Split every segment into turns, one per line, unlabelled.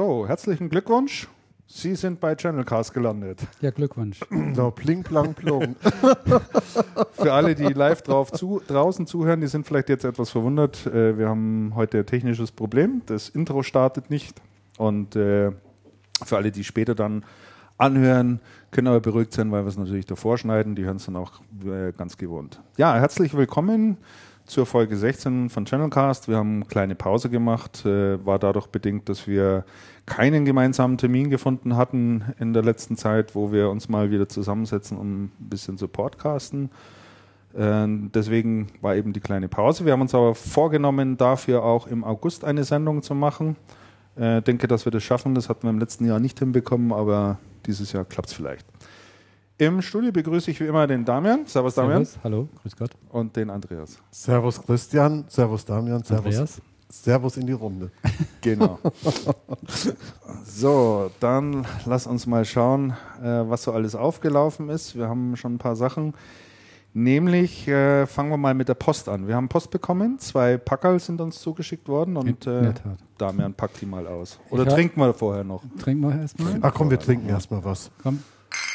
So, herzlichen Glückwunsch. Sie sind bei Channelcast gelandet.
Ja, Glückwunsch.
So, pling, plang, plong.
Für alle, die live drauf zu, draußen zuhören, die sind vielleicht jetzt etwas verwundert. Äh, wir haben heute ein technisches Problem. Das Intro startet nicht. Und äh, für alle, die später dann anhören, können aber beruhigt sein, weil wir es natürlich davor schneiden. Die hören es dann auch äh, ganz gewohnt. Ja, herzlich willkommen zur Folge 16 von Channelcast. Wir haben eine kleine Pause gemacht, äh, war dadurch bedingt, dass wir keinen gemeinsamen Termin gefunden hatten in der letzten Zeit, wo wir uns mal wieder zusammensetzen, um ein bisschen zu podcasten. Äh, deswegen war eben die kleine Pause. Wir haben uns aber vorgenommen, dafür auch im August eine Sendung zu machen. Äh, denke, dass wir das schaffen. Das hatten wir im letzten Jahr nicht hinbekommen, aber dieses Jahr klappt es vielleicht. Im Studio begrüße ich wie immer den Damian. Servus, Damian.
Servus, hallo, grüß Gott.
Und den Andreas.
Servus Christian, Servus Damian, Servus.
Andreas.
Servus in die Runde.
Genau. so, dann lass uns mal schauen, äh, was so alles aufgelaufen ist. Wir haben schon ein paar Sachen. Nämlich äh, fangen wir mal mit der Post an. Wir haben Post bekommen, zwei Packerl sind uns zugeschickt worden und äh,
der Tat.
Damian packt die mal aus. Oder
Ich
trinken wir vorher noch.
Trinken wir erstmal.
Ach komm, wir trinken erstmal was.
Komm,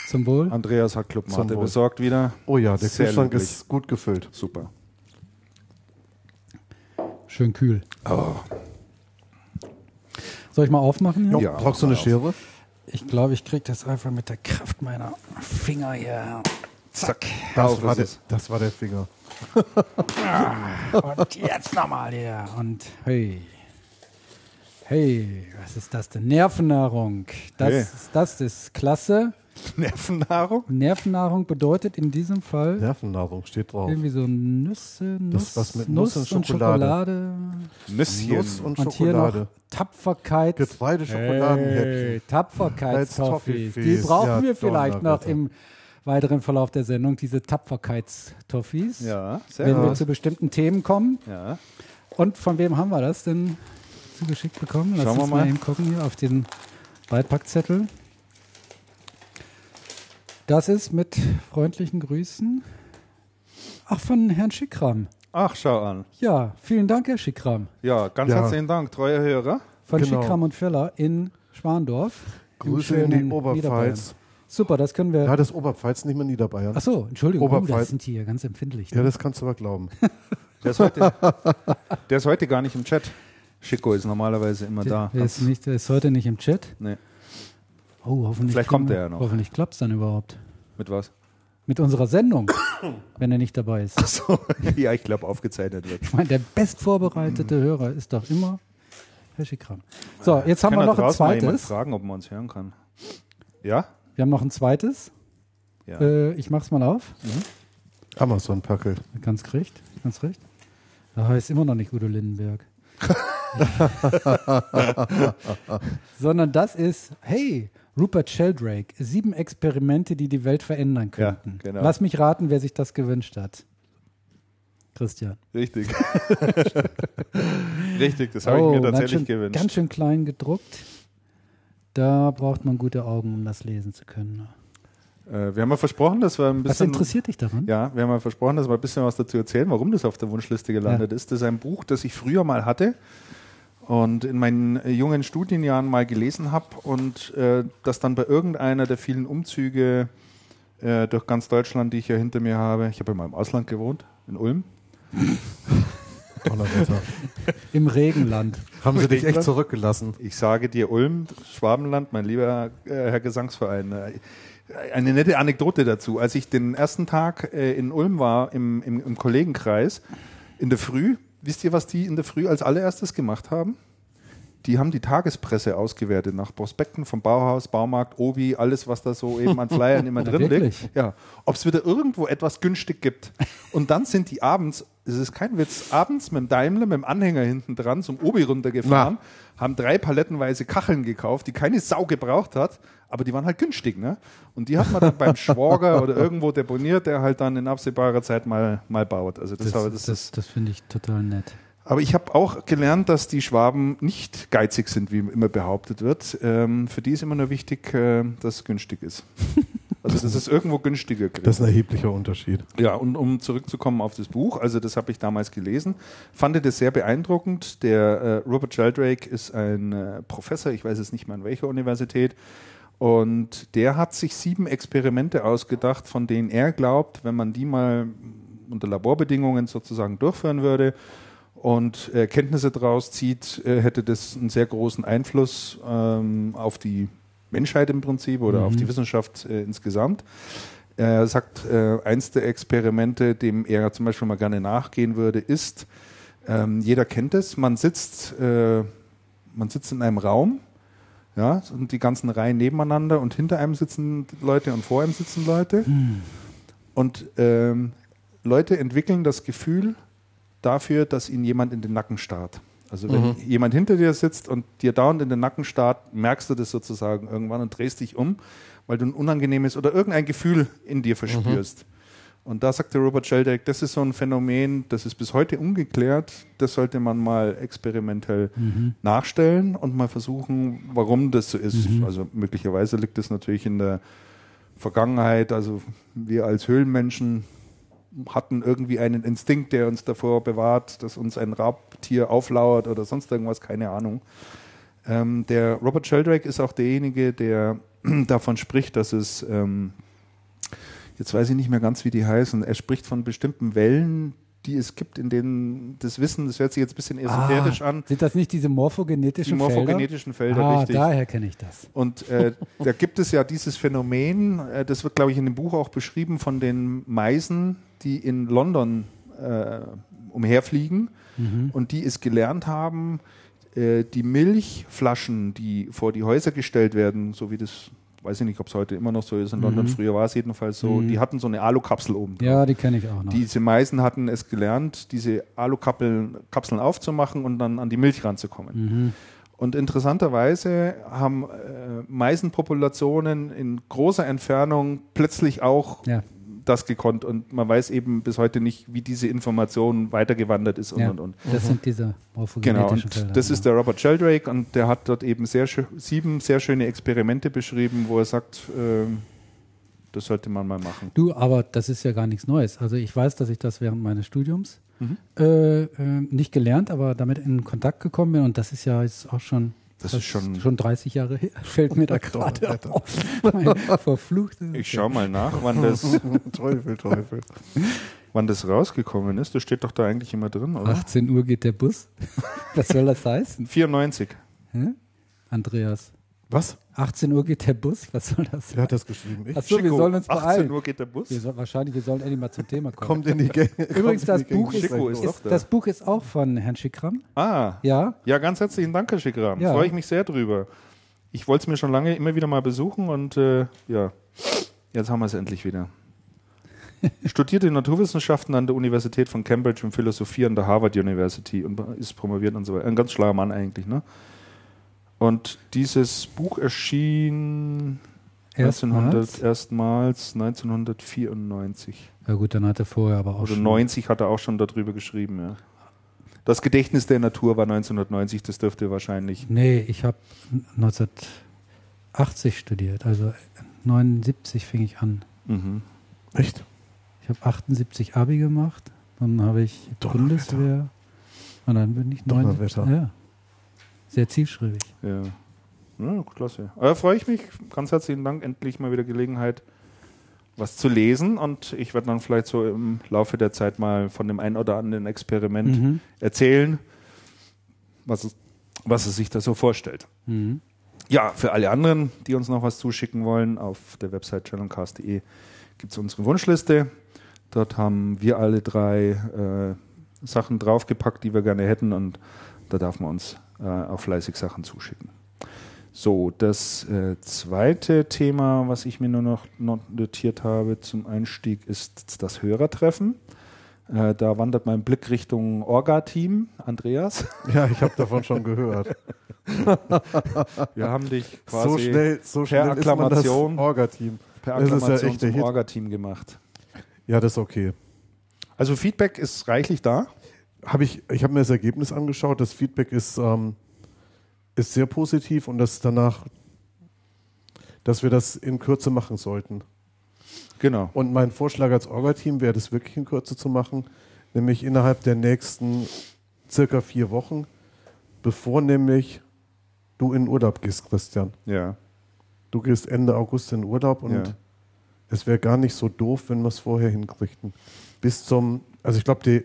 zum Wohl.
Andreas hat Clubmate besorgt wieder.
Oh ja, der
Sehr
Kühlschrank
löblich.
ist gut gefüllt.
Super.
Schön kühl.
Oh,
Soll ich mal aufmachen? Hier?
Jo,
Ja,
brauchst du eine
auf.
Schere?
Ich glaube, ich kriege das einfach mit der Kraft meiner Finger hier.
zack.
Das, war der, das war der Finger.
Und jetzt nochmal hier. Und hey. Hey, was ist das denn? Nervennahrung. Das,
Hey.
das ist klasse.
Nervennahrung?
Nervennahrung bedeutet in diesem Fall
Nervennahrung steht drauf.
irgendwie so Nüsse, Nuss,
Das was mit
Nuss,
Nuss und
und
Schokolade.
Schokolade.
Nüsschen.
Nuss und
Und hier noch
Schokolade.
Tapferkeit.
Getreideschokoladenhäppchen.
Hey, Tapferkeitstoffees. Die brauchen
Ja,
wir vielleicht noch im weiteren Verlauf der Sendung, diese Tapferkeitstoffees.
Ja, sehr
Wenn wir
gut.
zu bestimmten Themen kommen.
Ja.
Und von wem haben wir das denn zugeschickt bekommen? Lass
Schauen wir
uns
mal.
mal eben gucken hier auf den Beipackzettel. Das ist mit freundlichen Grüßen. Ach, von Herrn Schickram.
Ach, schau an.
Ja, vielen Dank, Herr Schickram.
Ja, ganz
Ja.
herzlichen Dank, treuer Hörer.
Von
Genau.
Schickram und Feller in Schwandorf.
Grüße in die Oberpfalz.
Super, das können wir.
Ja, das ist Oberpfalz, nicht mehr Niederbayern.
Ach so, Entschuldigung, oh,
Oberpfalz.
das sind die hier ganz empfindlich.
Ja,
Ne?
das kannst du aber glauben.
Der ist, heute, der ist heute gar nicht im Chat. Chico ist normalerweise immer da.
der, ist nicht, der ist heute nicht im Chat.
Nee.
Oh, hoffentlich.
Vielleicht kommt er ja noch.
Hoffentlich klappt es dann überhaupt.
Mit was?
Mit unserer Sendung, wenn er nicht dabei ist.
So, ja, ich glaube, aufgezeichnet wird.
Ich meine, der bestvorbereitete Hörer ist doch immer Herr Schickram. So, jetzt haben
Kann
wir noch ein
draußen mal
zweites.
fragen, ob man uns hören kann. Ja?
Wir haben noch ein zweites.
Ja.
Äh, ich mach's mal auf.
Amazon-Packel.
Ganz recht, ganz recht. Da heißt immer noch nicht Udo Lindenberg. Sondern das ist, hey, Rupert Sheldrake, sieben Experimente, die die Welt verändern
Ja,
könnten.
genau.
Lass mich raten, wer sich das gewünscht hat. Christian.
Richtig. Richtig, das habe ich mir
Oh, ganz
tatsächlich
schön,
gewünscht.
Ganz schön klein gedruckt. Da braucht man gute Augen, um das lesen zu können.
Äh, wir haben ja versprochen, dass wir ein
Was
bisschen.
interessiert dich daran?
Ja, wir haben ja versprochen, dass wir ein bisschen was dazu erzählen, warum das auf der Wunschliste gelandet ist. Das ist ein Buch, das ich früher mal hatte und in meinen äh, jungen Studienjahren mal gelesen habe und äh, das dann bei irgendeiner der vielen Umzüge äh, durch ganz Deutschland, die ich ja hinter mir habe, ich habe ja mal im Ausland gewohnt, in Ulm.
Donnerwetter.
Im Regenland.
Haben sie dich echt zurückgelassen?
Ich sage dir Ulm, Schwabenland, mein lieber äh, Herr Gesangsverein. Äh, eine nette Anekdote dazu. Als ich den ersten Tag äh, in Ulm war, im, im, im Kollegenkreis, in der Früh, wisst ihr, was die in der Früh als allererstes gemacht haben? Die haben die Tagespresse ausgewertet nach Prospekten vom Bauhaus, Baumarkt, Obi, alles, was da so eben an Flyern immer
Na,
drin liegt. Ja, ob es wieder irgendwo etwas günstig gibt. Und dann sind die abends es ist kein Witz, abends mit dem Daimler, mit dem Anhänger hinten dran zum Obi runtergefahren, haben drei palettenweise Kacheln gekauft, die keine Sau gebraucht hat, aber die waren halt günstig, ne? Und die hat man dann beim Schwager oder irgendwo deponiert, der halt dann in absehbarer Zeit mal, mal baut. Also das,
Das, das,
das,
das, finde ich total nett.
aber ich habe auch gelernt, dass die Schwaben nicht geizig sind, wie immer behauptet wird. Ähm, für die ist immer nur wichtig, äh, dass es günstig ist. Also das ist irgendwo günstiger. kriegt.
Das ist ein erheblicher Unterschied.
Ja, und um zurückzukommen auf das Buch, also das habe ich damals gelesen, fand das sehr beeindruckend. Der äh, Robert Sheldrake ist ein äh, Professor, ich weiß jetzt nicht mehr an welcher Universität, und der hat sich sieben Experimente ausgedacht, von denen er glaubt, wenn man die mal unter Laborbedingungen sozusagen durchführen würde und äh, Kenntnisse daraus zieht, äh, hätte das einen sehr großen Einfluss ähm, auf die Menschheit im Prinzip oder auf die Wissenschaft äh, insgesamt. Er sagt, äh, eins der Experimente, dem er zum Beispiel mal gerne nachgehen würde, ist, ähm, jeder kennt es, man sitzt, äh, man sitzt in einem Raum, ja, und die ganzen Reihen nebeneinander und hinter einem sitzen Leute und vor einem sitzen Leute. Und ähm, Leute entwickeln das Gefühl dafür, dass ihnen jemand in den Nacken starrt. Also wenn jemand hinter dir sitzt und dir dauernd in den Nacken starrt, merkst du das sozusagen irgendwann und drehst dich um, weil du ein unangenehmes oder irgendein Gefühl in dir verspürst. Und da sagte Robert Sheldrake, das ist so ein Phänomen, das ist bis heute ungeklärt. Das sollte man mal experimentell nachstellen und mal versuchen, warum das so ist. Also möglicherweise liegt es natürlich in der Vergangenheit. Also wir als Höhlenmenschen hatten irgendwie einen Instinkt, der uns davor bewahrt, dass uns ein Raubtier auflauert oder sonst irgendwas, keine Ahnung. Ähm, der Robert Sheldrake ist auch derjenige, der davon spricht, dass es, ähm, jetzt weiß ich nicht mehr ganz, wie die heißen, er spricht von bestimmten Wellen, die es gibt, in denen das Wissen, das hört sich jetzt ein bisschen esoterisch
Ah,
an,
Sind das nicht diese
die
morphogenetischen
morphogenetischen Felder,
Felder? Ah,
richtig.
daher kenne ich das.
Und äh, da gibt es ja dieses Phänomen, äh, das wird, glaube ich, in dem Buch auch beschrieben von den Meisen, die in London äh, umherfliegen und die es gelernt haben, äh, die Milchflaschen, die vor die Häuser gestellt werden, so wie das, weiß ich nicht, ob es heute immer noch so ist in London, früher war es jedenfalls so, die hatten so eine Alukapsel oben. drauf.
Ja, die kenne ich auch noch.
Diese Meisen hatten es gelernt, diese Alukapseln Kapseln aufzumachen und dann an die Milch ranzukommen. Und interessanterweise haben äh, Meisenpopulationen in großer Entfernung plötzlich auch
ja.
Das gekonnt und man weiß eben bis heute nicht, wie diese Information weitergewandert ist und
ja.
und und.
Das sind diese
Genau,
morphogenetischen
und
Felder.
das ist der Robert Sheldrake und der hat dort eben sehr sieben sehr schöne Experimente beschrieben, wo er sagt, ähm, das sollte man mal machen.
Du, aber das ist ja gar nichts Neues. Also ich weiß, dass ich das während meines Studiums
Mhm.
äh, äh, nicht gelernt, aber damit in Kontakt gekommen bin und das ist ja jetzt auch schon
Das
fast
ist schon-
schon 30 Jahre her, fällt mir da gerade auf.
Ich schau mal nach, wann das,
Teufel, Teufel.
wann das rausgekommen ist. Das steht doch da eigentlich immer drin, oder?
18 Uhr geht der Bus. Was soll das heißen?
94.
Hä? Andreas.
Was?
18 Uhr geht der Bus? Was soll das
Wer hat das geschrieben? Ich?
Achso, wir
Chico,
sollen uns
18
beeilen.
Uhr geht der Bus.
Wir soll, wahrscheinlich, wir sollen endlich mal zum Thema kommen.
Kommt in die Gänge.
Übrigens, das. Buch, ist,
ist
ist,
da.
das Buch ist auch von Herrn Schickram.
Ah,
Ja,
ja, ganz herzlichen Dank, Herr Schickram.
Ja.
Freue ich mich sehr drüber. Ich wollte es mir schon lange immer wieder mal besuchen und äh, ja, jetzt haben wir es endlich wieder. Studierte Naturwissenschaften an der Universität von Cambridge und Philosophie an der Harvard University und ist promoviert und so weiter. Ein ganz schlauer Mann eigentlich, ne? Und dieses Buch erschien 1900,
erstmals.
erstmals 1994.
Ja gut, dann hat er vorher aber auch
Oder
schon.
90 hat er auch schon darüber geschrieben, ja. Das Gedächtnis der Natur war 1990, das dürfte wahrscheinlich.
Nee, ich habe 1980 studiert, also 79 fing ich an.
Mhm.
Echt?
Ich habe 78 Abi gemacht, dann habe ich. Bundeswehr und dann bin ich neun-
Donnerwetter.
Ja. Sehr zielstrebig.
Ja. ja, klasse. Aber freue ich mich. Ganz herzlichen Dank. Endlich mal wieder Gelegenheit, was zu lesen. Und ich werde dann vielleicht so im Laufe der Zeit mal von dem einen oder anderen Experiment
Mhm.
erzählen, was es, was es sich da so vorstellt.
Mhm.
Ja, für alle anderen, die uns noch was zuschicken wollen, auf der Website channelcast.de gibt es unsere Wunschliste. Dort haben wir alle drei äh, Sachen draufgepackt, die wir gerne hätten und da darf man uns äh, auch fleißig Sachen zuschicken. So, das äh, zweite Thema, was ich mir nur noch not- notiert habe zum Einstieg, ist das Hörertreffen. Äh, da wandert mein Blick Richtung Orga-Team, Andreas.
Ja, ich habe davon schon gehört.
Wir haben dich quasi
so schnell, so schnell
per Akklamation,
Orga-Team.
per
Das ist ja
Akklamation
der
zum. Orga-Team gemacht.
Ja, das ist okay.
Also Feedback ist reichlich da.
Hab ich ich habe mir das Ergebnis angeschaut. Das Feedback ist, ähm, ist sehr positiv und das danach, dass wir das in Kürze machen sollten.
Genau.
Und mein Vorschlag als Orga-Team wäre, das wirklich in Kürze zu machen, nämlich innerhalb der nächsten circa vier Wochen, bevor nämlich du in Urlaub gehst, Christian.
Ja.
Du gehst Ende August in Urlaub und
Ja.
es wäre gar nicht so doof, wenn wir es vorher hinkriegen. Bis zum, also ich glaube, die,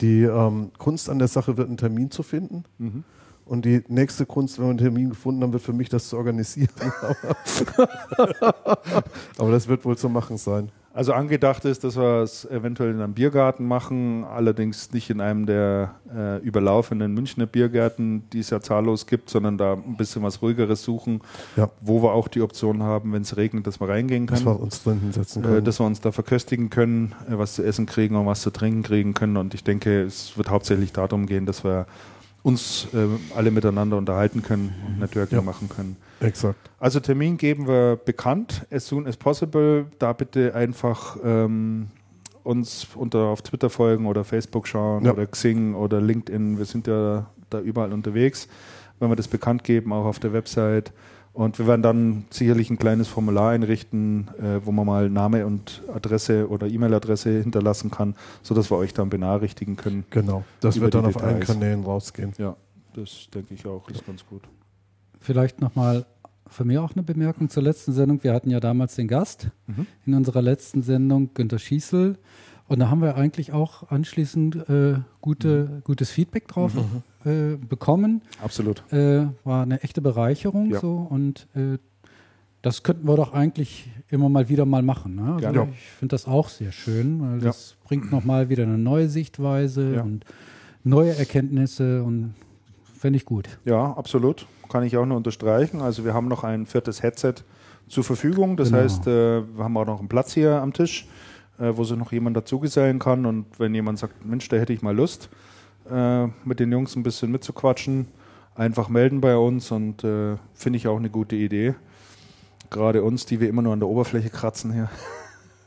die ähm, Kunst an der Sache wird einen Termin zu finden.
Mhm.
Und die nächste Kunst, wenn wir einen Termin gefunden haben, wird für mich das zu organisieren. Aber das wird wohl zu machen sein.
Also angedacht ist, dass wir es eventuell in einem Biergarten machen, allerdings nicht in einem der äh, überlaufenden Münchner Biergärten, die es ja zahllos gibt, sondern da ein bisschen was ruhigeres suchen,
Ja.
wo wir auch die Option haben, wenn es regnet, dass wir reingehen
Dass
können.
wir uns drin hinsetzen
äh,
können.
dass wir uns da verköstigen können, äh, was zu essen kriegen und was zu trinken kriegen können. Und ich denke, es wird hauptsächlich darum gehen, dass wir uns äh, alle miteinander unterhalten können und Networking
Ja.
machen können.
Exakt.
Also Termin geben wir bekannt, as soon as possible. Da bitte einfach ähm, uns unter auf Twitter folgen oder Facebook schauen
Ja.
oder Xing oder LinkedIn. Wir sind ja da überall unterwegs, wenn wir das bekannt geben, auch auf der Website. Und wir werden dann sicherlich ein kleines Formular einrichten, äh, wo man mal Name und Adresse oder E-Mail-Adresse hinterlassen kann, sodass wir euch dann benachrichtigen können.
Genau. Das wird dann auf allen. Kanälen rausgehen.
Ja, das denke ich auch, ist ganz gut.
Vielleicht nochmal von mir auch eine Bemerkung zur letzten Sendung. Wir hatten ja damals den Gast
Mhm.
in unserer letzten Sendung, Günter Schießel. Und da haben wir eigentlich auch anschließend äh, gute, gutes Feedback drauf äh, bekommen.
Absolut.
Äh, war eine echte Bereicherung
Ja.
so und äh, das könnten wir doch eigentlich immer mal wieder mal machen. Ne? Also
Gerne.
Ich finde das auch sehr schön, weil
Ja.
das bringt nochmal wieder eine neue Sichtweise
Ja.
und neue Erkenntnisse und fände ich gut.
Ja, absolut. Kann ich auch nur unterstreichen. Also wir haben noch ein viertes Headset zur Verfügung. Das
Genau.
heißt, äh, wir haben auch noch einen Platz hier am Tisch, äh, wo sich noch jemand dazugesellen kann. Und wenn jemand sagt, Mensch, da hätte ich mal Lust, äh, mit den Jungs ein bisschen mitzuquatschen, einfach melden bei uns und äh, finde ich auch eine gute Idee. Gerade uns, die wir immer nur an der Oberfläche kratzen hier,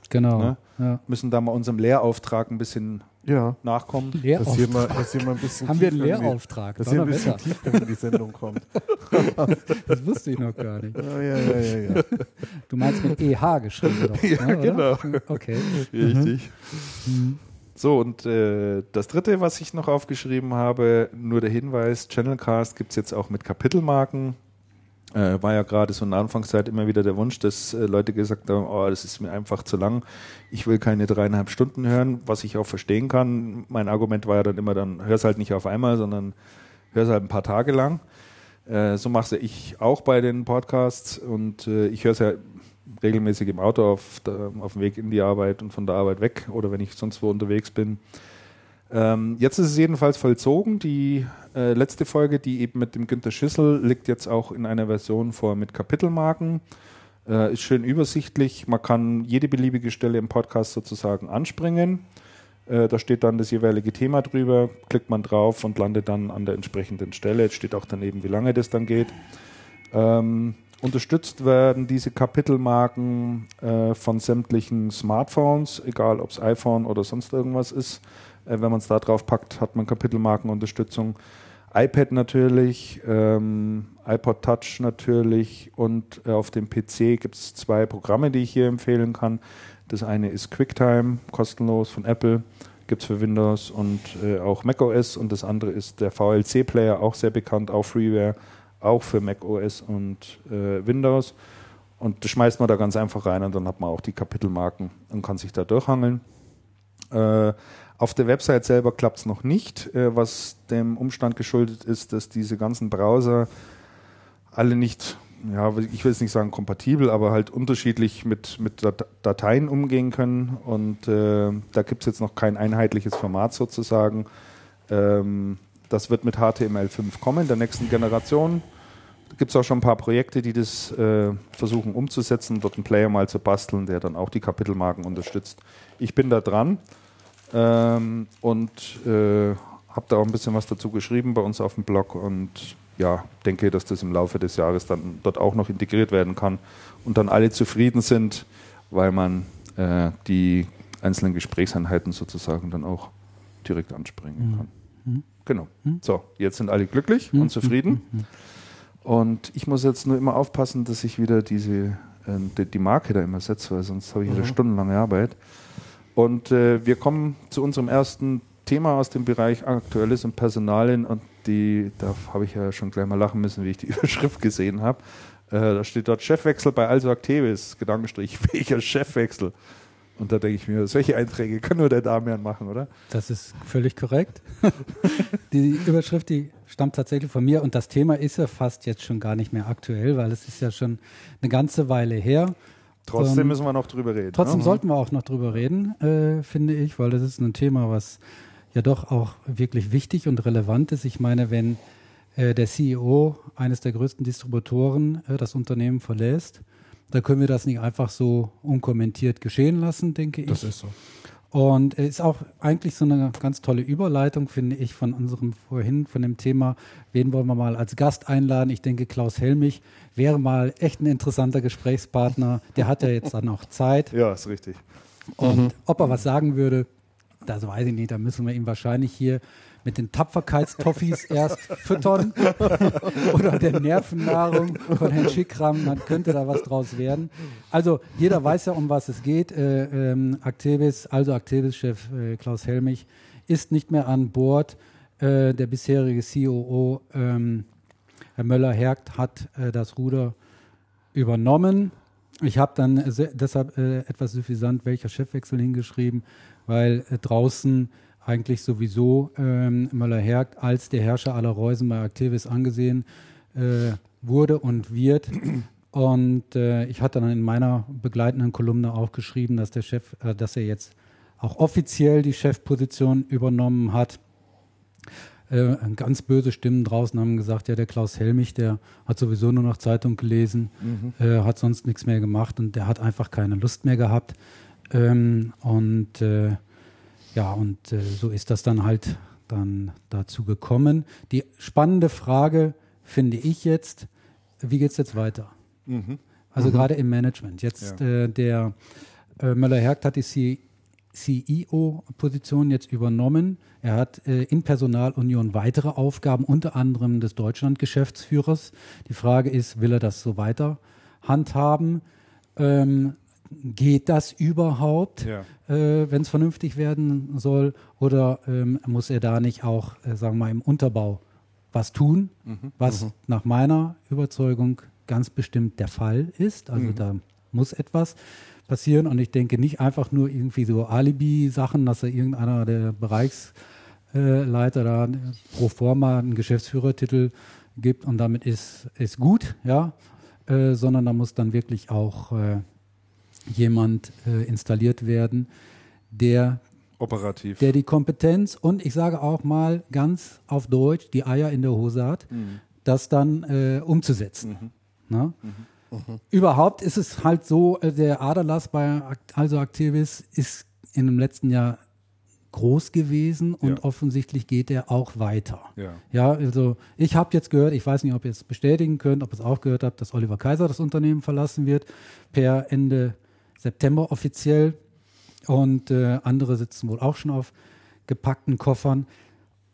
Genau.
Ne?
Ja.
müssen da mal unserem Lehrauftrag ein bisschen
Ja.
nachkommen.
Dass hier,
Lehrauftrag.
mal, dass hier mal ein bisschen
Haben wir einen
tiefer in die-
Lehrauftrag?
Dass hier ein bisschen tiefer in die Sendung kommt.
Das wusste ich noch gar nicht.
Ja, ja, ja, ja.
Du meinst mit EH geschrieben doch,
Ja,
ne, oder?
genau.
Okay.
Richtig. So, und äh, das dritte, was ich noch aufgeschrieben habe, nur der Hinweis, Channelcast gibt es jetzt auch mit Kapitelmarken. Äh, war ja gerade so in der Anfangszeit immer wieder der Wunsch, dass äh, Leute gesagt haben, oh, das ist mir einfach zu lang, ich will keine dreieinhalb Stunden hören, was ich auch verstehen kann. Mein Argument war ja dann immer, dann hör's halt nicht auf einmal, sondern hör's halt ein paar Tage lang. Äh, so mache ich auch bei den Podcasts und äh, ich höre es ja regelmäßig im Auto auf, der, auf dem Weg in die Arbeit und von der Arbeit weg oder wenn ich sonst wo unterwegs bin. Ähm, jetzt ist es jedenfalls vollzogen. Die äh, letzte Folge, die eben mit dem Günter Schüssel, liegt jetzt auch in einer Version vor mit Kapitelmarken. Äh, ist schön übersichtlich. Man kann jede beliebige Stelle im Podcast sozusagen anspringen. Äh, da steht dann das jeweilige Thema drüber, klickt man drauf und landet dann an der entsprechenden Stelle. Jetzt steht auch daneben, wie lange das dann geht. Ähm, unterstützt werden diese Kapitelmarken äh, von sämtlichen Smartphones, egal ob es iPhone oder sonst irgendwas ist. Äh, wenn man es da drauf packt, hat man Kapitelmarkenunterstützung. iPad natürlich, ähm, iPod Touch natürlich und äh, auf dem PC gibt es zwei Programme, die ich hier empfehlen kann. Das eine ist QuickTime, kostenlos von Apple, gibt es für Windows und äh, auch macOS und das andere ist der VLC-Player, auch sehr bekannt, auch Freeware, auch für macOS und äh, Windows. Und das schmeißt man da ganz einfach rein und dann hat man auch die Kapitelmarken und kann sich da durchhangeln. Äh, auf der Website selber klappt es noch nicht, äh, was dem Umstand geschuldet ist, dass diese ganzen Browser alle nicht, ja, ich will jetzt nicht sagen kompatibel, aber halt unterschiedlich mit, mit Dat- Dateien umgehen können. Und äh, da gibt es jetzt noch kein einheitliches Format sozusagen. Ähm, das wird mit HTML5 kommen, der nächsten Generation. Da gibt es auch schon ein paar Projekte, die das äh, versuchen umzusetzen, dort einen Player mal zu basteln, der dann auch die Kapitelmarken unterstützt. Ich bin da dran. Ähm, und äh, habe da auch ein bisschen was dazu geschrieben bei uns auf dem Blog und ja, denke, dass das im Laufe des Jahres dann dort auch noch integriert werden kann und dann alle zufrieden sind, weil man äh, die einzelnen Gesprächseinheiten sozusagen dann auch direkt anspringen kann. Mhm. Genau. Mhm. So, jetzt sind alle glücklich mhm. und zufrieden. Mhm. Und ich muss jetzt nur immer aufpassen, dass ich wieder diese äh, die, die, Marke da immer setze, weil sonst habe ich wieder mhm. stundenlange Arbeit. Und äh, wir kommen zu unserem ersten Thema aus dem Bereich Aktuelles und Personalien und die, da habe ich ja schon gleich mal lachen müssen, wie ich die Überschrift gesehen habe. Äh, da steht dort Chefwechsel bei Also Activis, Gedankenstrich, welcher Chefwechsel? Und da denke ich mir, solche Einträge kann nur der Damian machen, oder?
Das ist völlig korrekt. die Überschrift, die stammt tatsächlich von mir und das Thema ist ja fast jetzt schon gar nicht mehr aktuell, weil es ist ja schon eine ganze Weile her.
Trotzdem ähm, müssen wir noch drüber reden.
Trotzdem ne? sollten wir auch noch drüber reden, äh, finde ich, weil das ist ein Thema, was ja doch auch wirklich wichtig und relevant ist. Ich meine, wenn äh, der CEO eines der größten Distributoren äh, das Unternehmen verlässt, da können wir das nicht einfach so unkommentiert geschehen lassen, denke ich.
Das ist so.
Und es ist auch eigentlich so eine ganz tolle Überleitung, finde ich, von unserem vorhin, von dem Thema, wen wollen wir mal als Gast einladen? Ich denke, Klaus Helmich wäre mal echt ein interessanter Gesprächspartner. Der hat ja jetzt dann auch Zeit.
Ja, ist richtig.
Und mhm. ob er was sagen würde, das weiß ich nicht. Da müssen wir ihm wahrscheinlich hier mit den Tapferkeitstoffis erst füttern oder der Nervennahrung von Herrn Schickram, dann könnte da was draus werden. Also jeder weiß ja, um was es geht. Äh, ähm, Activis, also Activis-Chef äh, Klaus Helmich ist nicht mehr an Bord. Äh, der bisherige COO ähm, Herr Möller-Hergt hat äh, das Ruder übernommen. Ich habe dann deshalb äh, etwas suffisant welcher Chefwechsel hingeschrieben, weil äh, draußen eigentlich sowieso ähm, Möller-Hergt als der Herrscher aller Reusen bei Activis angesehen äh, wurde und wird. Und äh, ich hatte dann in meiner begleitenden Kolumne auch geschrieben, dass der Chef, äh, dass er jetzt auch offiziell die Chefposition übernommen hat. Äh, ganz böse Stimmen draußen haben gesagt, ja, der Klaus Helmich, der hat sowieso nur noch Zeitung gelesen, mhm. äh, hat sonst nichts mehr gemacht und der hat einfach keine Lust mehr gehabt. Ähm, und äh, ja, und äh, so ist das dann halt dann dazu gekommen. Die spannende Frage finde ich jetzt, wie geht es jetzt weiter? Mhm. Also mhm. gerade im Management. Jetzt ja. äh, der äh, Möller-Hergt hat die CEO-Position jetzt übernommen. Er hat äh, in Personalunion weitere Aufgaben, unter anderem des Deutschland-Geschäftsführers. Die Frage ist, will er das so weiter handhaben? Ähm, geht das überhaupt, ja. äh, wenn es vernünftig werden soll? Oder ähm, muss er da nicht auch, äh, sagen wir mal, im Unterbau was tun, mhm. was mhm. nach meiner Überzeugung ganz bestimmt der Fall ist? Also mhm. da muss etwas passieren und ich denke nicht einfach nur irgendwie so Alibi-Sachen, dass er irgendeiner der Bereichsleiter da pro forma einen Geschäftsführertitel gibt und damit ist, ist gut, ja, äh, sondern da muss dann wirklich auch äh, jemand äh, installiert werden, der
operativ,
der die Kompetenz und ich sage auch mal ganz auf Deutsch die Eier in der Hose hat, mhm. das dann äh, umzusetzen. Mhm. Mhm. mhm. Überhaupt ist es halt so, äh, der Aderlass bei also Activis ist in dem letzten Jahr groß gewesen und ja. offensichtlich geht er auch weiter. Ja, ja also ich habe jetzt gehört, ich weiß nicht, ob ihr es bestätigen könnt, ob ihr es auch gehört habt, dass Oliver Kaiser das Unternehmen verlassen wird per Ende September offiziell. Und äh, andere sitzen wohl auch schon auf gepackten Koffern.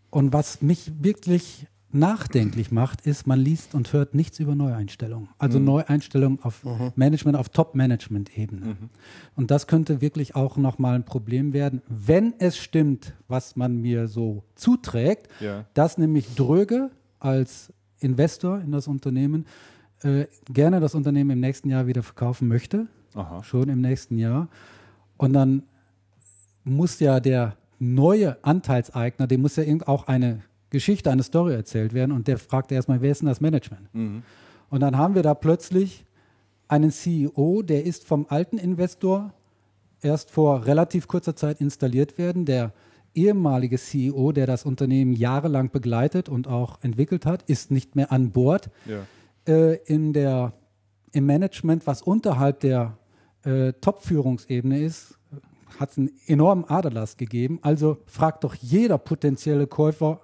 Und was mich wirklich nachdenklich macht, ist, man liest und hört nichts über Neueinstellungen. Also mhm. Neueinstellungen auf mhm. Management, auf Top-Management-Ebene. Mhm. Und das könnte wirklich auch nochmal ein Problem werden, wenn es stimmt, was man mir so zuträgt, ja. dass nämlich Dröge als Investor in das Unternehmen äh, gerne das Unternehmen im nächsten Jahr wieder verkaufen möchte Aha. schon im nächsten Jahr. Und dann muss ja der neue Anteilseigner, dem muss ja auch eine Geschichte, eine Story erzählt werden und der fragt erstmal, wer ist denn das Management? Mhm. Und dann haben wir da plötzlich einen CEO, der ist vom alten Investor erst vor relativ kurzer Zeit installiert werden. Der ehemalige CEO, der das Unternehmen jahrelang begleitet und auch entwickelt hat, ist nicht mehr an Bord. Ja. Äh, in der, Im Management, was unterhalb der äh, Top-Führungsebene ist, hat es einen enormen Aderlass gegeben. Also fragt doch jeder potenzielle Käufer,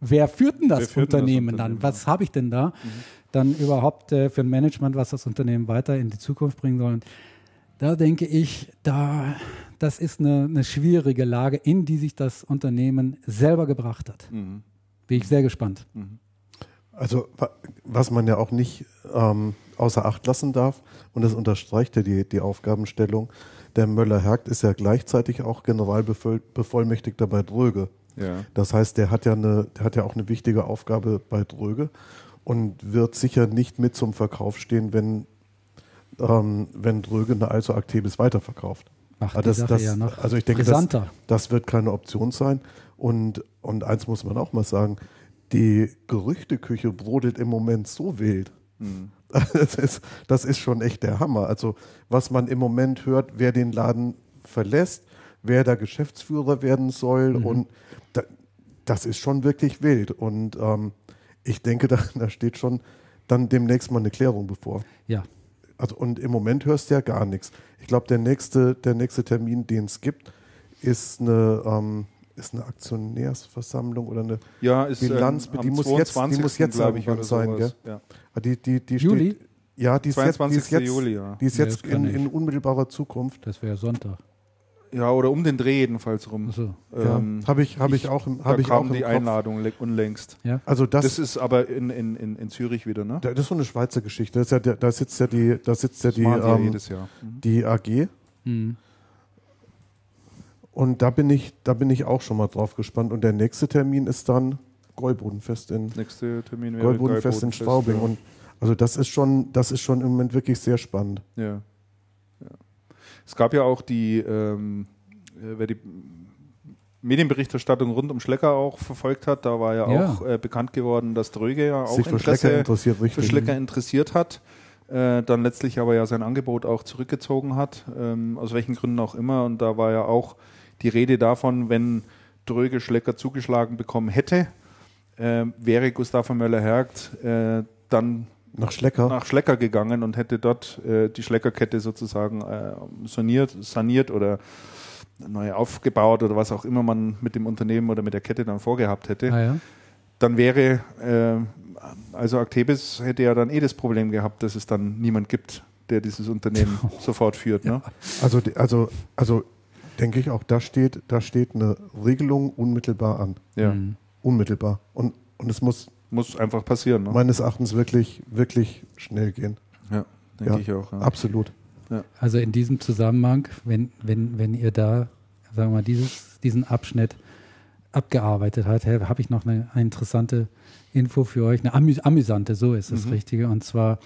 wer führt denn das
Wer führt denn das
Unternehmen
Unternehmen,
dann? Was habe ich denn da? Dann überhaupt äh, für ein Management, was das Unternehmen weiter in die Zukunft bringen soll. Und da denke ich, da, das ist eine, eine schwierige Lage, in die sich das Unternehmen selber gebracht hat.
Mhm.
Bin ich sehr gespannt.
Also wa- was man ja auch nicht ähm, außer Acht lassen darf, und das unterstreicht ja die, die Aufgabenstellung, der Möller-Hergt ist ja gleichzeitig auch Generalbevollmächtigter bei Dröge.
Ja.
Das heißt, der hat ja eine, der hat ja auch eine wichtige Aufgabe bei Dröge und wird sicher nicht mit zum Verkauf stehen, wenn, ähm, wenn Dröge eine allzu Actebis weiterverkauft.
Macht die
das-
Sache
das-
ja noch
also ich denke, das-. Das wird keine Option sein. Und, und eins muss man auch mal sagen, die Gerüchteküche brodelt im Moment so wild. Das, ist, das ist schon echt der Hammer. Also was man im Moment hört, wer den Laden verlässt, wer da Geschäftsführer werden soll und da, das ist schon wirklich wild. Und ähm, ich denke, da, da steht schon dann demnächst mal eine Klärung bevor.
Ja,
Also, und im Moment hörst du ja gar nichts. Ich glaube, der nächste, der nächste Termin, den es gibt, ist eine, ähm, ist eine Aktionärsversammlung oder eine.
Ja, ist
Bilanz,
ähm,
die muss jetzt- die
22.
muss jetzt
ich,
irgendwann
oder
sein,
sowas. Ja.
Ah, Die, die, die
Juli?
Steht, ja, die ist jetzt, die ist
22.
jetzt,
Juli, ja.
die ist
Nee,
jetzt in,
ich.
in unmittelbarer Zukunft.
das wäre Sonntag.
ja, oder um den Dreh jedenfalls rum.
Achso.
Ähm,
ja, habe ich, hab ich auch im,
da
hab ich auch
kam
im
die
Kopf.
Einladung unlängst.
Ja.
Also das,
Das ist aber in, in, in, in Zürich wieder, ne?
das ist so eine Schweizer Geschichte. Ist ja, da sitzt ja die, da sitzt ja
Das
die, ähm,
jedes Jahr. Mhm.
die AG.
Mhm.
Und da bin ich, da bin ich auch schon mal drauf gespannt. Und der nächste Termin ist dann Gäubodenfest in
Nächste Termin wäre
Gäubodenfest in Straubing.
ja.
Und also das ist schon, das ist schon im Moment wirklich sehr spannend.
Ja. ja. Es gab ja auch die, ähm, äh, wer die Medienberichterstattung rund um Schlecker auch verfolgt hat, da war ja,
Ja.
auch äh, bekannt geworden, dass Dröge ja auch
Sich für Schlecker interessiert
für
richtig.
Schlecker interessiert hat, äh, dann letztlich aber ja sein Angebot auch zurückgezogen hat, ähm, aus welchen Gründen auch immer. Und da war ja auch die Rede davon, wenn Dröge Schlecker zugeschlagen bekommen hätte, äh, wäre Gustav von Möller-Hergt äh, dann
Nach Schlecker.
nach Schlecker gegangen und hätte dort äh, die Schleckerkette sozusagen äh, saniert, saniert oder neu aufgebaut oder was auch immer man mit dem Unternehmen oder mit der Kette dann vorgehabt hätte,
Ah, ja.
dann wäre, äh, also Actebis hätte ja dann eh das Problem gehabt, dass es dann niemand gibt, der dieses Unternehmen sofort führt. Ne?
Also, die- also, also denke ich auch, da steht, da steht eine Regelung unmittelbar an.
Ja,
Mhm.
Unmittelbar. Und, und es muss
muss einfach passieren. Ne?
meines Erachtens wirklich, wirklich schnell gehen.
Ja, denke
Ja,
ich auch. Ja.
Absolut.
Also in diesem Zusammenhang, wenn, wenn, wenn ihr da, sagen wir mal, dieses, diesen Abschnitt abgearbeitet habt, habe ich noch eine, eine interessante Info für euch, eine amü amüsante, so ist das
Mhm.
Richtige. Und zwar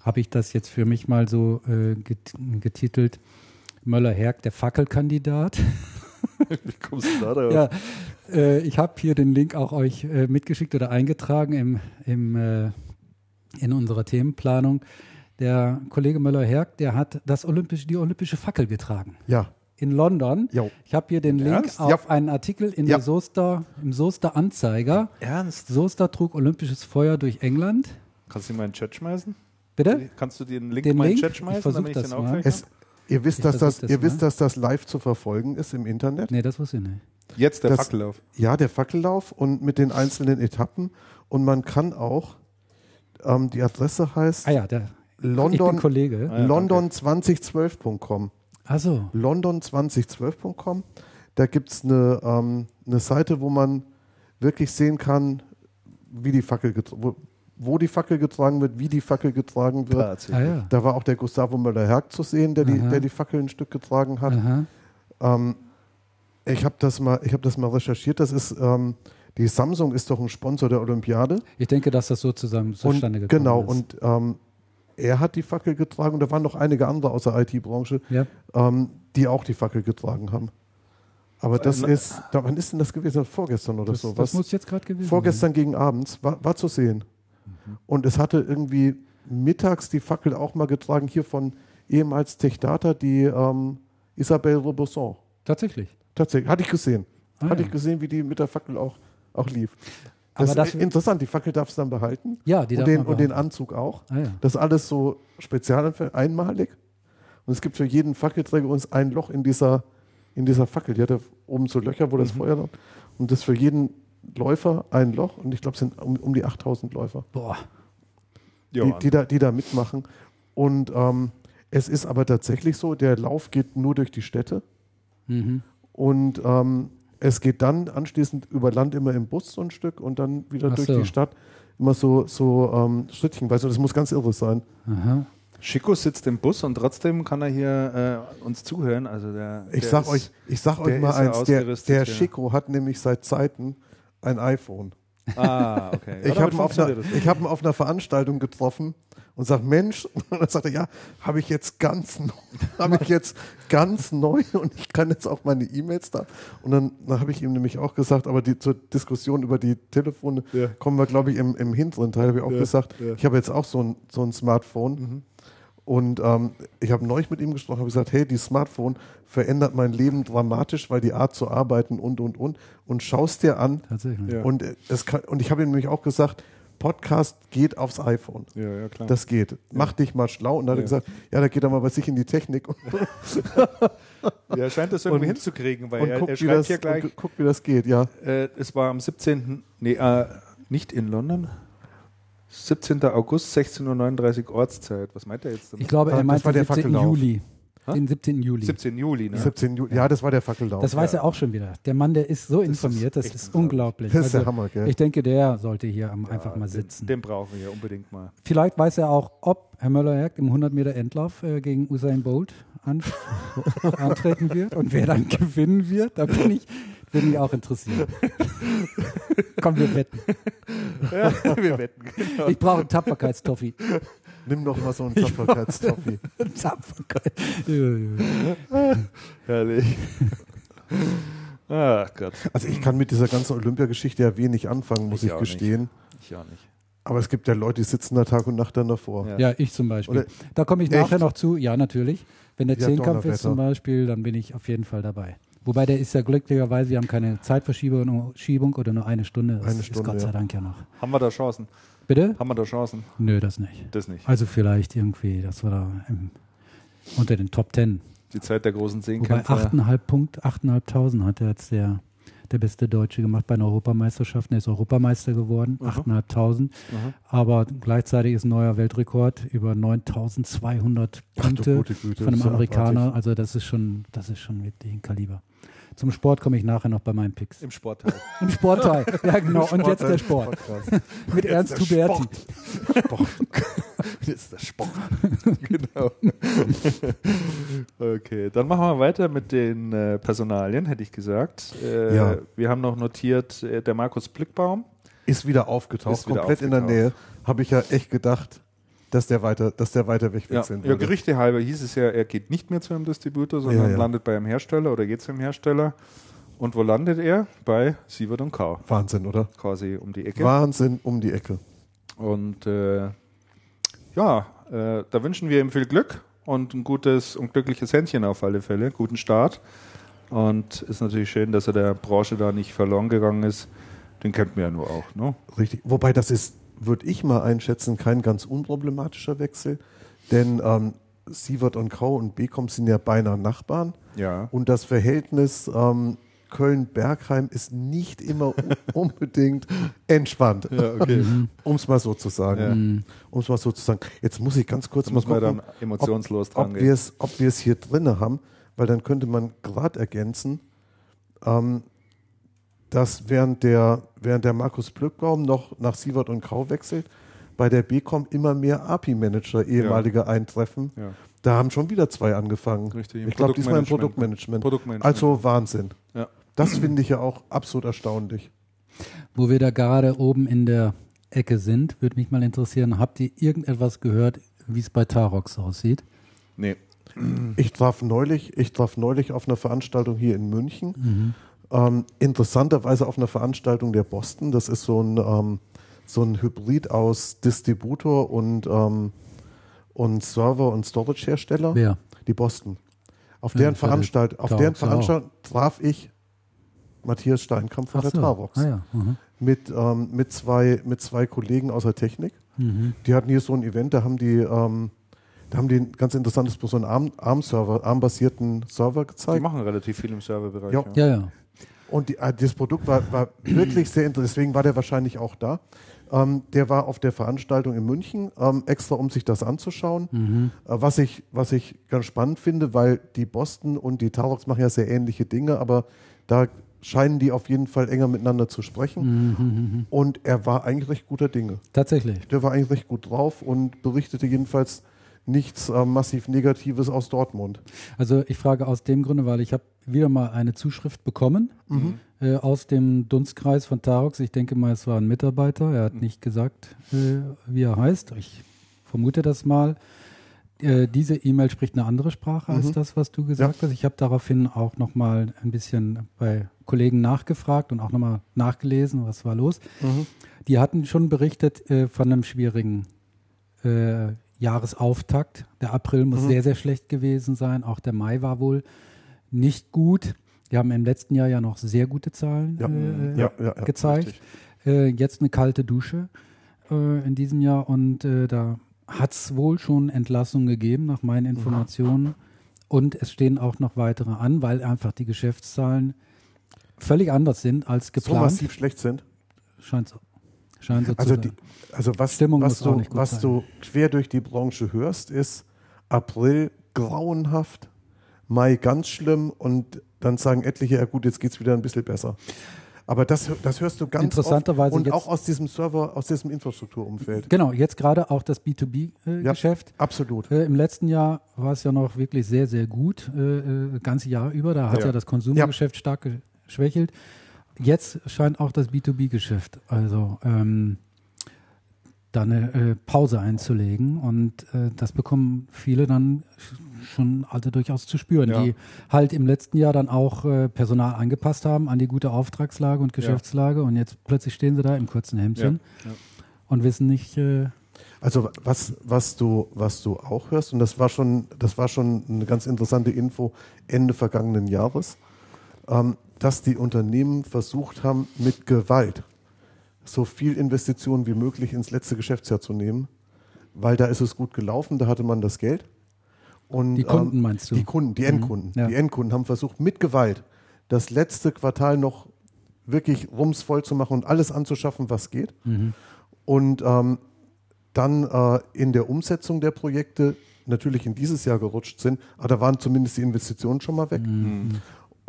habe ich das jetzt für mich mal so äh, get getitelt, Möller-Herg, der Fackelkandidat.
Wie kommst du da drauf?
Ja, äh, ich habe hier den Link auch euch äh, mitgeschickt oder eingetragen im, im, äh, in unserer Themenplanung. Der Kollege Möller-Herg, der hat das Olympische, die olympische Fackel getragen
Ja.
in London.
Jo.
Ich habe hier den Link
Ernst?
auf
Ja.
einen Artikel in
Ja.
der Soester, im Soester Anzeiger.
Ernst?
Soester trug olympisches Feuer durch England.
Kannst du ihn mal in den Chat schmeißen?
Bitte?
Kannst du den Link
Den
mal in den? Chat
Ich
schmeißen, ich
das
den auch
mal.
Es, ihr wisst,
Ich
dass das,
das
ihr
mal.
wisst, dass das live zu verfolgen ist im Internet.
Nee, das wusste ich nicht.
Jetzt der
das-
Fackellauf.
Ja, der Fackellauf und mit den einzelnen Etappen. Und man kann auch, ähm, die Adresse heißt
Ah ja, der
London,
Kollege.
Ah ja,
london2012.com.
Also,
London2012.com. Da gibt es eine, ähm, eine Seite, wo man wirklich sehen kann, wie die Fackel wo, wo die Fackel getragen wird, wie die Fackel getragen wird.
ah ja.
Da war auch der Gustavo Möller-Herg zu sehen, der die, der die Fackel ein Stück getragen hat. Ähm, ich habe das, mal- ich hab das mal recherchiert. Das ist, ähm, die Samsung ist doch ein Sponsor der Olympiade.
Ich denke, dass das so zusammen zustande
und,
gekommen
genau,
ist.
und ähm, er hat die Fackel getragen und da waren noch einige andere aus der IT-Branche,
ja.
ähm, die auch die Fackel getragen haben. Aber das
Äh,
ist, da, wann ist denn das gewesen? Vorgestern oder
Das,
so?
das
Was?
muss jetzt gerade gewesen
Vorgestern gegen abends war, war zu sehen. Und es hatte irgendwie mittags die Fackel auch mal getragen, hier von ehemals Techdata, die ähm, Isabelle Robesson.
sein. Tatsächlich.
Tatsächlich, hatte ich gesehen.
Ah,
hatte
ja.
ich gesehen, wie die mit der Fackel auch, auch lief.
Aber
Das
das-
ist interessant, die Fackel darf es dann behalten.
Ja, die
und,
darf
den,
man
und den. Anzug auch.
Ah, ja.
Das ist alles so spezial, einmalig. Und Und es gibt für jeden Fackelträger uns ein Loch in dieser, in dieser Fackel. Die hat ja oben so Löcher, wo das Feuer läuft. Und das für jeden Läufer ein Loch. Und ich glaube, es sind um, um die 8000 Läufer,
Boah.
Die, die, da, die da mitmachen. Und ähm, es ist aber tatsächlich so, der Lauf geht nur durch die Städte.
Mhm.
Und ähm, es geht dann anschließend über Land immer im Bus so ein Stück und dann wieder
Ach
durch
so.
die Stadt. Immer so, so ähm, schrittchenweise. Das muss ganz irre sein.
Aha.
Chico sitzt im Bus und trotzdem kann er hier äh, uns zuhören. Also der,
Ich
der
sag
ist-
euch, ich sag
der
euch mal eins, der, der
ja.
Chico hat nämlich seit Zeiten ein iPhone.
Ah, okay.
Ich habe ihn, hab ihn auf einer Veranstaltung getroffen und sag Mensch, und dann sagt er, ja, habe ich jetzt ganz neu, habe ich jetzt ganz neu und ich kann jetzt auch meine E-Mails da. Und dann, dann habe ich ihm nämlich auch gesagt, aber die, zur Diskussion über die Telefone
Ja.
kommen wir, glaube ich, im, im hinteren Teil, habe ich auch
Ja,
gesagt,
ja.
ich habe jetzt auch so ein, so ein Smartphone. Und ähm, ich habe neulich mit ihm gesprochen, habe gesagt, hey, die Smartphone verändert mein Leben dramatisch, weil die Art zu arbeiten und, und, und. Und schaust dir an,
Tatsächlich.
Ja.
und, äh, es kann, und ich habe ihm nämlich auch gesagt, Podcast geht aufs iPhone.
Ja, ja, klar.
Das geht. Mach dich mal schlau. Und dann hat er
Ja.
gesagt, ja, da geht er mal bei sich in die Technik und,
ja, er scheint das irgendwie
Und-
hinzukriegen, weil
und
er, er
guckt, wie
schreibt
das,
hier gleich,
und guckt, wie das geht. Ja,
äh, es war am 17., nee, äh, nicht in London, 17. August, 16.39 Uhr Ortszeit. Was meint er jetzt damit?
Ich glaube, er
das
meint
war
den
der
17.
Fackellauf.
Juli.
Hä?
Den 17. Juli.
17. Juli, ne?
17 Juli. Ja, das war der Fackellauf.
Das weiß
ja.
er auch schon wieder. Der Mann, der ist so informiert, das ist unglaublich.
Das ist der
Also,
Hammer, gell?
Ich denke, der sollte hier am, einfach mal
den,
sitzen.
Den brauchen wir ja unbedingt mal.
Vielleicht weiß er auch, ob Herr Möller-Jagd im 100 Meter Endlauf äh, gegen Usain Bolt an, antreten wird und wer dann gewinnen wird. Da bin ich, bin ich auch interessiert. Komm, wir wetten.
wir wetten. Genau.
Ich brauche einen Tapferkeitstoffi.
Nimm doch mal so einen Tapferkeitstoffi.
Tapferkeit. Ja, ja.
Herrlich. Ach Gott.
Also ich kann mit dieser ganzen Olympiageschichte ja wenig anfangen, muss
Ich
ich,
auch
gestehen.
Ich auch nicht.
Aber es gibt ja Leute, die sitzen da Tag und Nacht dann davor.
Ja.
Ja, ich zum Beispiel.
Oder-
da komme ich
Echt?
nachher noch zu. Ja, natürlich. Wenn der
Ja,
Zehnkampf ist zum Beispiel, dann bin ich auf jeden Fall dabei. Wobei der ist ja glücklicherweise, wir haben keine Zeitverschiebung Schiebung oder nur eine Stunde. Das
Eine
ist
Stunde,
Gott sei. Dank ja noch.
Haben wir da Chancen?
Bitte?
Haben wir da Chancen?
Nö, das nicht.
Das nicht.
Also vielleicht irgendwie, das war da im, unter den Top Ten.
Die Zeit der großen
Wobei
Zehnkämpfer.
8,5 Punkt, 8.500 hat er jetzt der, der beste Deutsche gemacht bei einer Europameisterschaft. Er ist Europameister geworden,
Mhm.
8.500.
Mhm.
Aber gleichzeitig ist ein neuer Weltrekord über 9.200
Ach du
Punkte
gute Güte,
von einem
ist
Amerikaner.
abartig.
Also das ist schon, das ist schon wirklich ein Kaliber. Zum Sport komme ich nachher noch bei meinen Picks.
Im Sportteil.
Im Sportteil. Ja, genau. Und jetzt der Sport. Mit Ernst
der
Huberti.
Sport.
Das ist der Sport. genau. okay, dann machen wir weiter mit den äh, Personalien, hätte ich gesagt. Äh,
Ja.
Wir haben noch notiert, äh, der Markus Blickbaum.
Ist wieder aufgetaucht,
Ist wieder
komplett in der
aufgetaucht.
Nähe. Habe ich ja echt gedacht, dass der weiter, dass der weiter
Ja,
wegwechseln
ja,
würde.
Gerüchte halber hieß es ja, er geht nicht mehr zu einem Distributor, sondern
Ja, ja.
landet bei einem Hersteller oder geht zu einem Hersteller. Und wo landet er? Bei Sievert und Kau,
Wahnsinn, oder?
quasi um die Ecke.
Wahnsinn um die Ecke.
Und äh, ja, äh, da wünschen wir ihm viel Glück und ein gutes und glückliches Händchen auf alle Fälle, guten Start. Und ist natürlich schön, dass er der Branche da nicht verloren gegangen ist. Den kennt man ja nur auch. Ne?
Richtig. Wobei das ist, würde ich mal einschätzen, kein ganz unproblematischer Wechsel. Denn ähm, Sievert und Kau und Becom sind ja beinahe Nachbarn.
Ja.
Und das Verhältnis ähm, Köln-Bergheim ist nicht immer unbedingt entspannt.
Ja, okay.
Um es mal so zu sagen.
Ja.
Um es mal so zu sagen. Jetzt muss ich ganz kurz
Da
mal gucken,
emotionslos
ob, ob wir es ob wir es hier drinne haben, weil dann könnte man gerade ergänzen, ähm, dass während der, während der Markus Blöckbaum noch nach Sievert und Grau wechselt, bei der BCom immer mehr API-Manager ehemalige eintreffen.
Ja.
Da haben schon wieder zwei angefangen.
Richtig,
ich glaube, diesmal im
Produktmanagement.
Produktmanagement. Also Wahnsinn.
Ja.
Das finde ich ja auch absolut erstaunlich.
Wo wir da gerade oben in der Ecke sind, würde mich mal interessieren, habt ihr irgendetwas gehört, wie es bei Tarox aussieht?
Nee.
Ich traf neulich, ich traf neulich auf einer Veranstaltung hier in München. Ähm, interessanterweise auf einer Veranstaltung der Boston. Das ist so ein, ähm, so ein Hybrid aus Distributor und, ähm, und Server- und Storage-Hersteller.
Wer?
Die Boston. Auf
Ja,
deren
war
Veranstalt,
der
auf deren. Veranstaltung traf ich Matthias Steinkamp von der Tarox.
Ah ja. Mhm.
Mit, ähm, mit, zwei, mit zwei Kollegen aus der Technik.
Mhm.
Die hatten hier so ein Event, da haben die, ähm, da haben die ein ganz interessantes, so einen ARM, ARM-Server, ARM-basierten Server
Die
gezeigt.
machen relativ viel im Serverbereich.
Ja.
Ja, ja.
Und die, äh, das Produkt war, war wirklich sehr interessant, deswegen war der wahrscheinlich auch da. Ähm, der war auf der Veranstaltung in München, ähm, extra um sich das anzuschauen. Äh, was, ich, was ich ganz spannend finde, weil die Boston und die Tarox machen ja sehr ähnliche Dinge, aber da scheinen die auf jeden Fall enger miteinander zu sprechen. Und er war eigentlich recht guter Dinge.
Tatsächlich.
Der war eigentlich recht gut drauf und berichtete jedenfalls nichts äh, massiv Negatives aus Dortmund.
Also ich frage aus dem Grunde, weil ich habe wieder mal eine Zuschrift bekommen äh, aus dem Dunstkreis von Tarox. Ich denke mal, es war ein Mitarbeiter. Er hat nicht gesagt, äh, wie er heißt. Ich vermute das mal. Äh, diese E-Mail spricht eine andere Sprache als das, was du gesagt hast. Ich habe daraufhin auch noch mal ein bisschen bei Kollegen nachgefragt und auch noch mal nachgelesen, was war los. Die hatten schon berichtet äh, von einem schwierigen äh, Jahresauftakt. Der April muss sehr, sehr schlecht gewesen sein. Auch der Mai war wohl nicht gut. Die haben im letzten Jahr ja noch sehr gute Zahlen
Ja.
äh,
Ja, ja,
gezeigt. Äh, jetzt eine kalte Dusche äh, in diesem Jahr und äh, da hat es wohl schon Entlassungen gegeben, nach meinen Informationen. Und es stehen auch noch weitere an, weil einfach die Geschäftszahlen völlig anders sind als
So
geplant.
massiv schlecht sind.
Scheint so. Scheint so
Also,
zu
die, also was,
Stimmung
was, du,
nicht gut
was
sein.
du quer durch die Branche hörst, ist April grauenhaft, Mai ganz schlimm und dann sagen etliche, ja gut, jetzt geht es wieder ein bisschen besser. Aber das, das hörst du ganz
Interessanterweise
oft und auch aus diesem Server, aus diesem Infrastrukturumfeld.
Genau, jetzt gerade auch das
Ja.
B2B-Geschäft.
Absolut.
Äh, Im letzten Jahr war es ja noch wirklich sehr, sehr gut, äh, äh, ganze Jahr über. Da hat ja,
Ja.
das Konsumgeschäft stark geschwächelt. Jetzt scheint auch das B2B-Geschäft also ähm, da eine äh, Pause einzulegen und äh, das bekommen viele dann sch- schon also durchaus zu spüren,
Ja.
die halt im letzten Jahr dann auch äh, Personal angepasst haben an die gute Auftragslage und Geschäftslage und jetzt plötzlich stehen sie da im kurzen Hemdchen
Ja.
und wissen nicht, äh,
Also was, was, du, was du auch hörst, und das war schon, das war schon eine ganz interessante Info Ende vergangenen Jahres, ähm, dass die Unternehmen versucht haben, mit Gewalt so viel Investitionen wie möglich ins letzte Geschäftsjahr zu nehmen, weil da ist es gut gelaufen, da hatte man das Geld. Und,
Die Kunden
ähm,
meinst du?
Die Kunden, die Endkunden.
ja.
Die Endkunden haben versucht, mit Gewalt das letzte Quartal noch wirklich rumsvoll zu machen und alles anzuschaffen, was geht. Und ähm, dann äh, in der Umsetzung der Projekte natürlich in dieses Jahr gerutscht sind, aber da waren zumindest die Investitionen schon mal weg.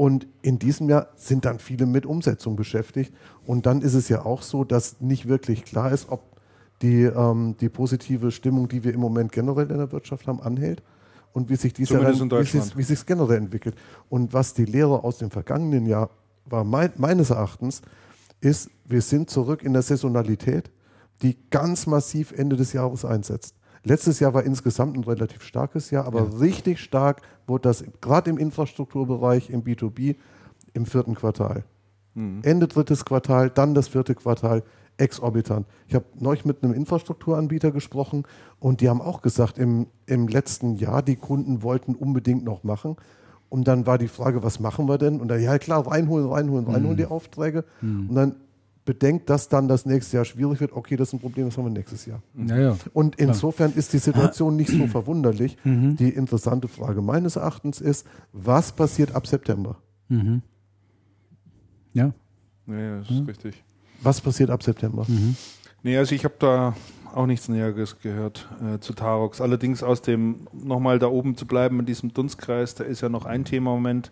Und in diesem Jahr sind dann viele mit Umsetzung beschäftigt. Und dann ist es ja auch so, dass nicht wirklich klar ist, ob die, ähm, die positive Stimmung, die wir im Moment generell in der Wirtschaft haben, anhält und wie sich dies
Zumindest
dann-
in
wie sich wie sich generell entwickelt. Und was die Lehre aus dem vergangenen Jahr war, mein, meines Erachtens, ist, wir sind zurück in der Saisonalität, die ganz massiv Ende des Jahres einsetzt. Letztes Jahr war insgesamt ein relativ starkes Jahr, aber richtig stark wurde das gerade im Infrastrukturbereich, im B2B, im vierten Quartal. Ende drittes Quartal, dann das vierte Quartal, exorbitant. Ich habe neulich mit einem Infrastrukturanbieter gesprochen und die haben auch gesagt, im, im letzten Jahr, die Kunden wollten unbedingt noch machen. Und dann war die Frage, was machen wir denn? Und dann, ja klar, reinholen, reinholen, reinholen die Aufträge. Und dann bedenkt, dass dann das nächste Jahr schwierig wird. Okay, das ist ein Problem, das haben wir nächstes Jahr.
ja, ja.
Und insofern ist die Situation nicht so verwunderlich. Die interessante Frage meines Erachtens ist, was passiert ab September?
Ja,
Ja, ja, das ist richtig.
Was passiert ab September?
Nee, also ich habe da auch nichts Näheres gehört äh, zu Tarox. Allerdings aus dem, nochmal da oben zu bleiben in diesem Dunstkreis, da ist ja noch ein Thema im Moment,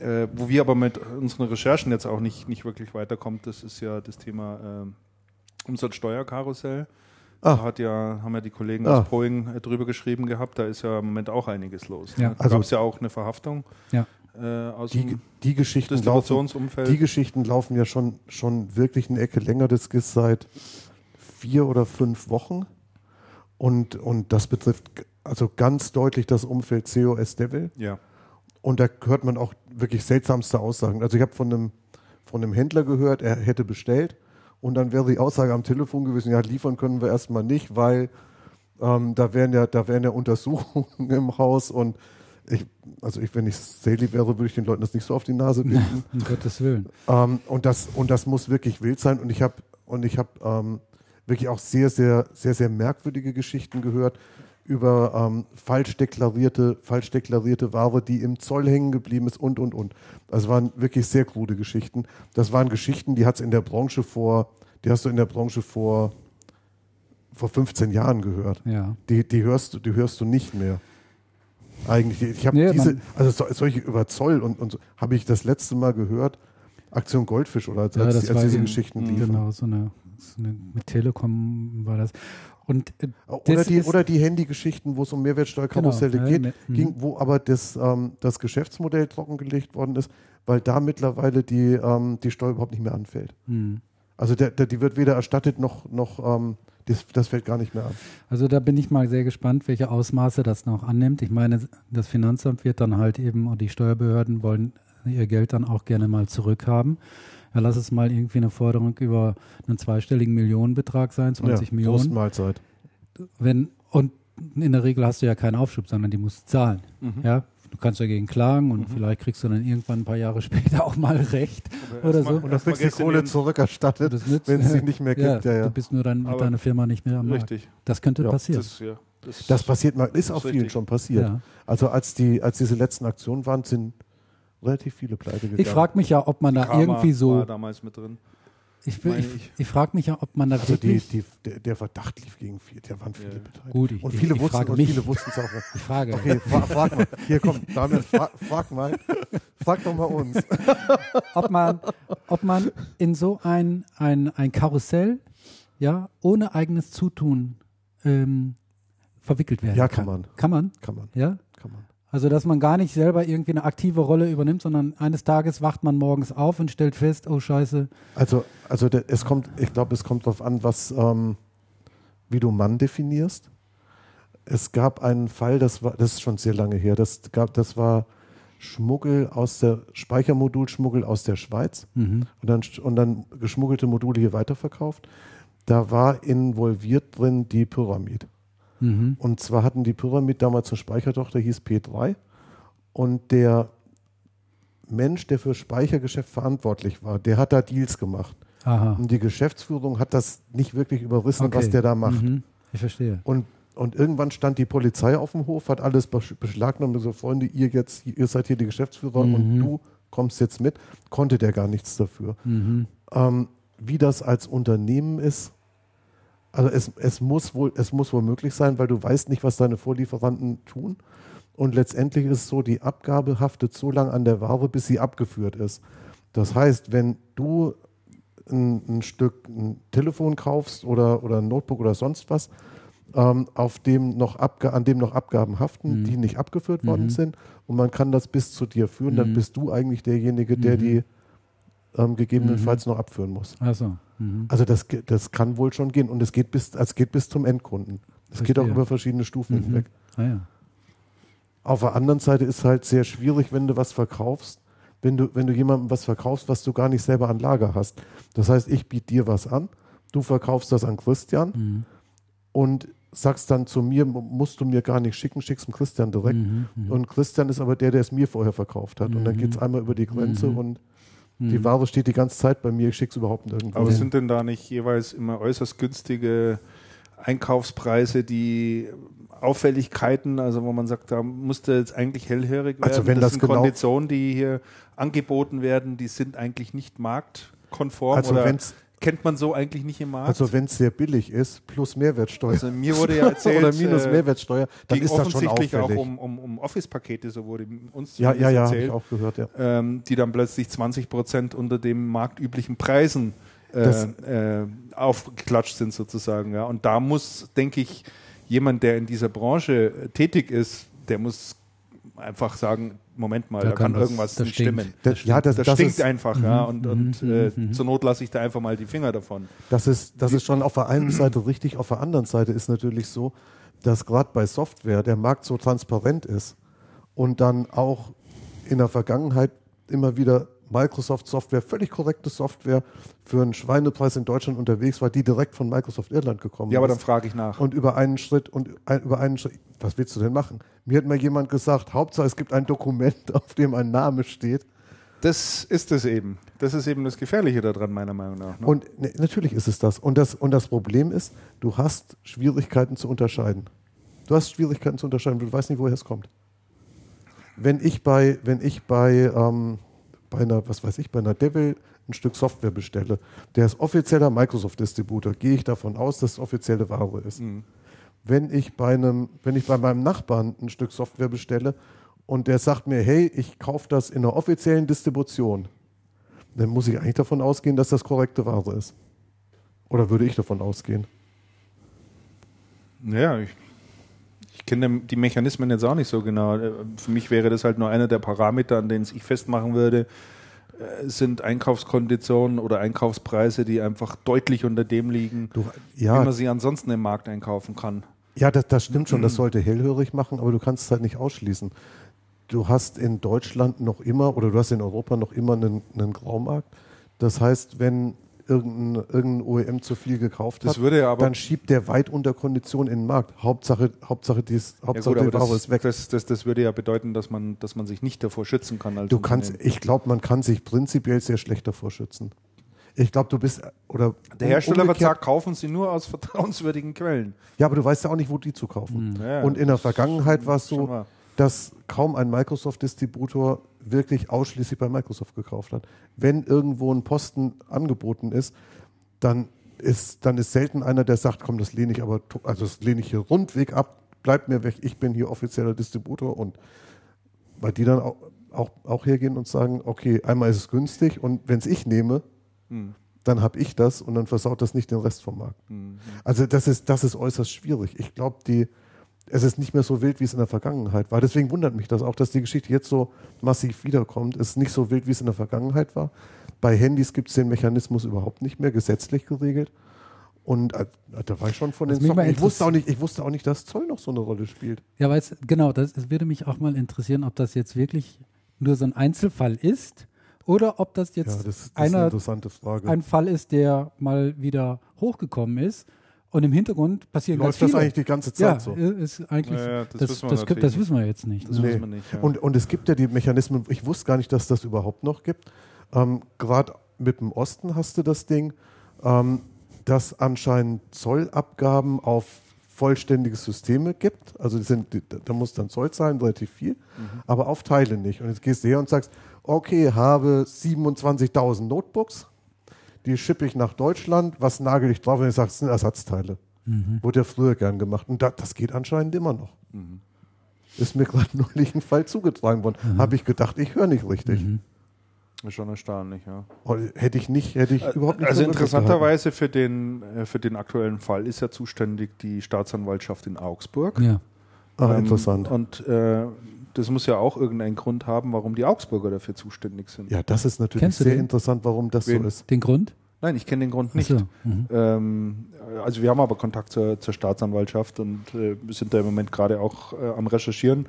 äh, wo wir aber mit unseren Recherchen jetzt auch nicht, nicht wirklich weiterkommen. Das ist ja das Thema äh, Umsatzsteuerkarussell.
Ah.
Da hat ja, haben ja die Kollegen
Ah.
aus Poing äh, drüber geschrieben gehabt, da ist ja im Moment auch einiges los.
Ja.
Ne? Da
Also-
gab es ja auch eine Verhaftung
ja.
äh, aus
Die,
dem
die, Geschichten laufen,
Distributionsumfeld.
die Geschichten laufen ja schon, schon wirklich eine Ecke länger. Das ist seit vier oder fünf Wochen. Und, und das betrifft also ganz deutlich das Umfeld COS Devil.
ja.
Und da hört man auch wirklich seltsamste Aussagen. Also ich habe von einem, von einem Händler gehört, er hätte bestellt und dann wäre die Aussage am Telefon gewesen, ja, liefern können wir erstmal nicht, weil ähm, da wären ja, da wären ja Untersuchungen im Haus und ich, also ich, wenn ich Sally wäre, würde ich den Leuten das nicht so auf die Nase binden.
um Gottes Willen.
Ähm, und, das, und das muss wirklich wild sein. Und ich habe und ich habe ähm, wirklich auch sehr, sehr, sehr, sehr merkwürdige Geschichten gehört. Über ähm, falsch, deklarierte, falsch deklarierte Ware, die im Zoll hängen geblieben ist und, und, und. Das waren wirklich sehr krude Geschichten. Das waren Geschichten, die hat es in der Branche vor, die hast du in der Branche vor, vor 15 Jahren gehört.
Ja.
Die, die, hörst, du- die hörst du nicht mehr. Eigentlich, ich habe
Nee,
diese, also so, solche über Zoll und, und so, habe ich das letzte Mal gehört, Aktion Goldfisch oder als,
Ja,
als, als diese
in-
Geschichten liefen.
Genau, so eine, so eine mit Telekom war das. Und äh,
Oder
das
die, oder die Handygeschichten, wo es um Mehrwertsteuerkarusselle
Genau,
geht,
ne, mhm.
ging, wo aber das, ähm, das Geschäftsmodell trockengelegt worden ist, weil da mittlerweile die, ähm, die Steuer überhaupt nicht mehr anfällt.
hm.
Also der, der, die wird weder erstattet noch, noch ähm, das, das fällt gar nicht mehr an.
Also da bin ich mal sehr gespannt, welche Ausmaße das noch annimmt. Ich meine, das Finanzamt wird dann halt eben und die Steuerbehörden wollen ihr Geld dann auch gerne mal zurückhaben. Ja, lass es mal irgendwie eine Forderung über einen zweistelligen Millionenbetrag sein, 20
ja,
Millionen.
Brustmahlzeit.
Wenn, und in der Regel hast du ja keinen Aufschub, sondern die musst du zahlen.
Mhm.
Ja, du kannst dagegen klagen und vielleicht kriegst du dann irgendwann ein paar Jahre später auch mal recht oder so.
Und das kriegst du die Kohle zurückerstattet, wenn es sie nicht mehr gibt. Ja, ja.
Du bist nur dann mit deiner Firma nicht mehr am Markt.
Richtig.
Das könnte
Ja,
passieren.
Das, ja, das,
Das passiert mal, ist
ist
auch vielen
richtig.
schon passiert.
Ja.
Also als die, als diese letzten Aktionen waren, sind relativ viele pleite gegangen.
Ich frage mich ja, ob man da
Karma
irgendwie so.
war damals mit drin.
Ich, ich,
ich.
ich frage mich ja, ob man da
also die,
wirklich.
die, der, der Verdacht lief gegen viele, da waren viele
Ja.
beteiligt.
Gut, ich-
und viele
ich
wussten
frage
und viele wussten es auch.
ich frage.
Okay, fra frag mal. Hier komm, Damian, fra frag mal. Frag doch mal uns.
ob man, ob man in so ein, ein, ein Karussell, ja, ohne eigenes Zutun ähm, verwickelt werden
Ja,
kann.
kann man.
Kann man,
Kann man,
ja. Also, dass man gar nicht selber irgendwie eine aktive Rolle übernimmt, sondern eines Tages wacht man morgens auf und stellt fest, oh Scheiße,
Also, also der, es kommt, ich glaube, es kommt darauf an, was, ähm, wie du Mann definierst. Es gab einen Fall, das war, das ist schon sehr lange her. Das gab, das war Schmuggel aus der Speichermodulschmuggel aus der Schweiz
Mhm.
und dann und dann geschmuggelte Module hier weiterverkauft. Da war involviert drin die Pyramid.
Mhm.
Und zwar hatten die Pyramid damals eine Speichertochter, hieß P3. Und der Mensch, der für Speichergeschäft verantwortlich war, der hat da Deals gemacht.
Aha.
Und die Geschäftsführung hat das nicht wirklich überrissen,
Okay.
was der da macht.
Mhm. Ich verstehe.
Und, und irgendwann stand die Polizei auf dem Hof, hat alles besch- beschlagnahmt und so, Freunde, ihr jetzt, ihr seid hier die Geschäftsführer und
Mhm.
du kommst jetzt mit. Konnte der gar nichts dafür.
Mhm.
Ähm, wie das als Unternehmen ist, also es, es, muss wohl, es muss wohl möglich sein, weil du weißt nicht, was deine Vorlieferanten tun. Und letztendlich ist es so, die Abgabe haftet so lange an der Ware, bis sie abgeführt ist. Das heißt, wenn du ein, ein Stück ein Telefon kaufst oder, oder ein Notebook oder sonst was, ähm, auf dem noch Abga an dem noch Abgaben haften,
Mhm.
die nicht abgeführt worden sind, und man kann das bis zu dir führen, dann
Mhm.
bist du eigentlich derjenige, der
Mhm.
die ähm, gegebenenfalls noch abführen muss.
Achso. Mhm.
Also das, das kann wohl schon gehen und es geht bis, es geht bis zum Endkunden. Es geht auch über verschiedene Stufen
Mhm.
hinweg.
Ah, ja.
Auf der anderen Seite ist halt sehr schwierig, wenn du was verkaufst, wenn du, wenn du jemandem was verkaufst, was du gar nicht selber an Lager hast. Das heißt, ich biete dir was an, du verkaufst das an Christian
Mhm.
und sagst dann zu mir, mu- musst du mir gar nicht schicken, schickst dem Christian direkt.
Mhm. Mhm.
Und Christian ist aber der, der es mir vorher verkauft hat. Und dann
Mhm.
geht es einmal über die Grenze
Mhm.
und
Mhm.
die Ware steht die ganze Zeit bei mir, ich schicke es überhaupt nirgendwo.
Aber
hin.
sind denn da nicht jeweils immer äußerst günstige Einkaufspreise, die Auffälligkeiten, also wo man sagt, da musste jetzt eigentlich hellhörig werden.
Also wenn das
sind
genau-
Konditionen, die hier angeboten werden, die sind eigentlich nicht marktkonform
Also
oder
wenn's-
kennt man so eigentlich nicht im Markt.
Also wenn es sehr billig ist, plus Mehrwertsteuer
Also mir wurde ja erzählt,
oder minus
äh,
Mehrwertsteuer, dann ist das schon
offensichtlich auch
auffällig.
um, um, um Office-Pakete, so wurde uns
ja, ja, ja, habe
erzählt,
ich auch gehört, ja.
ähm, die dann plötzlich 20 Prozent unter den marktüblichen Preisen äh, äh, aufgeklatscht sind sozusagen. Ja. Und da muss, denke ich, jemand, der in dieser Branche tätig ist, der muss einfach sagen, Moment mal,
Da
da, kann,
kann was-
irgendwas
das
nicht stimmen.
Das, ja, das,
Das,
das,
stinkt
ist,
einfach, ja, und, und
mhm,
äh,
mhm.
zur Not lasse ich da einfach mal die Finger davon.
das, ist, das ist schon auf der einen Seite richtig, auf der anderen Seite ist natürlich so, dass gerade bei Software der Markt so transparent ist und dann auch in der Vergangenheit immer wieder Microsoft Software, völlig korrekte Software für einen Schweinepreis in Deutschland unterwegs war, die direkt von Microsoft Irland gekommen
Ja, aber
ist.
dann frage ich nach.
und über einen Schritt und ein, über einen Schritt, was willst du denn machen? Mir hat mal jemand gesagt, Hauptsache es gibt ein Dokument, auf dem ein Name steht.
Das ist es eben. Das ist eben das Gefährliche daran, meiner Meinung nach. Ne?
Und ne, natürlich ist es das. Und, das. und das Problem ist, du hast Schwierigkeiten zu unterscheiden. Du hast Schwierigkeiten zu unterscheiden, du weißt nicht, woher es kommt. Wenn ich bei, wenn ich bei, ähm, bei einer, was weiß ich, bei einer Devil ein Stück Software bestelle, der ist offizieller Microsoft-Distributor, gehe ich davon aus, dass es offizielle Ware ist.
Mhm.
Wenn ich bei einem, wenn ich bei meinem Nachbarn ein Stück Software bestelle und der sagt mir, hey, ich kaufe das in einer offiziellen Distribution, dann muss ich eigentlich davon ausgehen, dass das korrekte Ware ist. Oder würde ich davon ausgehen?
Ja, ich, ich kenne die Mechanismen jetzt auch nicht so genau. Äh, Für mich wäre das halt nur einer der Parameter, an denen ich festmachen würde, äh, sind Einkaufskonditionen oder Einkaufspreise, die einfach deutlich unter dem liegen,
Du,
wie
ja,
man sie ansonsten im Markt einkaufen kann.
ja das, das stimmt schon, das sollte hellhörig machen, aber du kannst es halt nicht ausschließen. Du hast in Deutschland noch immer, oder du hast in Europa noch immer einen, einen Graumarkt. Das heißt, wenn irgendein, irgendein OEM zu viel gekauft
Das
hat,
würde ja aber
dann schiebt der weit unter Kondition in den Markt. Hauptsache, Hauptsache, dies,
Ja
Hauptsache
gut, aber
die Ware
das,
ist weg.
das, das, das würde ja bedeuten, dass man, dass man sich nicht davor schützen kann.
Du kannst, ich glaube, man kann sich prinzipiell sehr schlecht davor schützen. Ich glaube, du bist oder
Der Hersteller wird sagen, kaufen Sie nur aus vertrauenswürdigen Quellen.
Ja, aber du weißt ja auch nicht, wo die zu kaufen.
Ja,
Und in der Vergangenheit war es so. Dass kaum ein Microsoft-Distributor wirklich ausschließlich bei Microsoft gekauft hat. Wenn irgendwo ein Posten angeboten ist, dann ist, dann ist selten einer, der sagt, komm, das lehne ich aber, also das lehne ich hier rundweg ab, bleibt mir weg, ich bin hier offizieller Distributor und weil die dann auch, auch, auch hergehen und sagen, okay, einmal ist es günstig und wenn es ich nehme,
Hm.
dann habe ich das und dann versaut das nicht den Rest vom Markt. Also das ist, das ist äußerst schwierig. Ich glaube, die, es ist nicht mehr so wild, wie es in der Vergangenheit war. Deswegen wundert mich das auch, dass die Geschichte jetzt so massiv wiederkommt. Es ist nicht so wild, wie es in der Vergangenheit war. Bei Handys gibt es den Mechanismus überhaupt nicht mehr, gesetzlich geregelt. Und äh, da war ich schon von den Socken. Ich wusste, auch nicht, ich wusste auch nicht, dass Zoll noch so eine Rolle spielt.
Ja, weil es, genau, das, es würde mich auch mal interessieren, ob das jetzt wirklich nur so ein Einzelfall ist oder ob das
Ja,
jetzt
das, das ist eine
einer,
interessante Frage.
ein Fall ist, der mal wieder hochgekommen ist und im Hintergrund passieren
Läuft
ganz
das
viele.
eigentlich die ganze
ja,
Zeit so?
ist eigentlich,
Ja, ja, das
das,
wissen wir
das, das wissen wir jetzt nicht.
Das
ne?
wissen wir nicht. Ja.
Und, und es gibt ja die Mechanismen, ich wusste gar nicht, dass das überhaupt noch gibt. Ähm, Gerade mit dem Osten hast du das Ding, ähm, dass anscheinend Zollabgaben auf vollständige Systeme gibt. Also die sind, die, da muss dann Zoll zahlen, relativ viel, aber auf Teile nicht. Und jetzt gehst du her und sagst, okay, habe 27.000 Notebooks, die schippe ich nach Deutschland, was nagel ich drauf? Und ich sage, es sind Ersatzteile. Wurde ja früher gern gemacht. Und da, das geht anscheinend immer noch. Ist mir gerade neulich ein Fall zugetragen worden. Habe ich gedacht, ich höre nicht richtig.
ist schon erstaunlich, ja.
Und Hätte ich nicht, hätte ich überhaupt nicht
Also interessanterweise für den, äh, für den aktuellen Fall ist ja zuständig die Staatsanwaltschaft in Augsburg.
Ja.
Ah,
Ähm,
interessant.
Und äh, das muss ja auch irgendeinen Grund haben, warum die Augsburger dafür zuständig sind.
Ja, das ist natürlich sehr
den?
interessant, warum das
Wen?
so ist.
Den Grund?
Nein, ich kenne den Grund nicht.
so, mhm.
Ähm, also wir haben aber Kontakt zur, zur Staatsanwaltschaft und äh, wir sind da im Moment gerade auch äh, am Recherchieren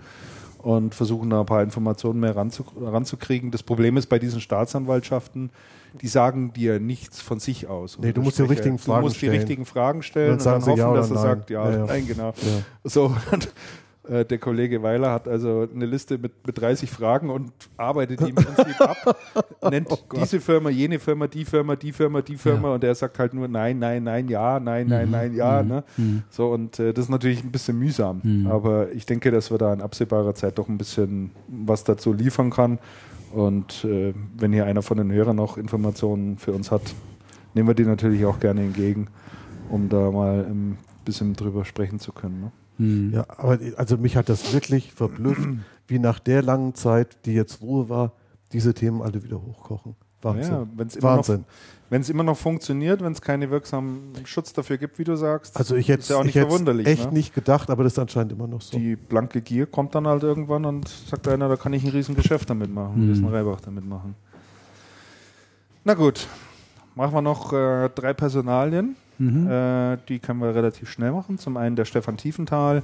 und versuchen da ein paar Informationen mehr ranzu, ranzukriegen. Das Problem ist bei diesen Staatsanwaltschaften, die sagen dir nichts von sich aus.
Nee, du musst die
Sprecher-
richtigen Fragen
Du musst
stellen.
die richtigen Fragen stellen
Dann
und
sagen
dann
sie
hoffen,
ja
dass er sagt ja,
Ja, ja.
nein, genau.
Ja.
So, und, äh, der Kollege Weiler hat also eine Liste mit, mit 30 Fragen und arbeitet die im Prinzip ab, nennt diese Firma, jene Firma, die Firma, die Firma, die Firma
Ja.
und er sagt halt nur nein, nein, nein, ja, nein, nein, nein, ja. Ne? So, und äh, das ist natürlich ein bisschen mühsam. Aber ich denke, dass wir da in absehbarer Zeit doch ein bisschen was dazu liefern kann. Und äh, wenn hier einer von den Hörern noch Informationen für uns hat, nehmen wir die natürlich auch gerne entgegen, um da mal ein bisschen drüber sprechen zu können. Ne?
Hm.
Ja, aber also mich hat das wirklich verblüfft, wie nach der langen Zeit, die jetzt Ruhe war, diese Themen alle wieder hochkochen. Wahnsinn.
Ja, wenn's
Wahnsinn.
wenn es immer noch funktioniert, wenn es keinen wirksamen Schutz dafür gibt, wie du sagst,
Also ich hätte
ist ja auch
ich
nicht verwunderlich.
echt
ne?
nicht gedacht, aber das ist anscheinend immer noch so.
Die blanke Gier kommt dann halt irgendwann und sagt einer, da kann ich ein riesen Geschäft damit machen, ein
Mhm.
riesen Reibach damit machen. Na gut, machen wir noch äh, drei Personalien.
Mhm.
Äh, die können wir relativ schnell machen. Zum einen der Stefan Tiefenthal,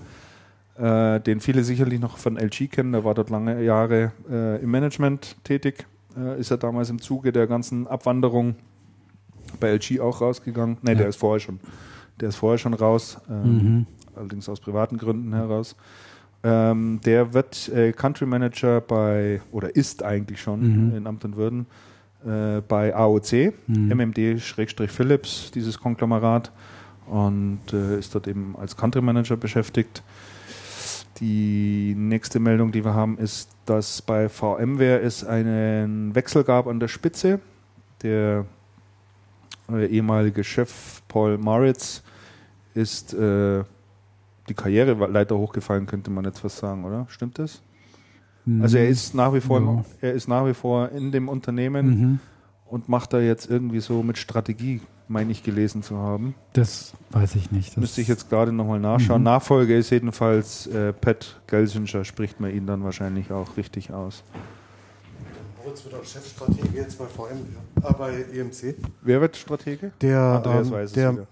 äh, den viele sicherlich noch von LG kennen. Der war dort lange Jahre äh, im Management tätig. Äh, ist er damals im Zuge der ganzen Abwanderung bei LG auch rausgegangen. Ne,
Ja.
der ist vorher schon. Der ist vorher schon raus, ähm,
Mhm.
allerdings aus privaten Gründen heraus. Ähm, der wird äh, Country Manager bei, oder ist eigentlich schon
Mhm.
in Amt und Würden, äh, bei AOC,
Mhm.
MMD-Philips, dieses Konglomerat, und äh, ist dort eben als Country Manager beschäftigt. Die nächste Meldung, die wir haben, ist, dass bei VMware es einen Wechsel gab an der Spitze. Der äh, ehemalige Chef Paul Maritz ist äh, die Karriereleiter hochgefallen, könnte man jetzt was sagen, oder? Stimmt das? Also er ist nach wie vor,
Ja.
er ist nach wie vor in dem Unternehmen
Mhm.
und macht da jetzt irgendwie so mit Strategie, meine ich gelesen zu haben.
Das weiß ich nicht. Das
Müsste ich jetzt gerade nochmal nachschauen.
Mhm.
Nachfolge ist jedenfalls äh, Pat Gelsinger, spricht man ihn dann wahrscheinlich auch richtig aus.
Moritz wird auch Chefstratege jetzt bei VM, äh, bei EMC.
Wer wird Stratege?
Der,
Andreas
ähm,
weiß es
der,
wieder.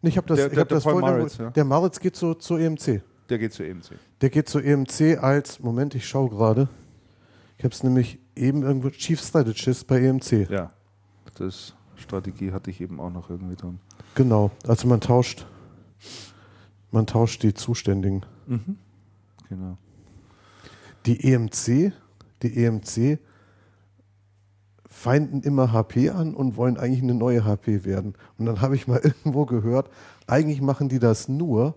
Nee, ich habe das,
Der-
ich
der-
hab
der
das
Paul
vorhin
Maritz, ja.
Der Maritz geht zu, zu EMC.
Der geht zu EMC.
Der geht zu EMC als, Moment, ich schaue gerade. Ich habe es nämlich eben irgendwo, Chief Strategist bei EMC.
Ja, das Strategie hatte ich eben auch noch irgendwie drin.
Genau, also man tauscht, man tauscht die Zuständigen.
Genau.
Die EMC, die EMC feinden immer HP an und wollen eigentlich eine neue HP werden. Und dann habe ich mal irgendwo gehört, eigentlich machen die das nur,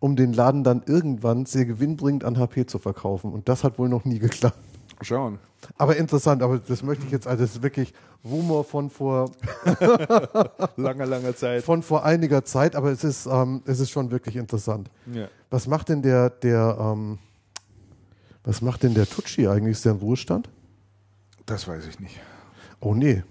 um den Laden dann irgendwann sehr gewinnbringend an HP zu verkaufen. Und das hat wohl noch nie geklappt.
Schauen.
Aber interessant, aber das möchte ich jetzt, also das ist wirklich Rumor von vor,
Langer, langer Zeit.
von vor einiger Zeit, aber es ist, ähm, es ist schon wirklich interessant.
Ja.
Was macht denn der, der, ähm, was macht denn der Tucci eigentlich? Ist der im Ruhestand?
Das weiß ich nicht.
Oh nee.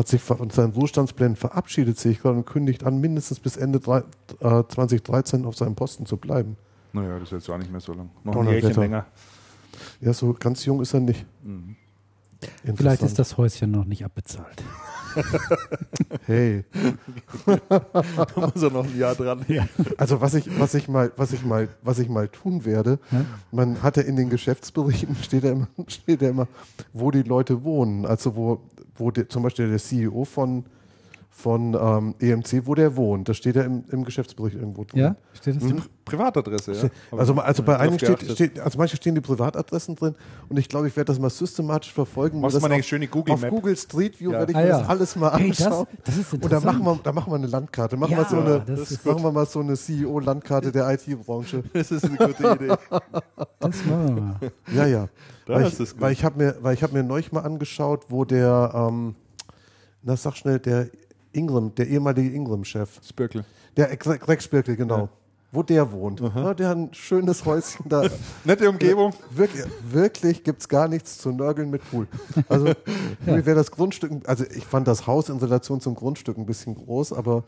Hat sich von seinen Ruhestandsplänen verabschiedet, sehe ich gerade, und kündigt an, mindestens bis Ende drei, äh, 2013 auf seinem Posten zu bleiben.
Naja, das ist jetzt auch nicht mehr so lang. Noch ein. Jährchen länger.
Ja, so ganz jung ist er nicht.
Mhm.
Vielleicht ist das Häuschen noch nicht abbezahlt.
Hey.
Da muss er noch ein Jahr dran.
Also was ich, was ich mal, was ich mal, was ich mal tun werde,
Ja?
man hat ja in den Geschäftsberichten steht ja immer, steht ja immer, wo die Leute wohnen. Also wo, wo der, zum Beispiel der CEO von, von ähm, EMC, wo der wohnt. Das steht ja im, im Geschäftsbericht irgendwo drin.
Ja? Steht das
Mhm.
drin?
Privatadresse, ja.
Also, also bei einigen steht, steht, also manche stehen die Privatadressen drin und ich glaube, ich werde das mal systematisch verfolgen.
Machst
das
mal eine
auf,
schöne Google
Auf
Map.
Google Street View
Ja.
werde ich
Ah,
mir
ja.
das alles mal
Hey, das-
anschauen.
das ist
und da machen,
interessant.
wir, da machen wir eine Landkarte. Machen,
Ja,
wir, so eine,
das
machen wir mal so eine CEO-Landkarte der IT-Branche.
Das ist eine gute Idee.
Das machen wir mal.
Ja, ja.
Da
weil,
ist
ich,
gut.
weil ich habe mir, weil ich habe mir neulich mal angeschaut, wo der, ähm, na sag schnell, der Ingram, der ehemalige Ingram-Chef,
Spirkel.
der Greg Spirkel, genau, wo der wohnt. Ja, der hat ein schönes Häuschen da.
Nette Umgebung.
Wirklich, wirklich gibt es gar nichts zu nörgeln mit Pool. Also mir wäre das Grundstück, also ich fand das Haus in Relation zum Grundstück ein bisschen groß, aber,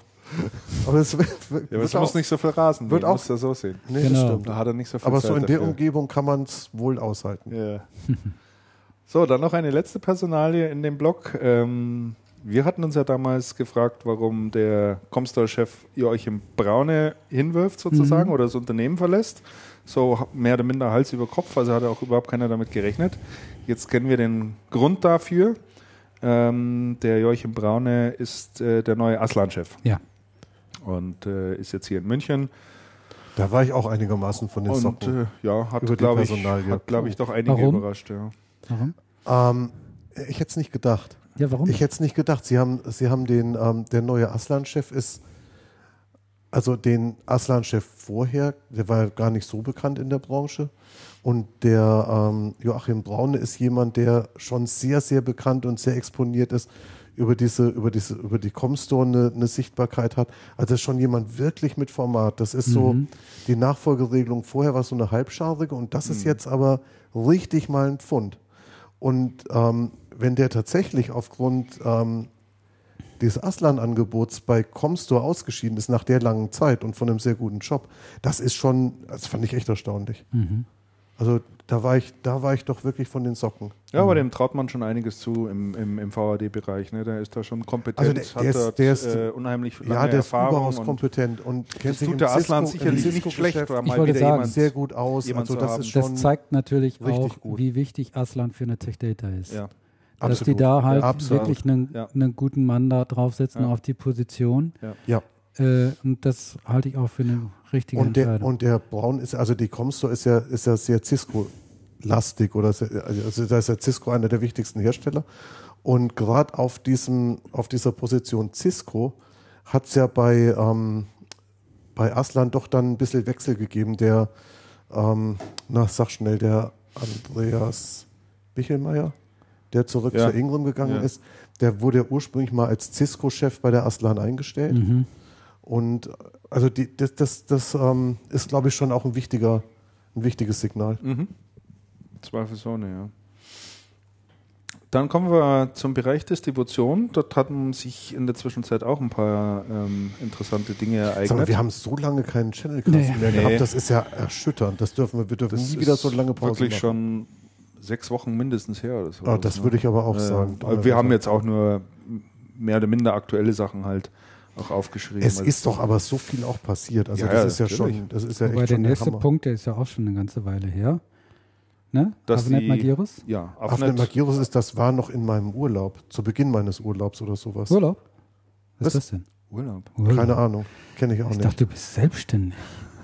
aber es wird, wird,
Ja, aber es
auch,
muss nicht so viel Rasen
wird auch-
muss das so sehen.
nee,
Genau.
das stimmt.
Da hat er nicht so viel
Aber
Zeit
so in der
dafür.
Umgebung kann man es wohl aushalten.
Ja. So, dann noch eine letzte Personalie in dem Blog. Ähm, wir hatten uns ja damals gefragt, warum der Comstar-Chef Joachim Braune hinwirft sozusagen oder das Unternehmen verlässt. So mehr oder minder Hals über Kopf, also hat auch überhaupt keiner damit gerechnet. Jetzt kennen wir den Grund dafür. Ähm, der Joachim Braune ist äh, der neue Aslan-Chef
Ja.
und äh, ist jetzt hier in München.
Da war ich auch einigermaßen von den
Und äh, ja, hat, glaube ich, hat, glaub ich, doch einige
Warum?
überrascht. Ja.
Warum?
Ähm, ich hätte es nicht gedacht.
Ja, warum?
Ich hätte es nicht gedacht. Sie haben, Sie haben den, ähm, der neue Aslan-Chef ist, also den Aslan-Chef vorher, der war gar nicht so bekannt in der Branche. Und der ähm, Joachim Braune ist jemand, der schon sehr, sehr bekannt und sehr exponiert ist, über diese, über diese, über die Comstore eine, eine Sichtbarkeit hat. Also ist schon jemand wirklich mit Format. Das ist so die Nachfolgeregelung. Vorher war so eine halbscharige und das ist jetzt aber richtig mal ein Pfund. Und ähm, wenn der tatsächlich aufgrund ähm, des Aslan-Angebots bei Comstore ausgeschieden ist nach der langen Zeit und von einem sehr guten Job, das ist schon, das fand ich echt erstaunlich. Also da war ich, da war ich doch wirklich von den Socken.
Ja, aber dem traut man schon einiges zu im, im, im VAD-Bereich. Ne? Der ist da schon kompetent,
Also der- der
hat
ist-
dort,
der ist-
äh, unheimlich lange
Ja, der ist
Erfahrung.
überaus
und
kompetent und kennt
das
sich
tut der Aslan sicherlich nicht schlecht,
Ich
mal
wollte
wieder
sagen,
jemand.
sehr gut aus.
jemand
Also das ist schon
Das zeigt natürlich
richtig
auch,
gut.
wie wichtig Aslan für eine Tech Data ist.
Ja.
Dass die
Absolut.
da halt
Ja, absolut.
wirklich einen,
Ja.
einen guten Mann da draufsetzen
Ja.
auf die Position.
ja.
Äh, und das halte ich auch für eine richtige
Und der,
Entscheidung.
und der Braun ist, also die Comstore ist ja, ist ja sehr Cisco-lastig oder sehr, also da ist ja Cisco einer der wichtigsten Hersteller. Und gerade auf diesem, auf dieser Position Cisco hat es ja bei, ähm, bei Aslan doch dann ein bisschen Wechsel gegeben. Der, ähm, na, sag schnell, der Andreas Bichelmeier, der zurück
Ja.
zu Ingram gegangen
Ja.
ist, der wurde ursprünglich mal als Cisco-Chef bei der Aslan eingestellt.
Mhm.
Und also die, das, das, das ähm, ist, glaube ich, schon auch ein wichtiger, ein wichtiges Signal.
Mhm. Zweifelsohne, ja. Dann kommen wir zum Bereich Distribution. Dort hatten sich in der Zwischenzeit auch ein paar ähm, interessante Dinge
Sag mal,
ereignet.
wir haben so lange keinen Channelcast
Nee.
mehr
Nee.
gehabt. Das ist ja erschütternd. Das dürfen wir, wir dürfen nie wieder so lange Pause
wirklich
machen.
schon sechs Wochen mindestens her oder so.
Ah, das würde ich aber auch
Äh,
sagen.
aber wir haben jetzt auch nur mehr oder minder aktuelle Sachen halt auch aufgeschrieben.
Es
Also-
ist doch aber so viel auch passiert. Also
Ja,
das
ja,
ist ja
natürlich.
schon, das ist ja
Wobei
echt
der
schon der
nächste
Hammer.
Punkt, der ist ja auch schon eine ganze Weile her. Ne?
Dass
Avnet
die-
Magirus?
Ja,
Afnet
Afnet,
Magirus ist, das war noch in meinem Urlaub, zu Beginn meines Urlaubs oder sowas.
Urlaub? Was
Was?
ist das denn?
Urlaub.
Urlaub.
Keine Ahnung, kenne ich auch
Ich
nicht.
dachte, du bist selbstständig.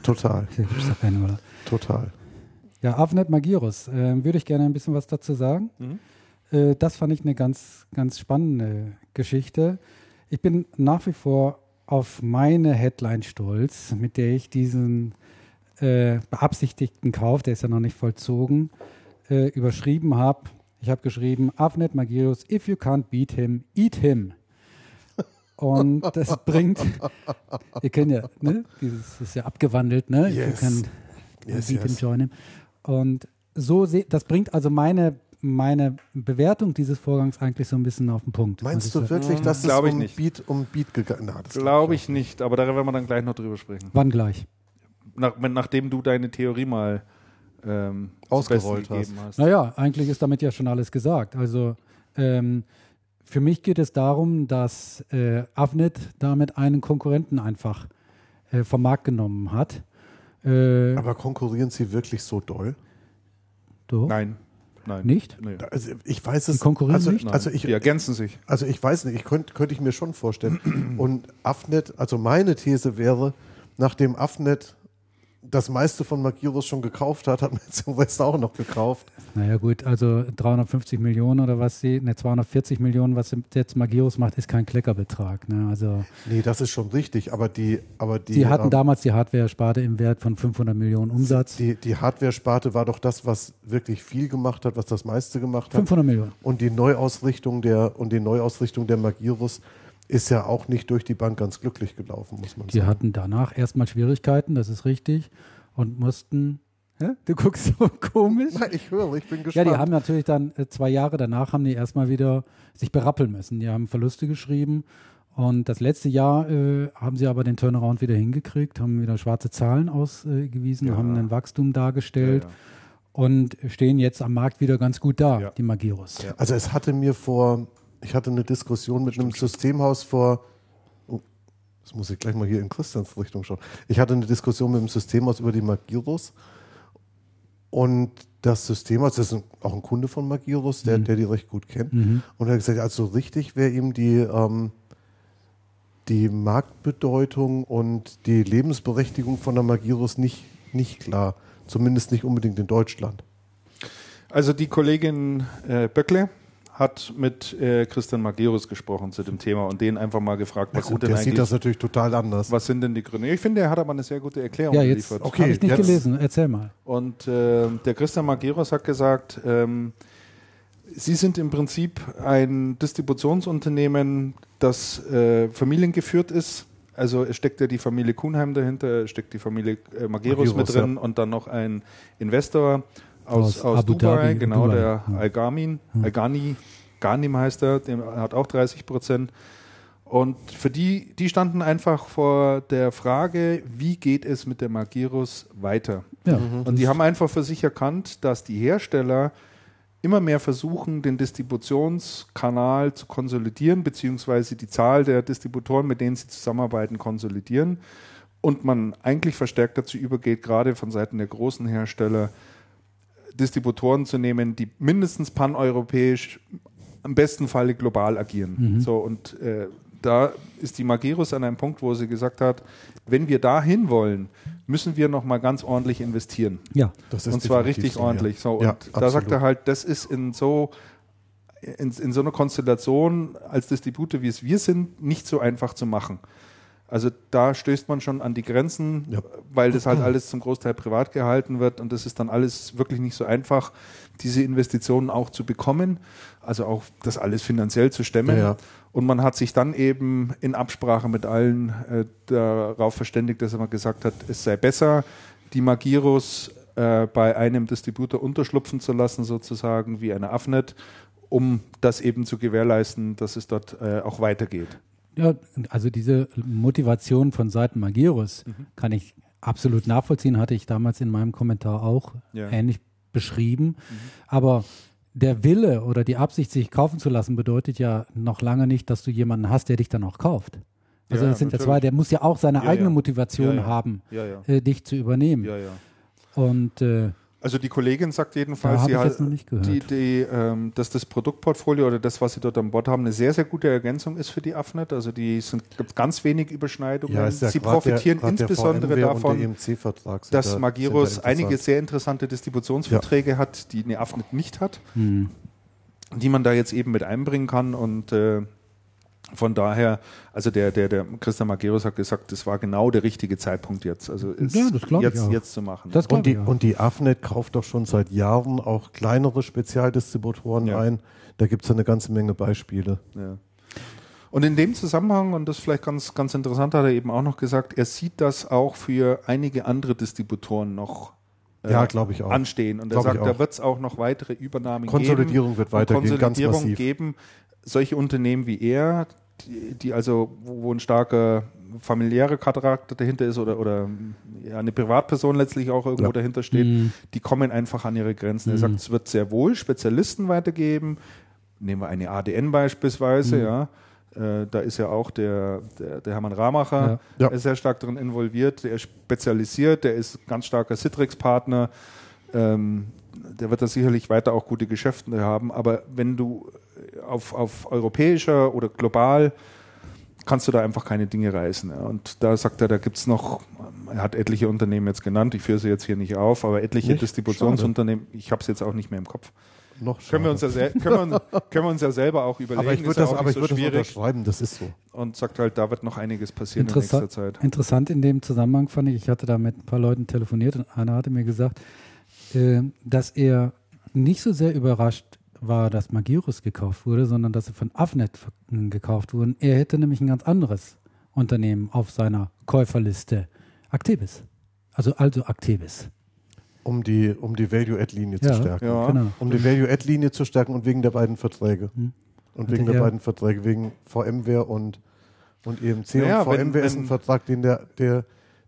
Total,
es doch keinen Urlaub.
total.
Ja, Avnet Magirus. Ähm, würde ich gerne ein bisschen was dazu sagen.
Mhm.
Äh, das fand ich eine ganz, ganz spannende Geschichte. Ich bin nach wie vor auf meine Headline stolz, mit der ich diesen äh, beabsichtigten Kauf, der ist ja noch nicht vollzogen, äh, überschrieben habe. Ich habe geschrieben, Avnet Magirus, if you can't beat him, eat him. Und das bringt, ihr kennt ja, ne? Dieses ist ja abgewandelt, ne? If you
Yes.
can
Yes,
beat him,
yes.
join him. Und so das bringt also meine, meine Bewertung dieses Vorgangs eigentlich so ein bisschen auf den Punkt.
Meinst du wirklich, dass es um
nicht.
Beat, um Beat gegangen das
Glaube ich nicht, aber darüber werden wir dann gleich noch drüber sprechen.
Wann gleich?
Nach, wenn, nachdem du deine Theorie mal ähm,
Ausgerollt
gegeben hast.
Naja, eigentlich ist damit ja schon alles gesagt. Also ähm, für mich geht es darum, dass äh, Avnet damit einen Konkurrenten einfach äh, vom Markt genommen hat. Äh,
Aber konkurrieren sie wirklich so doll?
doch,
Nein, nein.
Nicht?
Nee.
Also ich weiß es.
Die konkurrieren
also,
nicht?
Also ich,
Die ergänzen sich.
Also ich weiß nicht, ich könnte könnte ich mir schon vorstellen. Und Afnet, also meine These wäre, nachdem Afnet das meiste von Magirus schon gekauft hat, hat man jetzt West auch noch gekauft.
Naja gut, also 350 Millionen oder was sie, ne 240 Millionen, was jetzt Magirus macht, ist kein Kleckerbetrag. Ne? Also
Nee, das ist schon richtig, aber die, aber die,
sie hatten
ähm,
damals die Hardware-Sparte im Wert von 500 Millionen Umsatz.
die, die Hardware-Sparte war doch das, was wirklich viel gemacht hat, was das meiste gemacht hat.
500 Millionen.
Und die Neuausrichtung der und die Neuausrichtung der Magirus ist ja auch nicht durch die Bank ganz glücklich gelaufen, muss man
Die
sagen.
hatten danach erstmal Schwierigkeiten, das ist richtig, und mussten. Hä? Du guckst so komisch.
Nein, ich höre, ich bin
Ja,
gespannt.
die haben natürlich dann äh, zwei Jahre danach haben die erstmal wieder sich berappeln müssen. Die haben Verluste geschrieben und das letzte Jahr äh, haben sie aber den Turnaround wieder hingekriegt, haben wieder schwarze Zahlen ausgewiesen,
Ja.
haben ein Wachstum dargestellt
Ja, ja.
und stehen jetzt am Markt wieder ganz gut da,
Ja.
die Magirus.
Ja.
Also es hatte mir vor, ich hatte eine Diskussion mit einem Systemhaus vor, oh, das muss ich gleich mal hier in Christians Richtung schauen. Ich hatte eine Diskussion mit einem Systemhaus über die Magirus und das Systemhaus, das ist ein, auch ein Kunde von Magirus, der, der die recht gut kennt.
Mhm.
Und er hat gesagt, also richtig wäre ihm die, ähm, die Marktbedeutung und die Lebensberechtigung von der Magirus nicht, nicht klar. Zumindest nicht unbedingt in Deutschland.
Also die Kollegin äh, Böckle hat mit äh, Christian Magirus gesprochen zu dem Thema und den einfach mal gefragt, was
gut,
sind denn
der
eigentlich,
sieht das natürlich total anders.
was sind denn die Gründe? Ich finde, er hat aber eine sehr gute Erklärung
Ja, jetzt
geliefert.
Okay,
habe ich nicht
jetzt-
gelesen. Erzähl mal.
Und äh, der Christian Magirus hat gesagt, ähm, Sie sind im Prinzip ein Distributionsunternehmen, das äh, familiengeführt ist. Also es steckt ja die Familie Kuhnheim dahinter, steckt die Familie äh, Magirus,
Magirus,
mit drin und dann noch ein Investor aus,
Aus
aus,
Abu
Dubai,
Dhabi,
genau,
Dubai,
der
ja.
Al-Gamin, Al-Ghani, Ghanim heißt er, der hat auch 30 Prozent. Und für die, die standen einfach vor der Frage, wie geht es mit der Magirus weiter?
Ja,
Und die haben einfach für sich erkannt, dass die Hersteller immer mehr versuchen, den Distributionskanal zu konsolidieren, beziehungsweise die Zahl der Distributoren, mit denen sie zusammenarbeiten, konsolidieren. Und man eigentlich verstärkt dazu übergeht, gerade von Seiten der großen Hersteller, Distributoren zu nehmen, die mindestens paneuropäisch, am besten Falle global agieren. So, und äh, da ist die Magirus an einem Punkt, wo sie gesagt hat, wenn wir dahin wollen, müssen wir nochmal ganz ordentlich investieren.
ja.
Das ist
Und zwar richtig
so, ja.
ordentlich. So,
Ja,
und da
absolut.
sagt er halt, das ist in so, in, in so einer Konstellation als Distributor, wie es wir sind, nicht so einfach zu machen. Also da stößt man schon an die Grenzen,
Ja.
weil das halt alles zum Großteil privat gehalten wird und das ist dann alles wirklich nicht so einfach, diese Investitionen auch zu bekommen, also auch das alles finanziell zu stemmen.
Ja.
Und man hat sich dann eben in Absprache mit allen äh, darauf verständigt, dass man gesagt hat, es sei besser, die Magirus äh, bei einem Distributor unterschlupfen zu lassen, sozusagen wie eine Afnet, um das eben zu gewährleisten, dass es dort äh, auch weitergeht.
Ja, also diese Motivation von Seiten Magirus
Mhm.
kann ich absolut nachvollziehen, hatte ich damals in meinem Kommentar auch
Ja. Mhm.
ähnlich beschrieben. Aber der Wille oder die Absicht, sich kaufen zu lassen, bedeutet ja noch lange nicht, dass du jemanden hast, der dich dann auch kauft. Also
Ja,
das sind ja zwei, der muss ja auch seine
Ja,
eigene. Motivation haben, äh, dich zu übernehmen.
Ja, ja.
Und äh,
Also die Kollegin sagt
Da
jedenfalls,
hab
sie hat-. Die, die, ähm, dass das Produktportfolio oder das, was sie dort an Bord haben, eine sehr, sehr gute Ergänzung ist für die AFNet. Also die sind gibt ganz wenig Überschneidungen.
Ja, ja
sie profitieren
der,
insbesondere davon,
sind
dass
da-
Magirus
da
einige sehr interessante Distributionsverträge hat, die eine AFNet nicht hat,
hm.
die man da jetzt eben mit einbringen kann und äh, von daher, also der, der, der Christian Magirus hat gesagt, das war genau der richtige Zeitpunkt jetzt. Also
Ja,
jetzt, jetzt zu machen.
Das
Und die, und die AFNet kauft doch schon seit Jahren auch kleinere Spezialdistributoren
Ja.
ein. Da gibt es eine ganze Menge Beispiele.
Ja. Und in dem Zusammenhang, und das ist vielleicht ganz, ganz interessant, hat er eben auch noch gesagt, er sieht das auch für einige andere Distributoren noch äh,
Ja, glaube ich auch.
anstehen. Und er
Glaub ich
sagt, da wird es auch noch weitere Übernahmen
Konsolidierung
geben.
wird
und
weitergehen, ganz
Konsolidierung
massiv.
geben. Solche Unternehmen wie er, die, die also, wo, wo ein starker familiärer Charakter dahinter ist oder, oder ja, eine Privatperson letztlich auch irgendwo
Ja.
dahinter steht,
Mhm.
die kommen einfach an ihre Grenzen. Er sagt, es wird sehr wohl Spezialisten weitergeben. Nehmen wir eine ADN beispielsweise, ja. Äh, da ist ja auch der, der, der Hermann Ramacher
Ja.
ist sehr stark darin involviert. Der ist spezialisiert, der ist ganz starker Citrix-Partner. Ähm, der wird da sicherlich weiter auch gute Geschäfte haben. Aber wenn du auf, auf europäischer oder global kannst du da einfach keine Dinge reißen. Ja. Und da sagt er, da gibt es noch, er hat etliche Unternehmen jetzt genannt, ich führe sie jetzt hier nicht auf, aber etliche
Nicht?
Distributionsunternehmen, ich habe es jetzt auch nicht mehr im Kopf.
Noch
Können wir, uns ja
schade.
können, wir, uns- können wir uns ja selber auch überlegen.
aber ich
ist
würde
ja
das,
auch
aber
nicht
ich würde
so
das
schwierig.
unterschreiben, das ist so.
Und sagt halt, da wird noch einiges passieren
Interessa
in nächster Zeit.
Interessant in dem Zusammenhang fand ich, ich hatte da mit ein paar Leuten telefoniert und einer hatte mir gesagt, äh, dass er nicht so sehr überrascht war, dass Magirus gekauft wurde, sondern dass sie von Avnet gekauft wurden. Er hätte nämlich ein ganz anderes Unternehmen auf seiner Käuferliste. Actebis. Also, also Actebis.
Um die, um die Value-Add-Linie
Ja.
zu stärken.
Ja.
Genau.
Um die Value-Add-Linie zu stärken und wegen der beiden Verträge.
Hm.
Und wegen der
er-
beiden Verträge, wegen VMware und, und EMC.
Naja,
und
wenn-
VMware ist
wenn-
ein Vertrag, den der, der,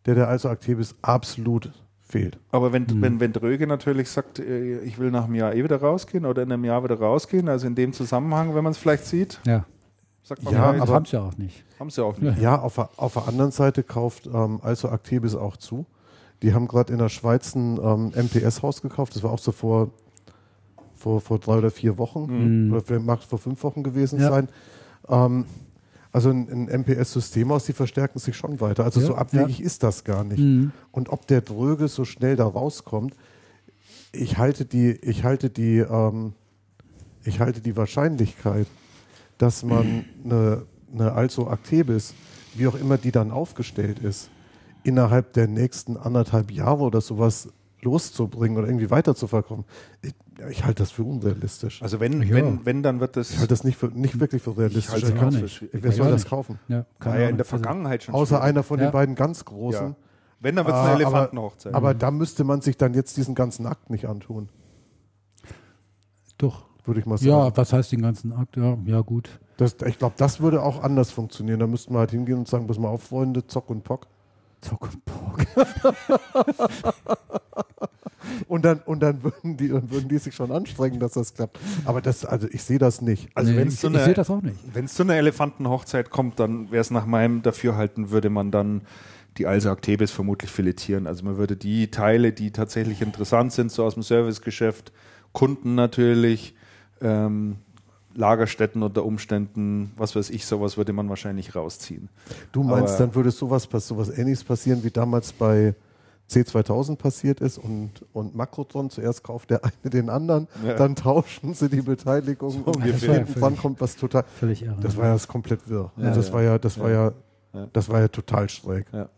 der, der also aktiv ist, absolut fehlt.
Aber wenn,
Hm.
wenn, wenn Dröge natürlich sagt, äh, ich will nach einem Jahr eh wieder rausgehen oder in einem Jahr wieder rausgehen, also in dem Zusammenhang, wenn man es vielleicht sieht,
Ja,
sagt man,
Ja,
vielleicht,
aber-
haben sie ja auch nicht.
haben sie auch nicht.
Ja, auf, der- auf der anderen Seite kauft ähm, also Actebis auch zu. Die haben gerade in der Schweiz ein ähm, MPS-Haus gekauft. Das war auch so vor, vor, vor drei oder vier Wochen.
Mhm.
Oder vielleicht mag es vor fünf Wochen gewesen
Ja.
sein. Ähm, also ein, ein MPS-Systemhaus, die verstärken sich schon weiter. Also
Ja,
so abwegig ist das gar nicht.
Mhm.
Und ob der Dröge so schnell da rauskommt, ich halte die, ich halte die, ähm, ich halte die Wahrscheinlichkeit, dass man eine, eine Also Actebis, wie auch immer die dann aufgestellt ist, innerhalb der nächsten anderthalb Jahre oder sowas loszubringen oder irgendwie weiterzuverkaufen, ich, ich halte das für unrealistisch.
Also wenn,
Ja.
wenn, wenn, dann wird das.
Ich halte das nicht, für, nicht wirklich für realistisch.
halte ganz für
nicht.
schwierig.
Wer soll das
nicht.
kaufen?
Ja,
War ja in der Vergangenheit schon.
Außer
schwierig.
einer von
Ja.
den beiden ganz großen.
Ja. Wenn, dann wird es eine
Ah, aber-
Elefantenhochzeit.
Aber da müsste man sich dann jetzt diesen ganzen Akt nicht antun,
Doch.
würde ich mal sagen.
Ja, was heißt den ganzen Akt? Ja, ja gut.
Das, ich glaube, das würde auch anders funktionieren. Da müssten wir halt hingehen und sagen, pass mal auf, Freunde, Zock und Pock.
Zock und
dann, und dann würden die, dann würden die sich schon anstrengen, dass das klappt. Aber das, also ich sehe das nicht.
also
Nee,
wenn
ich,
es zu
ich sehe
einer,
das auch nicht.
wenn's zu einer Elefantenhochzeit kommt, dann wäre es nach meinem Dafürhalten, würde man dann die Also Actebis vermutlich filetieren. Also man würde die Teile, die tatsächlich interessant sind, so aus dem Servicegeschäft, Kunden natürlich, ähm, Lagerstätten unter Umständen, was weiß ich, sowas würde man wahrscheinlich rausziehen.
Du meinst,
Aber-
dann würde sowas, sowas ähnliches passieren, wie damals bei C2000 passiert ist und, und Makrotron zuerst kauft der eine den anderen,
Ja.
dann tauschen sie die Beteiligung und
ungefähr.
hinten dran kommt was total.
Völlig irre.
Das war ja das komplett wirr.
Ja,
das
ja.
war ja, das war ja
Ja.
Das war ja total schräg.
Ja.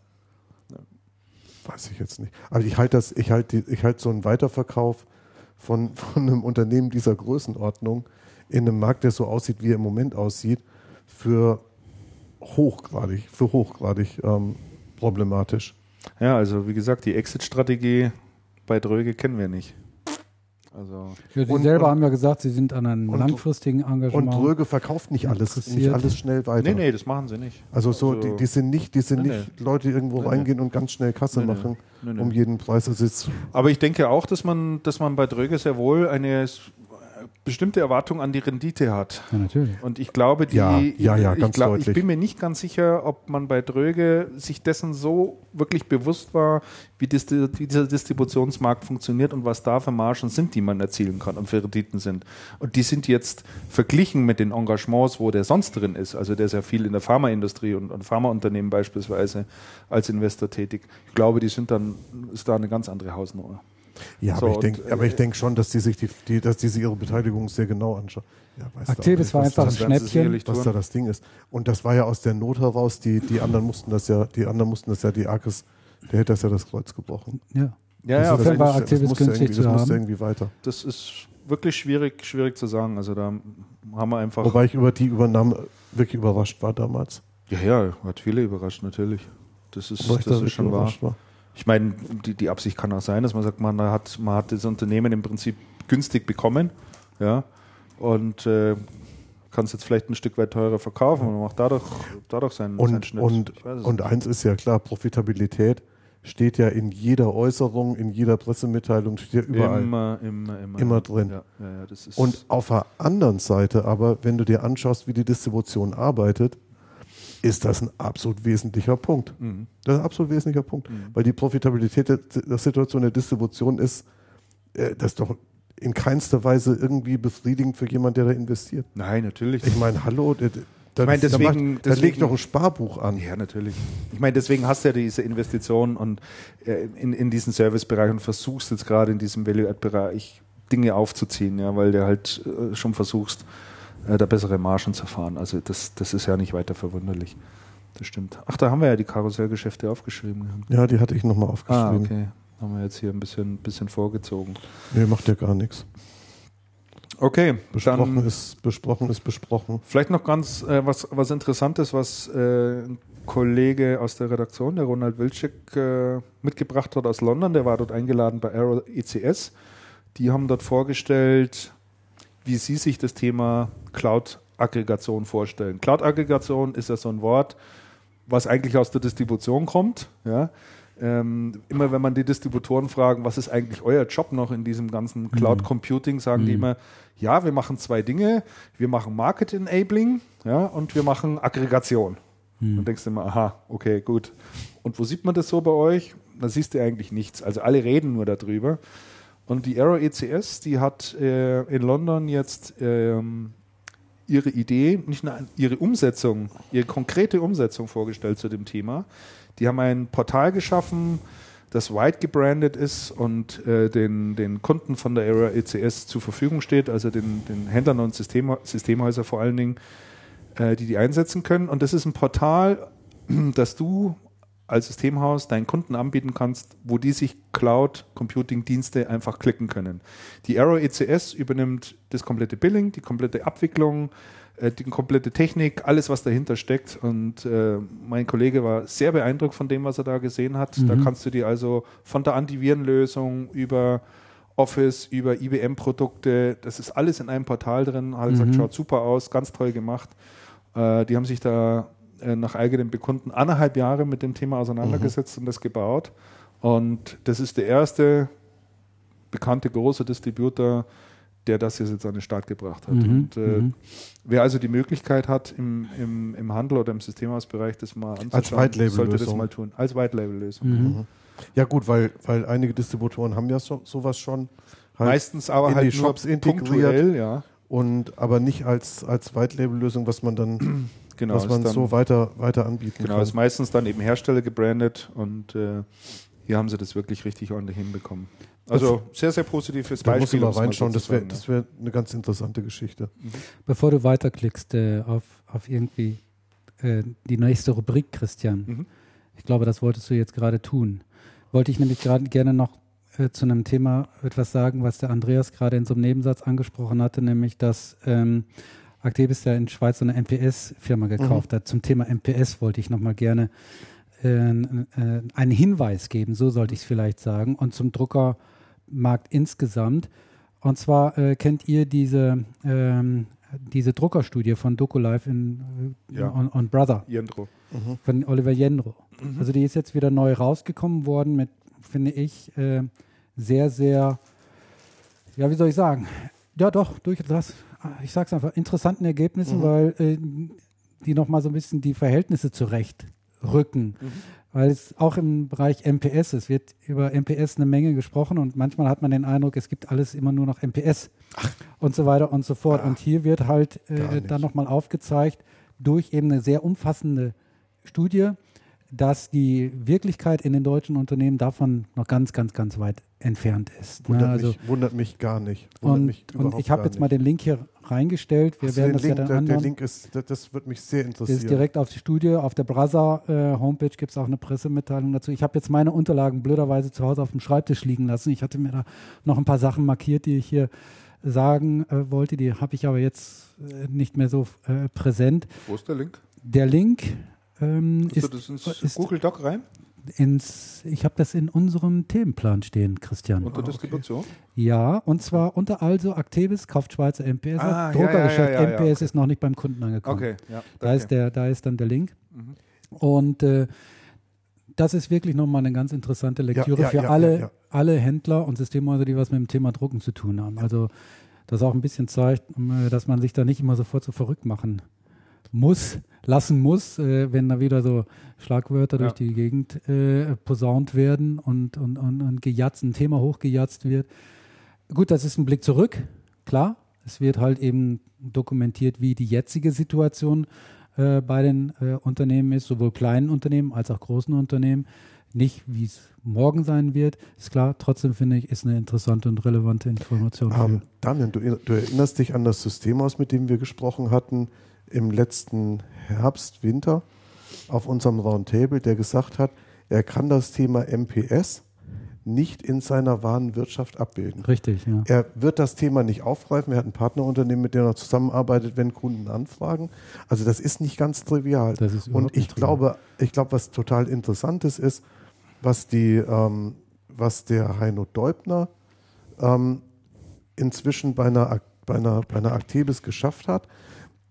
Weiß ich jetzt nicht. Aber ich halte das, ich halte die- ich halte so einen Weiterverkauf von, von einem Unternehmen dieser Größenordnung in einem Markt, der so aussieht, wie er im Moment aussieht, für hochgradig, für hochgradig ähm, problematisch.
Ja, also wie gesagt, die Exit-Strategie bei Dröge kennen wir nicht. Also
Ja, Sie
Und-
selber
und-
haben ja gesagt, Sie sind an einem
und-
langfristigen
Und
Engagement.
Dröge verkauft nicht alles, nicht alles schnell weiter.
nee, nee, das machen sie nicht.
Also so,
Also-
die, die sind nicht, die sind
Nee,
nicht Leute, die irgendwo
Nee, nee.
reingehen und ganz schnell Kasse
Nee, nee.
machen
Nee, nee.
um jeden Preis. Also
Aber ich denke auch, dass man, dass man bei Dröge sehr wohl eine bestimmte Erwartung an die Rendite hat.
ja, natürlich.
Und ich glaube, die,
Ja, ja, ja,
ich,
ganz
glaub, ich bin mir nicht ganz sicher, ob man bei Dröge sich dessen so wirklich bewusst war, wie, dis wie dieser Distributionsmarkt funktioniert und was da für Margen sind, die man erzielen kann und für Renditen sind. Und die sind jetzt verglichen mit den Engagements, wo der sonst drin ist. Also der ist ja viel in der Pharmaindustrie und, und Pharmaunternehmen beispielsweise als Investor tätig. Ich glaube, die sind dann, ist da eine ganz andere Hausnummer.
Ja,
So,
aber ich
und,
denke, aber ich denke schon, dass die sich die, die, dass die sich ihre Beteiligung sehr genau anschauen. Ja, auch
war einfach
was
ein Schnäppchen.
was da das Ding ist. Und das war ja aus der Not heraus, die, die anderen mussten das ja, die anderen mussten das ja, die Arkes, der hätte das ja das Kreuz gebrochen.
Ja.
Ja,
Also
ja,
Insofern
aber
war
musste
günstig
irgendwie-
zu
Das musste
haben.
irgendwie weiter.
das ist wirklich schwierig, schwierig zu sagen. Also da haben wir einfach.
Wobei ich über die Übernahme wirklich überrascht war damals.
Ja, ja, hat viele überrascht, natürlich. Das ist, das ist schon wahr.
war.
Ich meine, die, die Absicht kann auch sein, dass man sagt, man hat, man hat das Unternehmen im Prinzip günstig bekommen, ja, und äh, kann es jetzt vielleicht ein Stück weit teurer verkaufen und macht dadurch, dadurch seinen, seinen
Und,
Schnitt.
und, und eins ist ja klar, Profitabilität steht ja in jeder Äußerung, in jeder Pressemitteilung, steht ja überall.
Immer, immer, immer.
Immer drin.
Ja, ja, ja,
Und auf der anderen Seite aber, wenn du dir anschaust, wie die Distribution arbeitet, ist das ein absolut wesentlicher Punkt.
Mhm.
Das ist ein absolut wesentlicher Punkt. Weil die Profitabilität der, der Situation der Distribution ist, äh, das ist doch in keinster Weise irgendwie befriedigend für jemanden, der da investiert.
Nein, natürlich.
Ich meine, hallo, da, da,
Ich meine, deswegen-
macht, da
deswegen-
legt doch ein Sparbuch an.
Ja, natürlich. Ich meine, deswegen hast du ja diese Investition und äh, in, in diesen Servicebereich und versuchst jetzt gerade in diesem Value-Add-Bereich Dinge aufzuziehen, ja, weil du halt äh, schon versuchst, äh, da bessere Margen zu fahren. Also das, das ist ja nicht weiter verwunderlich. Das stimmt. Ach, da haben wir ja die Karussellgeschäfte aufgeschrieben.
Ja, die hatte ich nochmal
Ah,
aufgeschrieben.
okay. Haben wir jetzt hier ein bisschen, bisschen vorgezogen.
Nee, macht ja gar nichts.
Okay,
Besprochen
dann
ist besprochen ist besprochen.
Vielleicht noch ganz äh, was, was Interessantes, was äh, ein Kollege aus der Redaktion, der Ronald Wilczek, äh, mitgebracht hat aus London. Der war dort eingeladen bei Aero ECS. Die haben dort vorgestellt, wie sie sich das Thema Cloud-Aggregation vorstellen. Cloud-Aggregation ist ja so ein Wort, was eigentlich aus der Distribution kommt. Ja? Ähm, immer wenn man die Distributoren fragen, was ist eigentlich euer Job noch in diesem ganzen Cloud Computing, sagen die immer, ja, wir machen zwei Dinge. Wir machen Market Enabling ja, und wir machen Aggregation. Dann denkst du immer, aha, okay, gut. Und wo sieht man das so bei euch? Da siehst du eigentlich nichts. Also alle reden nur darüber. Und die Aero ECS, die hat äh, in London jetzt ähm, ihre Idee, nicht nur ihre Umsetzung, ihre konkrete Umsetzung vorgestellt zu dem Thema. Die haben ein Portal geschaffen, das white gebrandet ist und äh, den, den Kunden von der Aero ECS zur Verfügung steht, also den, den Händlern und System, Systemhäuser vor allen Dingen, äh, die die einsetzen können. Und das ist ein Portal, das du als Systemhaus deinen Kunden anbieten kannst, wo die sich Cloud-Computing-Dienste einfach klicken können. Die Arrow ECS übernimmt das komplette Billing, die komplette Abwicklung, äh, die komplette Technik, alles, was dahinter steckt. Und äh, mein Kollege war sehr beeindruckt von dem, was er da gesehen hat. Da kannst du dir also von der Antivirenlösung über Office, über IBM-Produkte, das ist alles in einem Portal drin. Hat gesagt, schaut super aus, ganz toll gemacht. Äh, die haben sich da äh, nach eigenem Bekunden anderthalb Jahre mit dem Thema auseinandergesetzt und das gebaut. Und das ist der erste bekannte große Distributor, der das jetzt an den Start gebracht hat.
Mhm,
Und äh,
mhm.
wer also die Möglichkeit hat, im, im, im Handel oder im Systemhausbereich das mal anzuschauen, sollte das mal tun. Als White-Label-Lösung.
Mhm.
Ja gut, weil, weil einige Distributoren haben ja so, sowas schon. Halt
Meistens aber
in
halt
die
nur
Shops integriert.
ja.
Und aber nicht als, als White-Label-Lösung, was man dann,
Genau,
was
ist
man
dann-
so weiter, weiter anbieten
Genau,
kann.
ist meistens dann eben Hersteller gebrandet und äh, hier haben sie das wirklich richtig ordentlich hinbekommen. Also sehr, sehr positives
da muss
Beispiel.
ich mal
um's
reinschauen, das wäre das wär eine ganz interessante Geschichte.
Bevor du weiterklickst äh, auf, auf irgendwie äh, die nächste Rubrik, Christian.
Mhm.
Ich glaube, das wolltest du jetzt gerade tun. Wollte ich nämlich gerade gerne noch äh, zu einem Thema etwas sagen, was der Andreas gerade in so einem Nebensatz angesprochen hatte, nämlich dass ähm, Actebis ja in Schweiz so eine MPS-Firma gekauft hat. Zum Thema MPS wollte ich nochmal gerne äh, äh, einen Hinweis geben, so sollte ich es vielleicht sagen, und zum Druckermarkt insgesamt. Und zwar äh, kennt ihr diese, ähm, diese Druckerstudie von DokuLive in, äh,
Ja.
on, on Brother
Jendro.
von Oliver Jendro. Also die ist jetzt wieder neu rausgekommen worden mit, finde ich, äh, sehr, sehr, ja, wie soll ich sagen? Ja, doch, durchaus, ich sag's einfach, interessanten Ergebnissen, weil äh, die nochmal so ein bisschen die Verhältnisse zurechtrücken. Weil es auch im Bereich MPS, es wird über MPS eine Menge gesprochen und manchmal hat man den Eindruck, es gibt alles immer nur noch MPS und so weiter und so fort. und hier wird halt äh, dann nochmal aufgezeigt durch eben eine sehr umfassende Studie, dass die Wirklichkeit in den deutschen Unternehmen davon noch ganz, ganz, ganz weit entfernt ist. Ne?
Wundert,
Also,
mich, wundert mich gar nicht. Wundert
und,
mich
und ich habe jetzt mal
nicht.
den Link hier reingestellt. Wir
Hast
werden
den
das
Link,
ja dann
der, der. Link ist, das, das wird mich sehr
Das
interessieren.
ist direkt auf die Studie. Auf der Brasa äh, Homepage gibt es auch eine Pressemitteilung dazu. Ich habe jetzt meine Unterlagen blöderweise zu Hause auf dem Schreibtisch liegen lassen. Ich hatte mir da noch ein paar Sachen markiert, die ich hier sagen äh, wollte. Die habe ich aber jetzt äh, nicht mehr so äh, präsent.
Wo ist der Link?
Der Link ähm,
Hast du
ist,
das ins
ist
Google Doc rein?
ins, ich habe das in unserem Themenplan stehen, Christian.
Unter Distribution?
Ja, und zwar unter also Actevis kauft Schweizer MPS.
Ah,
Druckergeschäft
ja, ja, ja,
MPS
okay.
ist noch nicht beim Kunden angekommen.
Okay, ja.
Da ist, der, da ist dann der Link. Und äh, das ist wirklich nochmal eine ganz interessante Lektüre für alle, alle Händler und Systemhäuser, die was mit dem Thema Drucken zu tun haben. Also das auch ein bisschen zeigt, äh, dass man sich da nicht immer sofort so verrückt machen muss, lassen muss, äh, wenn da wieder so Schlagwörter durch
Ja.
die Gegend äh, posaunt werden und, und, und, und gejatzt, ein Thema hochgejatzt wird. Gut, das ist ein Blick zurück, klar. Es wird halt eben dokumentiert, wie die jetzige Situation äh, bei den äh, Unternehmen ist, sowohl kleinen Unternehmen als auch großen Unternehmen. Nicht, wie es morgen sein wird, ist klar. Trotzdem finde ich, ist eine interessante und relevante Information.
Ähm, Damian, du, du erinnerst dich an das Systemhaus, mit dem wir gesprochen hatten im letzten Herbst, Winter auf unserem Roundtable, der gesagt hat, er kann das Thema MPS nicht in seiner Warenwirtschaft abbilden.
Richtig, ja.
Er wird das Thema nicht aufgreifen. Er hat ein Partnerunternehmen, mit dem er zusammenarbeitet, wenn Kunden anfragen. Also das ist nicht ganz trivial.
Das ist
Und ich glaube, ich glaube, was total interessantes ist, was die, ähm, was der Heino Deubner ähm, inzwischen bei einer, bei einer, bei einer Actebis geschafft hat,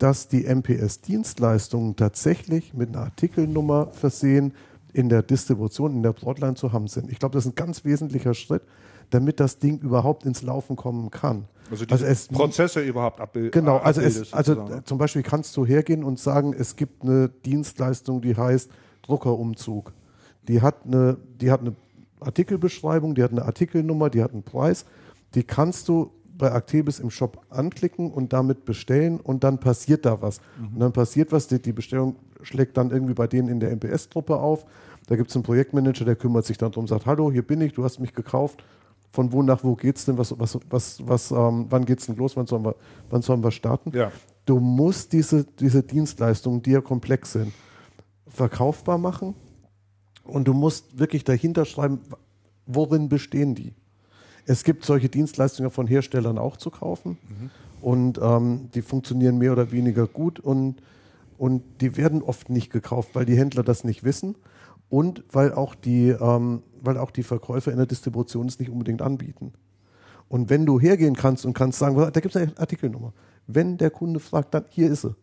dass die MPS-Dienstleistungen tatsächlich mit einer Artikelnummer versehen in der Distribution, in der Broadline zu haben sind. Ich glaube, das ist ein ganz wesentlicher Schritt, damit das Ding überhaupt ins Laufen kommen kann.
Also die
Also es-
Prozesse überhaupt abbilden.
Genau, also, es, also zum Beispiel kannst du hergehen und sagen, es gibt eine Dienstleistung, die heißt Druckerumzug. Die hat eine, die hat eine Artikelbeschreibung, die hat eine Artikelnummer, die hat einen Preis. Die kannst du bei Actebis im Shop anklicken und damit bestellen und dann passiert da was. Und dann passiert was, die, die Bestellung schlägt dann irgendwie bei denen in der MPS-Truppe auf. Da gibt es einen Projektmanager, der kümmert sich dann darum, sagt, hallo, hier bin ich, du hast mich gekauft. Von wo nach wo geht's denn? Was, was, was, was, ähm, wann geht's denn los? Wann sollen wir, wann sollen wir starten?
Ja.
Du musst diese, diese Dienstleistungen, die ja komplex sind, verkaufbar machen und du musst wirklich dahinter schreiben, worin bestehen die. Es gibt solche Dienstleistungen von Herstellern auch zu kaufen und ähm, die funktionieren mehr oder weniger gut und, und die werden oft nicht gekauft, weil die Händler das nicht wissen und weil auch die, ähm, weil auch die Verkäufer in der Distribution es nicht unbedingt anbieten. Und wenn du hergehen kannst und kannst sagen, da gibt es eine Artikelnummer. Wenn der Kunde fragt, dann hier ist sie.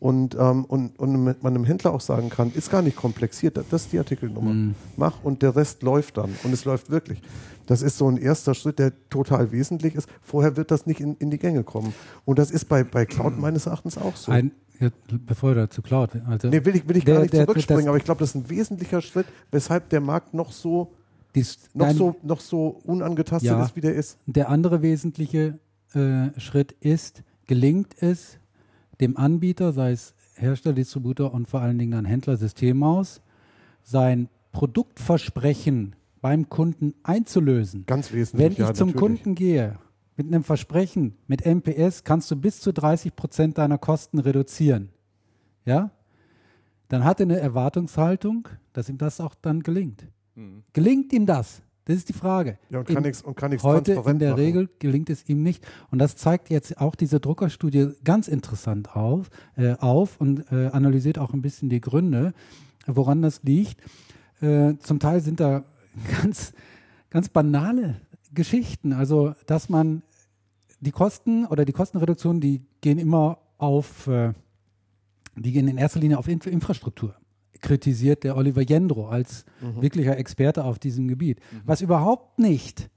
Und, ähm, und, und man einem Händler auch sagen kann, ist gar nicht komplexiert, das ist die Artikelnummer. Mach und der Rest läuft dann. Und es läuft wirklich. Das ist so ein erster Schritt, der total wesentlich ist. Vorher wird das nicht in, in die Gänge kommen. Und das ist bei, bei Cloud meines Erachtens auch so.
Ein, ja, bevor er dazu klaut. Also
nee, will ich, will ich
der-
gar nicht
der-
zurückspringen,
das-
aber ich glaube, das ist ein wesentlicher Schritt, weshalb der Markt noch so,
dies,
noch
nein,
so, noch so unangetastet
Ja.
ist, wie der ist.
Der andere wesentliche äh, Schritt ist, gelingt es dem Anbieter, sei es Hersteller, Distributor und vor allen Dingen dann Händler, Systemhaus, sein Produktversprechen beim Kunden einzulösen.
Ganz wesentlich.
Wenn ich
ja,
zum
natürlich.
Kunden gehe mit einem Versprechen, mit MPS kannst du bis zu 30 Prozent deiner Kosten reduzieren. Ja? dann hat er eine Erwartungshaltung, dass ihm das auch dann gelingt.
Mhm.
Gelingt ihm das? Das ist die Frage.
Ja, und kann nichts und kann nichts
Heute in der
machen.
Regel gelingt es ihm nicht. Und das zeigt jetzt auch diese Druckerstudie ganz interessant auf, äh, auf und äh, analysiert auch ein bisschen die Gründe, woran das liegt. Äh, zum Teil sind da ganz, ganz banale Geschichten. Also, dass man die Kosten oder die Kostenreduktion, die gehen immer auf, äh, die gehen in erster Linie auf Inf Infrastruktur. Kritisiert der Oliver Jendro als wirklicher Experte auf diesem Gebiet. Was überhaupt nicht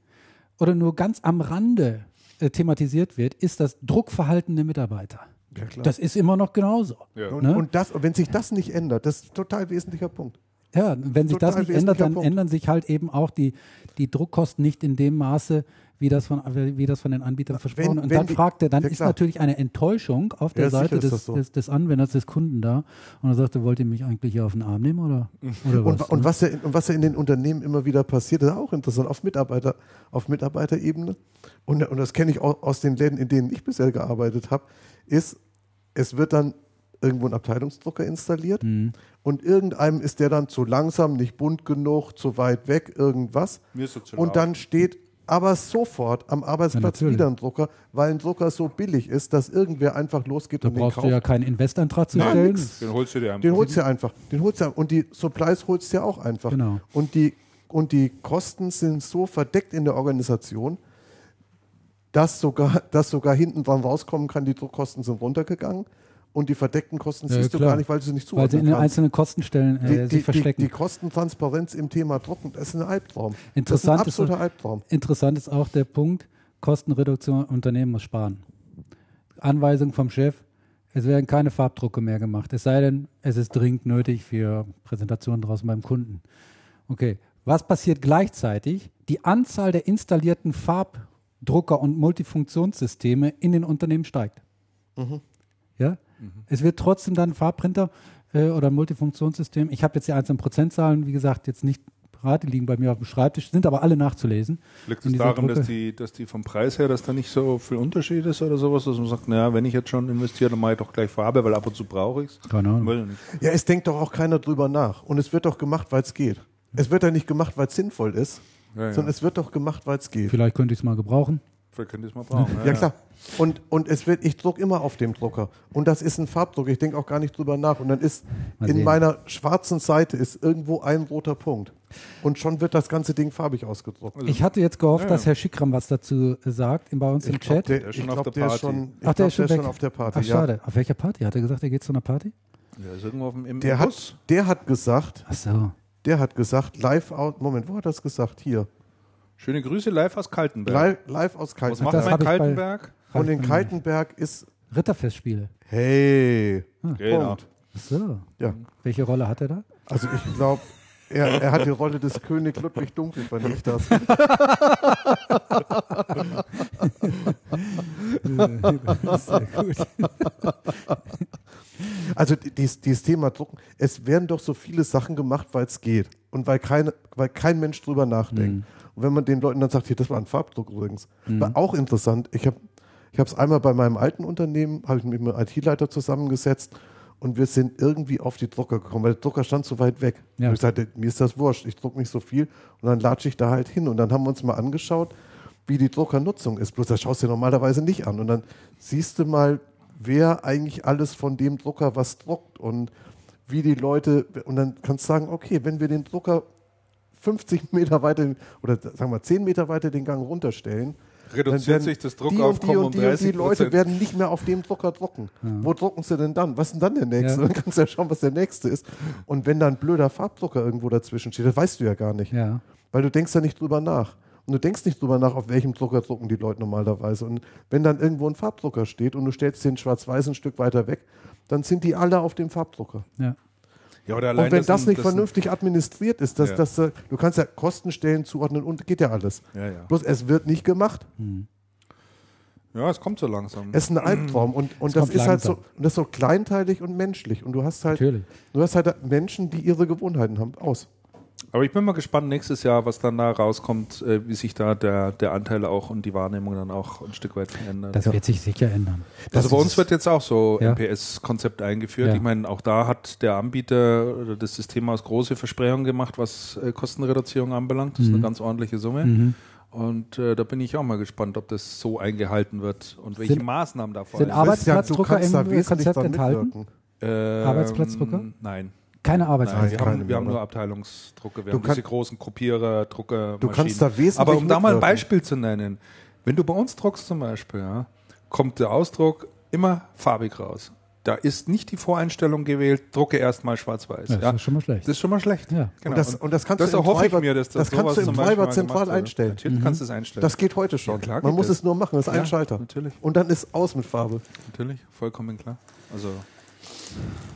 oder nur ganz am Rande äh, thematisiert wird, ist das Druckverhalten der Mitarbeiter.
Ja, klar.
Das ist immer noch genauso.
Ja.
und,
ne?
und, das, und wenn sich das nicht ändert, das ist ein total wesentlicher Punkt.
Ja, wenn sich das nicht ändert, dann
Punkt.
ändern sich halt eben auch die, die Druckkosten nicht in dem Maße, wie das von, wie das von den Anbietern versprochen wird. Und
wenn
dann
die-
fragt er, dann
Ja,
ist natürlich eine Enttäuschung auf der
Ja,
Seite des,
so.
des, des Anwenders, des Kunden da. Und er sagte, wollt ihr mich eigentlich hier auf den Arm nehmen oder, oder
Und,
was?
und,
ne?
was ja, in- und was ja in den Unternehmen immer wieder passiert, ist auch interessant, auf, Mitarbeiter, auf Mitarbeiterebene. Und, und das kenne ich auch aus den Läden, in denen ich bisher gearbeitet habe, ist, es wird dann irgendwo ein Abteilungsdrucker installiert
Mhm.
und irgendeinem ist der dann zu langsam, nicht bunt genug, zu weit weg, irgendwas.
Mir ist zu
Und dann steht aber sofort am Arbeitsplatz
natürlich.
wieder ein Drucker, weil ein Drucker so billig ist, dass irgendwer einfach losgeht
da
und den
brauchst du
kauft.
ja keinen Investantrag zu
Nein,
stellen.
nix.
Den holst du dir einfach.
Den holst du ja einfach. Den holst du ja, und die Supplies holst du ja auch einfach.
Genau.
Und die, und die Kosten sind so verdeckt in der Organisation, dass sogar, dass sogar hinten dran rauskommen kann, die Druckkosten sind runtergegangen und die verdeckten Kosten
Ja,
siehst du
klar.
gar nicht, weil du sie nicht
Weil sie
zuordnen
in den
kannst.
einzelnen Kostenstellen äh,
Die,
sich
die, die,
verstecken.
die Kostentransparenz im Thema Drucken, das ist ein Albtraum.
Interessant
das
ist-
ist ein absoluter Albtraum.
Interessant ist auch der Punkt, Kostenreduktion, Unternehmen muss sparen. Anweisung vom Chef, es werden keine Farbdrucke mehr gemacht, es sei denn, es ist dringend nötig für Präsentationen draußen beim Kunden. Okay, was passiert gleichzeitig? Die Anzahl der installierten Farbdrucker und Multifunktionssysteme in den Unternehmen steigt. Ja? Es wird trotzdem dann ein Farbprinter äh, oder ein Multifunktionssystem. Ich habe jetzt die einzelnen Prozentzahlen, wie gesagt, jetzt nicht parat, die liegen bei mir auf dem Schreibtisch, sind aber alle nachzulesen.
Liegt es daran, dass die, dass die vom Preis her, dass da nicht so viel Unterschied ist oder sowas, dass man sagt, naja, wenn ich jetzt schon investiere, dann mache ich doch gleich Farbe, weil ab und zu brauche ich es.
Keine Ahnung.
Weiß ich nicht.
Ja, es denkt doch auch keiner drüber nach. Und es wird doch gemacht, weil es geht. Es wird ja nicht gemacht, weil es sinnvoll ist,
Ja, ja.
sondern es wird doch gemacht, weil es geht.
Vielleicht könnte ich es mal gebrauchen.
Vielleicht könnt ihr es mal brauchen.
Ja, klar. Und, und es wird, ich druck immer auf dem Drucker. Und das ist ein Farbdruck. Ich denke auch gar nicht drüber nach. Und dann ist
Mal
in
sehen.
meiner schwarzen Seite ist irgendwo ein roter Punkt. Und schon wird das ganze Ding farbig ausgedruckt.
Ich hatte jetzt gehofft,
Also, Ja, ja.
dass Herr Schickram was dazu sagt bei uns im
glaub,
Chat.
der,
Der ist
ich
schon auf
glaub,
der
der ist
Party.
schon,
Ach, der ist schon
der auf der Party.
Ach,
ja.
schade. Auf welcher Party? Hat er gesagt, er geht zu einer Party?
Ja, ist irgendwo auf dem, im,
Der
im
hat,
Bus.
der hat gesagt,
Ach so.
der hat gesagt, live out, Moment, wo hat er das gesagt? Hier.
Schöne Grüße live aus Kaltenberg.
Live, live aus
Was
Kaltenberg.
macht
das
man in
ich
Kaltenberg?
Und in Kaltenberg ist,
Ritterfestspiele.
hey,
Genau.
Punkt.
Ach so.
Ja,
Welche Rolle hat er da?
also ich glaube, er, er hat die Rolle des König Ludwig Dunkelvernichters.
Sehr gut.
Also die- dies, dieses Thema Drucken, es werden doch so viele Sachen gemacht, weil es geht und weil, keine, weil kein Mensch drüber nachdenkt. Und wenn man den Leuten dann sagt, hier, das war ein Farbdruck übrigens, war auch interessant. Ich habe ich es einmal bei meinem alten Unternehmen, habe ich mich mit einem IT-Leiter zusammengesetzt und wir sind irgendwie auf die Drucker gekommen, weil der Drucker stand so weit weg.
Ja.
Und ich sagte, mir ist das wurscht, ich druck nicht so viel und dann latsche ich da halt hin und dann haben wir uns mal angeschaut, wie die Druckernutzung ist. Bloß das schaust du dir normalerweise nicht an und dann siehst du mal, wer eigentlich alles von dem Drucker was druckt und wie die Leute, und dann kannst du sagen, okay, wenn wir den Drucker 50 Meter weiter oder sagen wir 10 Meter weiter den Gang runterstellen,
Reduziert sich das
die
Druckaufkommen
und die
um
und die, und die
30
Leute werden nicht mehr auf dem Drucker drucken. Wo drucken sie denn dann? Was ist denn dann der nächste?
Ja.
Dann kannst du ja schauen, was der nächste ist. Und wenn da ein blöder Farbdrucker irgendwo dazwischen steht, das weißt du ja gar nicht.
Ja.
Weil du denkst da nicht drüber nach. Und du denkst nicht drüber nach, auf welchem Drucker drucken die Leute normalerweise. Und wenn dann irgendwo ein Farbdrucker steht und du stellst den schwarz-weiß ein Stück weiter weg, dann sind die alle auf dem Farbdrucker.
Ja.
Ja, oder allein
Und wenn das,
ein-
nicht
ein-
vernünftig administriert ist, dass,
Ja.
dass, äh, du kannst ja Kostenstellen zuordnen und geht ja alles.
Ja, ja.
Bloß es wird nicht gemacht.
ja, es kommt so langsam.
Es ist ein Albtraum und, und
Es
das ist halt so,
langsam.
und das ist so kleinteilig und menschlich. Und du hast halt,
Natürlich.
du hast halt Menschen, die ihre Gewohnheiten haben. Aus.
Aber ich bin mal gespannt nächstes Jahr, was dann da rauskommt, äh, wie sich da der, der Anteil auch und die Wahrnehmung dann auch ein Stück weit verändert.
Das wird sich sicher ändern.
also bei uns wird jetzt auch so
Ja.
MPS-Konzept eingeführt.
Ja.
Ich meine, auch da hat der Anbieter oder das System aus große Versprechungen gemacht, was äh, Kostenreduzierung anbelangt. Das ist eine ganz ordentliche Summe.
Mhm.
Und äh, da bin ich auch mal gespannt, ob das so eingehalten wird und welche
Sind-
Maßnahmen davor
sind
du
Arbeitsplatzdrucker
kannst da
im
wesentlich
Konzept enthalten?
Ähm,
Arbeitsplatzdrucker?
Nein.
Keine
Nein,
Arbeitsplätze.
wir haben, wir haben nur? Abteilungsdrucker, wir
Du
haben diese großen Kopierer, Drucker,
Du kannst da wesentlich
Aber um da mal ein. Beispiel zu nennen, wenn du bei uns druckst zum Beispiel, ja, kommt der Ausdruck immer farbig raus. Da ist nicht die Voreinstellung gewählt, drucke erstmal schwarz-weiß.
Ja,
Ja,
das ist schon mal schlecht.
Das ist schon mal schlecht.
Ja.
Genau.
Und das- und das kannst
das
du im Treiber-
mir, dass das,
das kannst du im Treiber zentral einstellen.
Natürlich kannst du es einstellen.
Das geht heute schon.
Ja, klar
Man muss es nur machen, das ist ein Schalter.
natürlich.
Und dann ist aus mit Farbe.
Natürlich, vollkommen klar. Also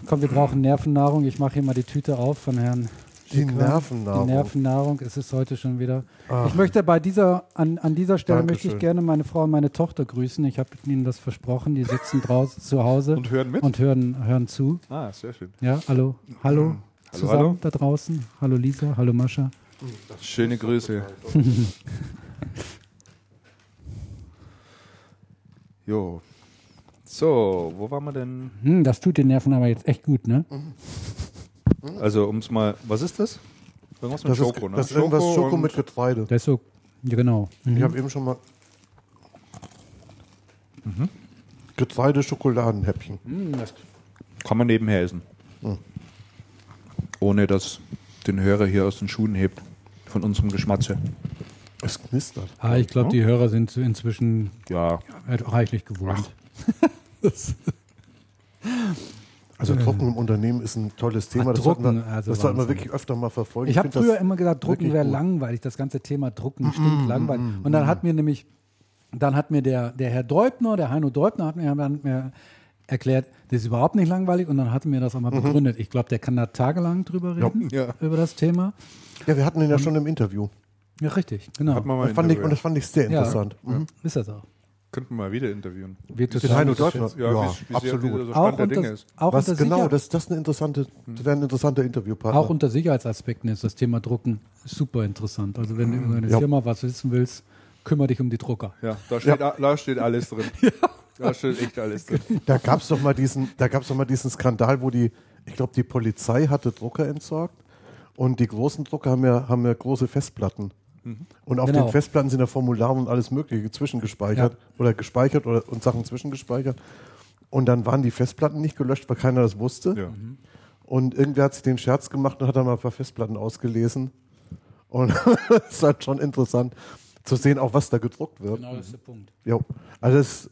Komm, wir brauchen Nervennahrung. Ich mache hier mal die Tüte auf von Herrn
Die
Schickler.
Nervennahrung.
Die Nervennahrung. Es ist heute schon wieder.
Ach.
Ich möchte bei dieser, an, an dieser Stelle möchte ich
Dankeschön.
gerne meine Frau und meine Tochter grüßen. Ich habe ihnen das versprochen. Die sitzen draußen zu Hause
und hören mit.
und hören, hören zu.
ah, sehr schön.
Ja, hallo, hallo,
Hallo,
zusammen
hallo.
da draußen. Hallo Lisa, hallo Mascha.
Schöne Grüße. jo. So, wo waren wir denn?
Hm, das tut den Nerven aber jetzt echt gut, ne?
Also, um es mal, was ist das? Irgendwas mit
Das
Schoko,
ist,
ne?
das ist irgendwas Schoko
und-
mit Getreide.
Das ist so, ja, genau. Mhm.
Ich habe eben schon mal Getreide-Schokoladenhäppchen.
Hm, das,
Kann man nebenher essen. Ohne dass den Hörer hier aus den Schuhen hebt. Von unserem Geschmatze.
Es knistert.
ah, ich glaube, die Hörer sind inzwischen
Ja,
reichlich gewohnt.
Also Drucken im Unternehmen ist ein tolles Thema.
Ach,
das
Drucken,
sollten wir,
also
das sollten wir wirklich öfter mal verfolgen.
Ich habe früher immer gesagt, Drucken wäre langweilig. Das ganze Thema Drucken stinkt langweilig. Und dann hat mir nämlich, dann hat mir der, der Herr Deubner, der Heino Deubner, hat mir, hat mir erklärt, das ist überhaupt nicht langweilig. Und dann hat er mir das auch mal begründet. Ich glaube, der kann da tagelang drüber reden,
Ja.
über das Thema.
Ja, wir hatten ihn ja schon im Interview.
Ja, richtig, genau.
hat man mal
Das fand ich, und das fand ich sehr
Ja.
interessant. Mhm.
ist das auch.
Könnten wir mal wieder interviewen.
Wird total
Heino. Deutschland.
Ja,
Ja,
wie, wie
absolut.
Sehr, der
Auch
der Dinge
unter,
ist.
auch,
Was
unter
genau,
Sicher-
das, das, ist eine interessante, das wäre ein interessanter Interviewpartner.
auch unter Sicherheitsaspekten ist das Thema Drucken super interessant. Also wenn du über eine
Ja.
Firma was wissen willst, kümmere dich um die Drucker.
Ja, da steht, a- da steht alles drin. Da steht echt alles drin.
Da gab es doch mal diesen, da gab's doch mal diesen Skandal, wo die, ich glaube, die Polizei hatte Drucker entsorgt und die großen Drucker haben ja, haben ja große Festplatten. Und auf
Genau.
den Festplatten sind ja Formulare und alles Mögliche zwischengespeichert
Ja.
oder gespeichert oder, und Sachen zwischengespeichert. Und dann waren die Festplatten nicht gelöscht, weil keiner das wusste.
Ja.
Und irgendwer hat sich den Scherz gemacht und hat dann mal ein paar Festplatten ausgelesen. Und es ist halt schon interessant zu sehen, auch was da gedruckt wird.
Genau, das ist der Punkt.
Jo, also das,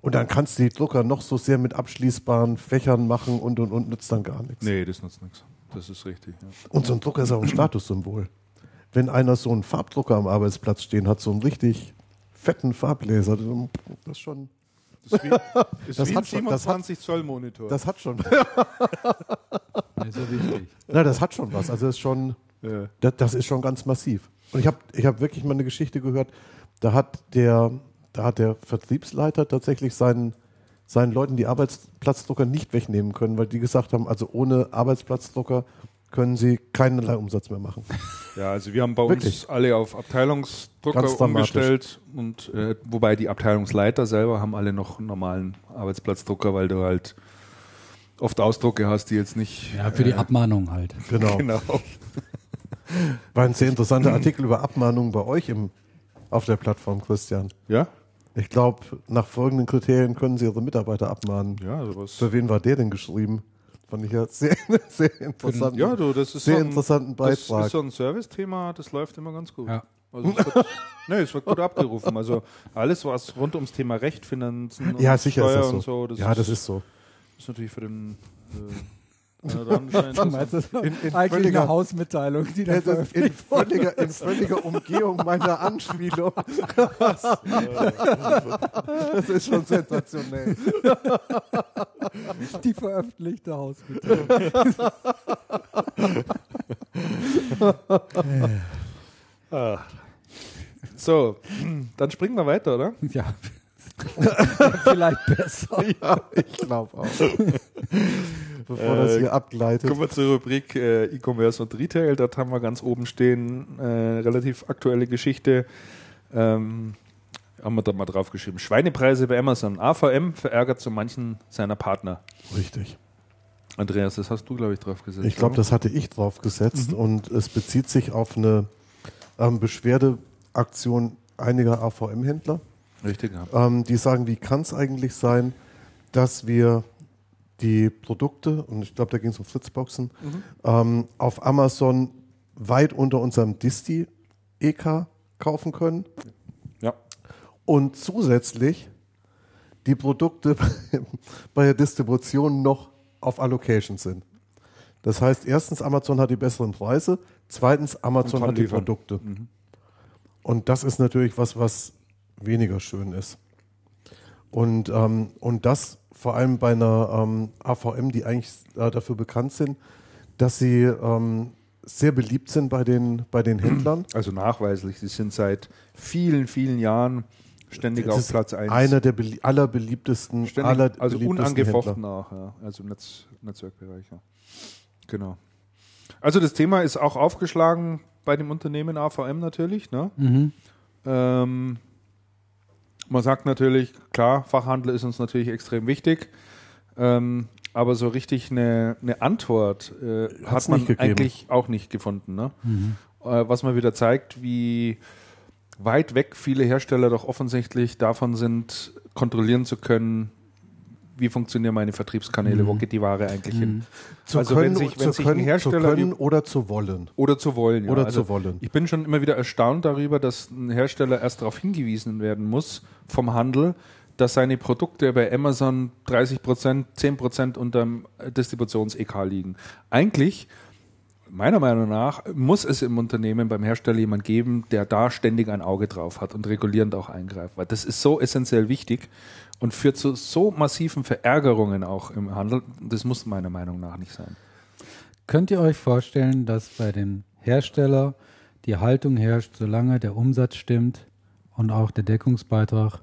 und dann kannst du die Drucker noch so sehr mit abschließbaren Fächern machen und und und nützt dann gar nichts.
Nee, das nutzt nichts. Das ist richtig. Ja.
Und so ein Drucker ist auch ein Statussymbol. Wenn einer so einen Farbdrucker am Arbeitsplatz stehen hat, so einen richtig fetten Farblaser, das ist schon,
Das ist wie, ist
Das
wie
hat
ein
schon- das hat-
27 Zoll Monitor.
das hat schon,
ist so wichtig.
na, das hat schon was. Also das ist schon,
ja.
das, das ist schon ganz massiv. Und ich habe ich hab wirklich mal eine Geschichte gehört, da hat der, da hat der Vertriebsleiter tatsächlich seinen, seinen Leuten die Arbeitsplatzdrucker nicht wegnehmen können, weil die gesagt haben, also ohne Arbeitsplatzdrucker können sie keinerlei Umsatz mehr machen.
ja, also wir haben bei
Wirklich?
uns alle auf Abteilungsdrucker umgestellt. Und äh, wobei die Abteilungsleiter selber haben alle noch einen normalen Arbeitsplatzdrucker, weil du halt oft Ausdrucke hast, die jetzt nicht.
Ja, für die Abmahnung halt.
Genau.
Genau.
War ein sehr interessanter Artikel über Abmahnungen bei euch im, auf der Plattform, Christian.
Ja?
Ich glaube, nach folgenden Kriterien können Sie Ihre Mitarbeiter abmahnen.
Ja, sowas.
Für wen war der denn geschrieben? Fand ich ja sehr, sehr interessant.
Ja, du, das ist
sehr
so ein,
interessanten
Das
Beitrag.
ist so ein Service-Thema, das läuft immer ganz gut.
Ja.
Also es, wird, nee, es wird gut abgerufen. Also alles, was rund ums Thema Recht, Finanzen und
ja, sicher
Steuer
ist das so.
und so, das,
ja,
ist,
das ist so.
ist natürlich für den äh, anderen schon interessant.
In, in
Eigentlich
völliger,
eine Hausmitteilung, die da
das ist in, völliger, in völliger Umgehung meiner Anspielung. das ist schon sensationell.
die veröffentlichte Hausmitteilung.
So, dann springen wir weiter, oder?
Ja, vielleicht besser.
Ja, ich glaube auch. bevor das hier abgleitet.
Kommen wir zur Rubrik äh, E-Commerce und Retail. Dort haben wir ganz oben stehen, äh, relativ aktuelle Geschichte. Ähm, haben wir da mal draufgeschrieben. Schweinepreise bei Amazon. AVM verärgert so manchen seiner Partner.
Richtig.
Andreas, das hast du, glaube ich, draufgesetzt.
Ich glaube, das hatte ich drauf gesetzt und es bezieht sich auf eine ähm, Beschwerdeaktion einiger AVM-Händler.
Richtig, ja.
Ähm, die sagen, wie kann es eigentlich sein, dass wir die Produkte, und ich glaube, da ging es um Fritzboxen, ähm, auf Amazon weit unter unserem Disti-EK kaufen können
ja.
und zusätzlich die Produkte bei der Distribution noch auf Allocation sind. Das heißt, erstens, Amazon hat die besseren Preise, zweitens, Amazon hat die
liefern.
Produkte. Und das ist natürlich was, was weniger schön ist. Und, ähm, und das vor allem bei einer ähm, AVM, die eigentlich äh, dafür bekannt sind, dass sie ähm, sehr beliebt sind bei den, bei den Händlern.
Also nachweislich. Sie sind seit vielen, vielen Jahren ständig
Das
auf Platz 1.
Einer der belie allerbeliebtesten,
Ständig,
aller
also
beliebtesten
unangefochten auch, ja. also im Netz, Netzwerkbereich. Ja. Genau. Also das Thema ist auch aufgeschlagen bei dem Unternehmen AVM natürlich. Ne?
Mhm.
Ähm, man sagt natürlich, klar, Fachhandel ist uns natürlich extrem wichtig, ähm, aber so richtig eine, eine Antwort äh, hat man eigentlich auch nicht gefunden. Ne? Äh, was mal wieder zeigt, wie weit weg viele Hersteller doch offensichtlich davon sind, kontrollieren zu können, wie funktionieren meine Vertriebskanäle, wo geht die Ware eigentlich hin.
Zu
also
können,
wenn sich, wenn sich
können,
ein Hersteller
zu können oder zu wollen.
oder zu wollen. Ja.
Oder
also
zu wollen.
Ich bin schon immer wieder erstaunt darüber, dass ein Hersteller erst darauf hingewiesen werden muss vom Handel, dass seine Produkte bei Amazon 30 Prozent, 10 Prozent unterm Distributions-EK liegen. Eigentlich, meiner Meinung nach, muss es im Unternehmen beim Hersteller jemand geben, der da ständig ein Auge drauf hat und regulierend auch eingreift, weil das ist so essentiell wichtig und führt zu so massiven Verärgerungen auch im Handel. Das muss meiner Meinung nach nicht sein.
Könnt ihr euch vorstellen, dass bei dem Hersteller die Haltung herrscht, solange der Umsatz stimmt und auch der Deckungsbeitrag,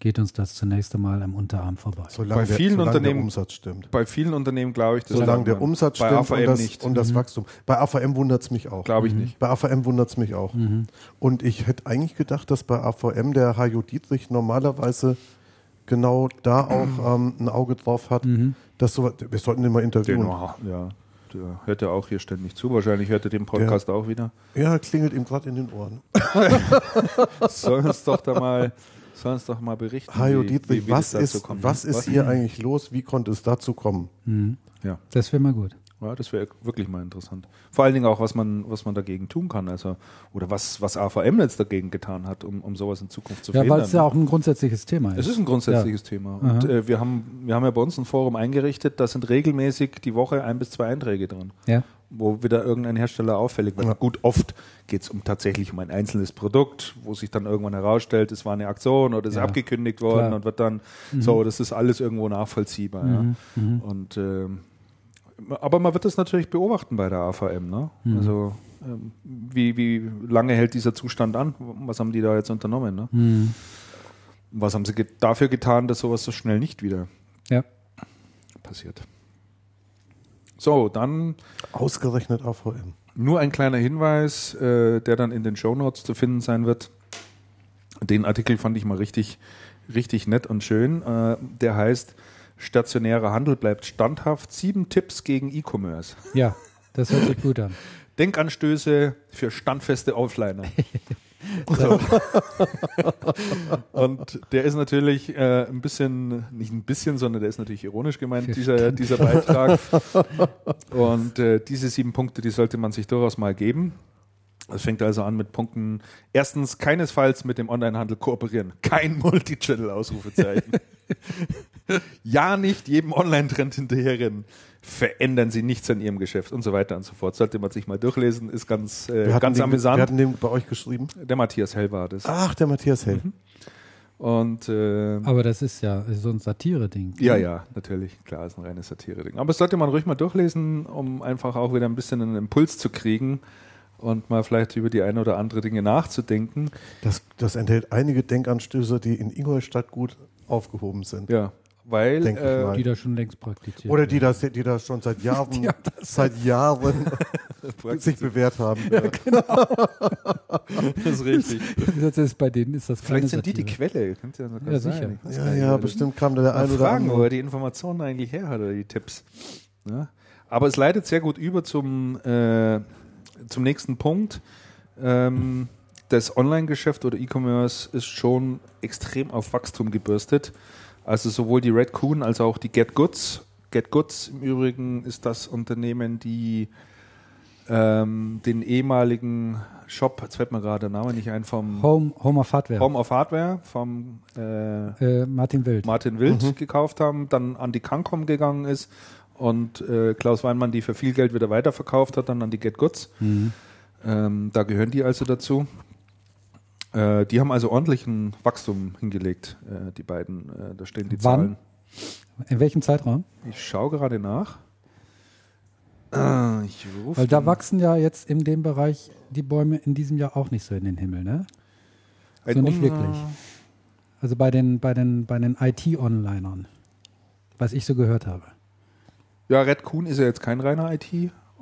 geht uns das zunächst einmal am Unterarm vorbei.
Solange
Bei
der,
vielen
solange
Unternehmen-
der Umsatz stimmt.
Bei vielen Unternehmen glaube ich, das
Solange der. Umsatz
bei
stimmt
AVM
und das,
nicht.
und das Wachstum. Bei AVM wundert es mich auch.
Glaube ich nicht.
Bei AVM wundert es mich auch. Und ich hätte eigentlich gedacht, dass bei AVM der Hajo Dietrich normalerweise genau da auch ähm, ein Auge drauf hat. Dass so, wir sollten den mal
Den,
interviewen.
ja, der hört ja auch hier ständig zu. Wahrscheinlich hört er den Podcast auch wieder.
Ja, klingelt ihm gerade in den Ohren.
Soll uns doch da mal, soll uns doch mal berichten.
Hajo
wie-
Dietrich,
wie- wie
was, ist,
kommt.
was ist hier eigentlich los? Wie konnte es dazu kommen?
Ja.
Das wäre mal gut.
Ja, das wäre wirklich mal interessant. Vor allen Dingen auch, was man, was man dagegen tun kann. Also, oder was, was AVM jetzt dagegen getan hat, um, um sowas in Zukunft zu
Ja, weil
verhindern.
es ja auch ein grundsätzliches Thema ist.
Es ist ein grundsätzliches Thema. Und äh, wir, haben, wir haben ja bei uns ein Forum eingerichtet, da sind regelmäßig die Woche ein bis zwei Einträge drin.
Ja.
wo wieder irgendein Hersteller auffällig wird. Gut, oft geht es um tatsächlich um ein einzelnes Produkt, wo sich dann irgendwann herausstellt, es war eine Aktion oder ist
Ja,
abgekündigt worden
klar.
und wird dann so, das ist alles irgendwo nachvollziehbar. Ja. Und ähm, aber man wird das natürlich beobachten bei der AVM. Ne? Also ähm, wie, wie lange hält dieser Zustand an? Was haben die da jetzt unternommen? Ne? Was haben sie ge dafür getan, dass sowas so schnell nicht wieder
ja.
passiert? So, dann
Ausgerechnet AVM.
Nur ein kleiner Hinweis, äh, der dann in den Shownotes zu finden sein wird. Den Artikel fand ich mal richtig, richtig nett und schön. Äh, der heißt Stationärer Handel bleibt standhaft. Sieben Tipps gegen E-Commerce.
ja, das hört sich gut an.
Denkanstöße für standfeste Offliner. So. und der ist natürlich äh, ein bisschen, nicht ein bisschen, sondern der ist natürlich ironisch gemeint, dieser, dieser Beitrag. Und äh, diese sieben Punkte, die sollte man sich durchaus mal geben. Es fängt also an mit Punkten. Erstens, keinesfalls mit dem Onlinehandel kooperieren. Kein Multichannel-Ausrufezeichen. Ja, nicht jedem Online-Trend hinterherrennen. Verändern Sie nichts an Ihrem Geschäft und so weiter und so fort. Sollte man sich mal durchlesen, ist ganz, äh, ganz
den,
amüsant.
Wir hatten den bei euch geschrieben.
Der Matthias Hell war das.
Ach, der Matthias Hell.
Und äh,
Aber das ist ja so ein Satire-Ding.
ja, ja, natürlich, klar, ist ein reines Satire-Ding. Aber das sollte man ruhig mal durchlesen, um einfach auch wieder ein bisschen einen Impuls zu kriegen und mal vielleicht über die eine oder andere Dinge nachzudenken.
Das, das enthält einige Denkanstöße, die in Ingolstadt gut aufgehoben sind.
Ja, weil äh,
mal.
Die das schon längst praktiziert.
Oder die das, die das schon seit Jahren, seit Jahren sich bewährt haben.
das ist richtig.
das ist bei denen ist das
Vielleicht sind die die. Quelle. Könnte ja,
Ja, sicher.
Ja,
gar nicht,
ja, bestimmt kam da der
Mal
ein oder
fragen, wo
andere.
er die Informationen eigentlich her hat oder die Tipps. Ja? Aber es leitet sehr gut über zum, äh, zum nächsten Punkt. Ähm, das Online-Geschäft oder E-Commerce ist schon extrem auf Wachstum gebürstet. Also sowohl die Red Coon als auch die Get Goods. Get Goods im Übrigen ist das Unternehmen, die ähm, den ehemaligen Shop, jetzt fällt mir gerade der Name nicht ein, vom
Home, Home of Hardware.
Home of Hardware, vom äh,
Äh, Martin Wild.
Martin Wild gekauft haben, dann an die Cancom gegangen ist und äh, Klaus Weinmann die für viel Geld wieder weiterverkauft hat, dann an die Get Goods. Ähm, da gehören die also dazu. Äh, die haben also ordentlichen Wachstum hingelegt, äh, die beiden. Äh, da stehen die
Wann?
Zahlen.
In welchem Zeitraum?
Ich schaue gerade nach. Äh,
Weil da wachsen ja jetzt in dem Bereich die Bäume in diesem Jahr auch nicht so in den Himmel, ne?
ein
so nicht wirklich. Also bei den, bei den, bei den IT-Onlinern, was ich so gehört habe.
Ja, Red Coon ist ja jetzt kein reiner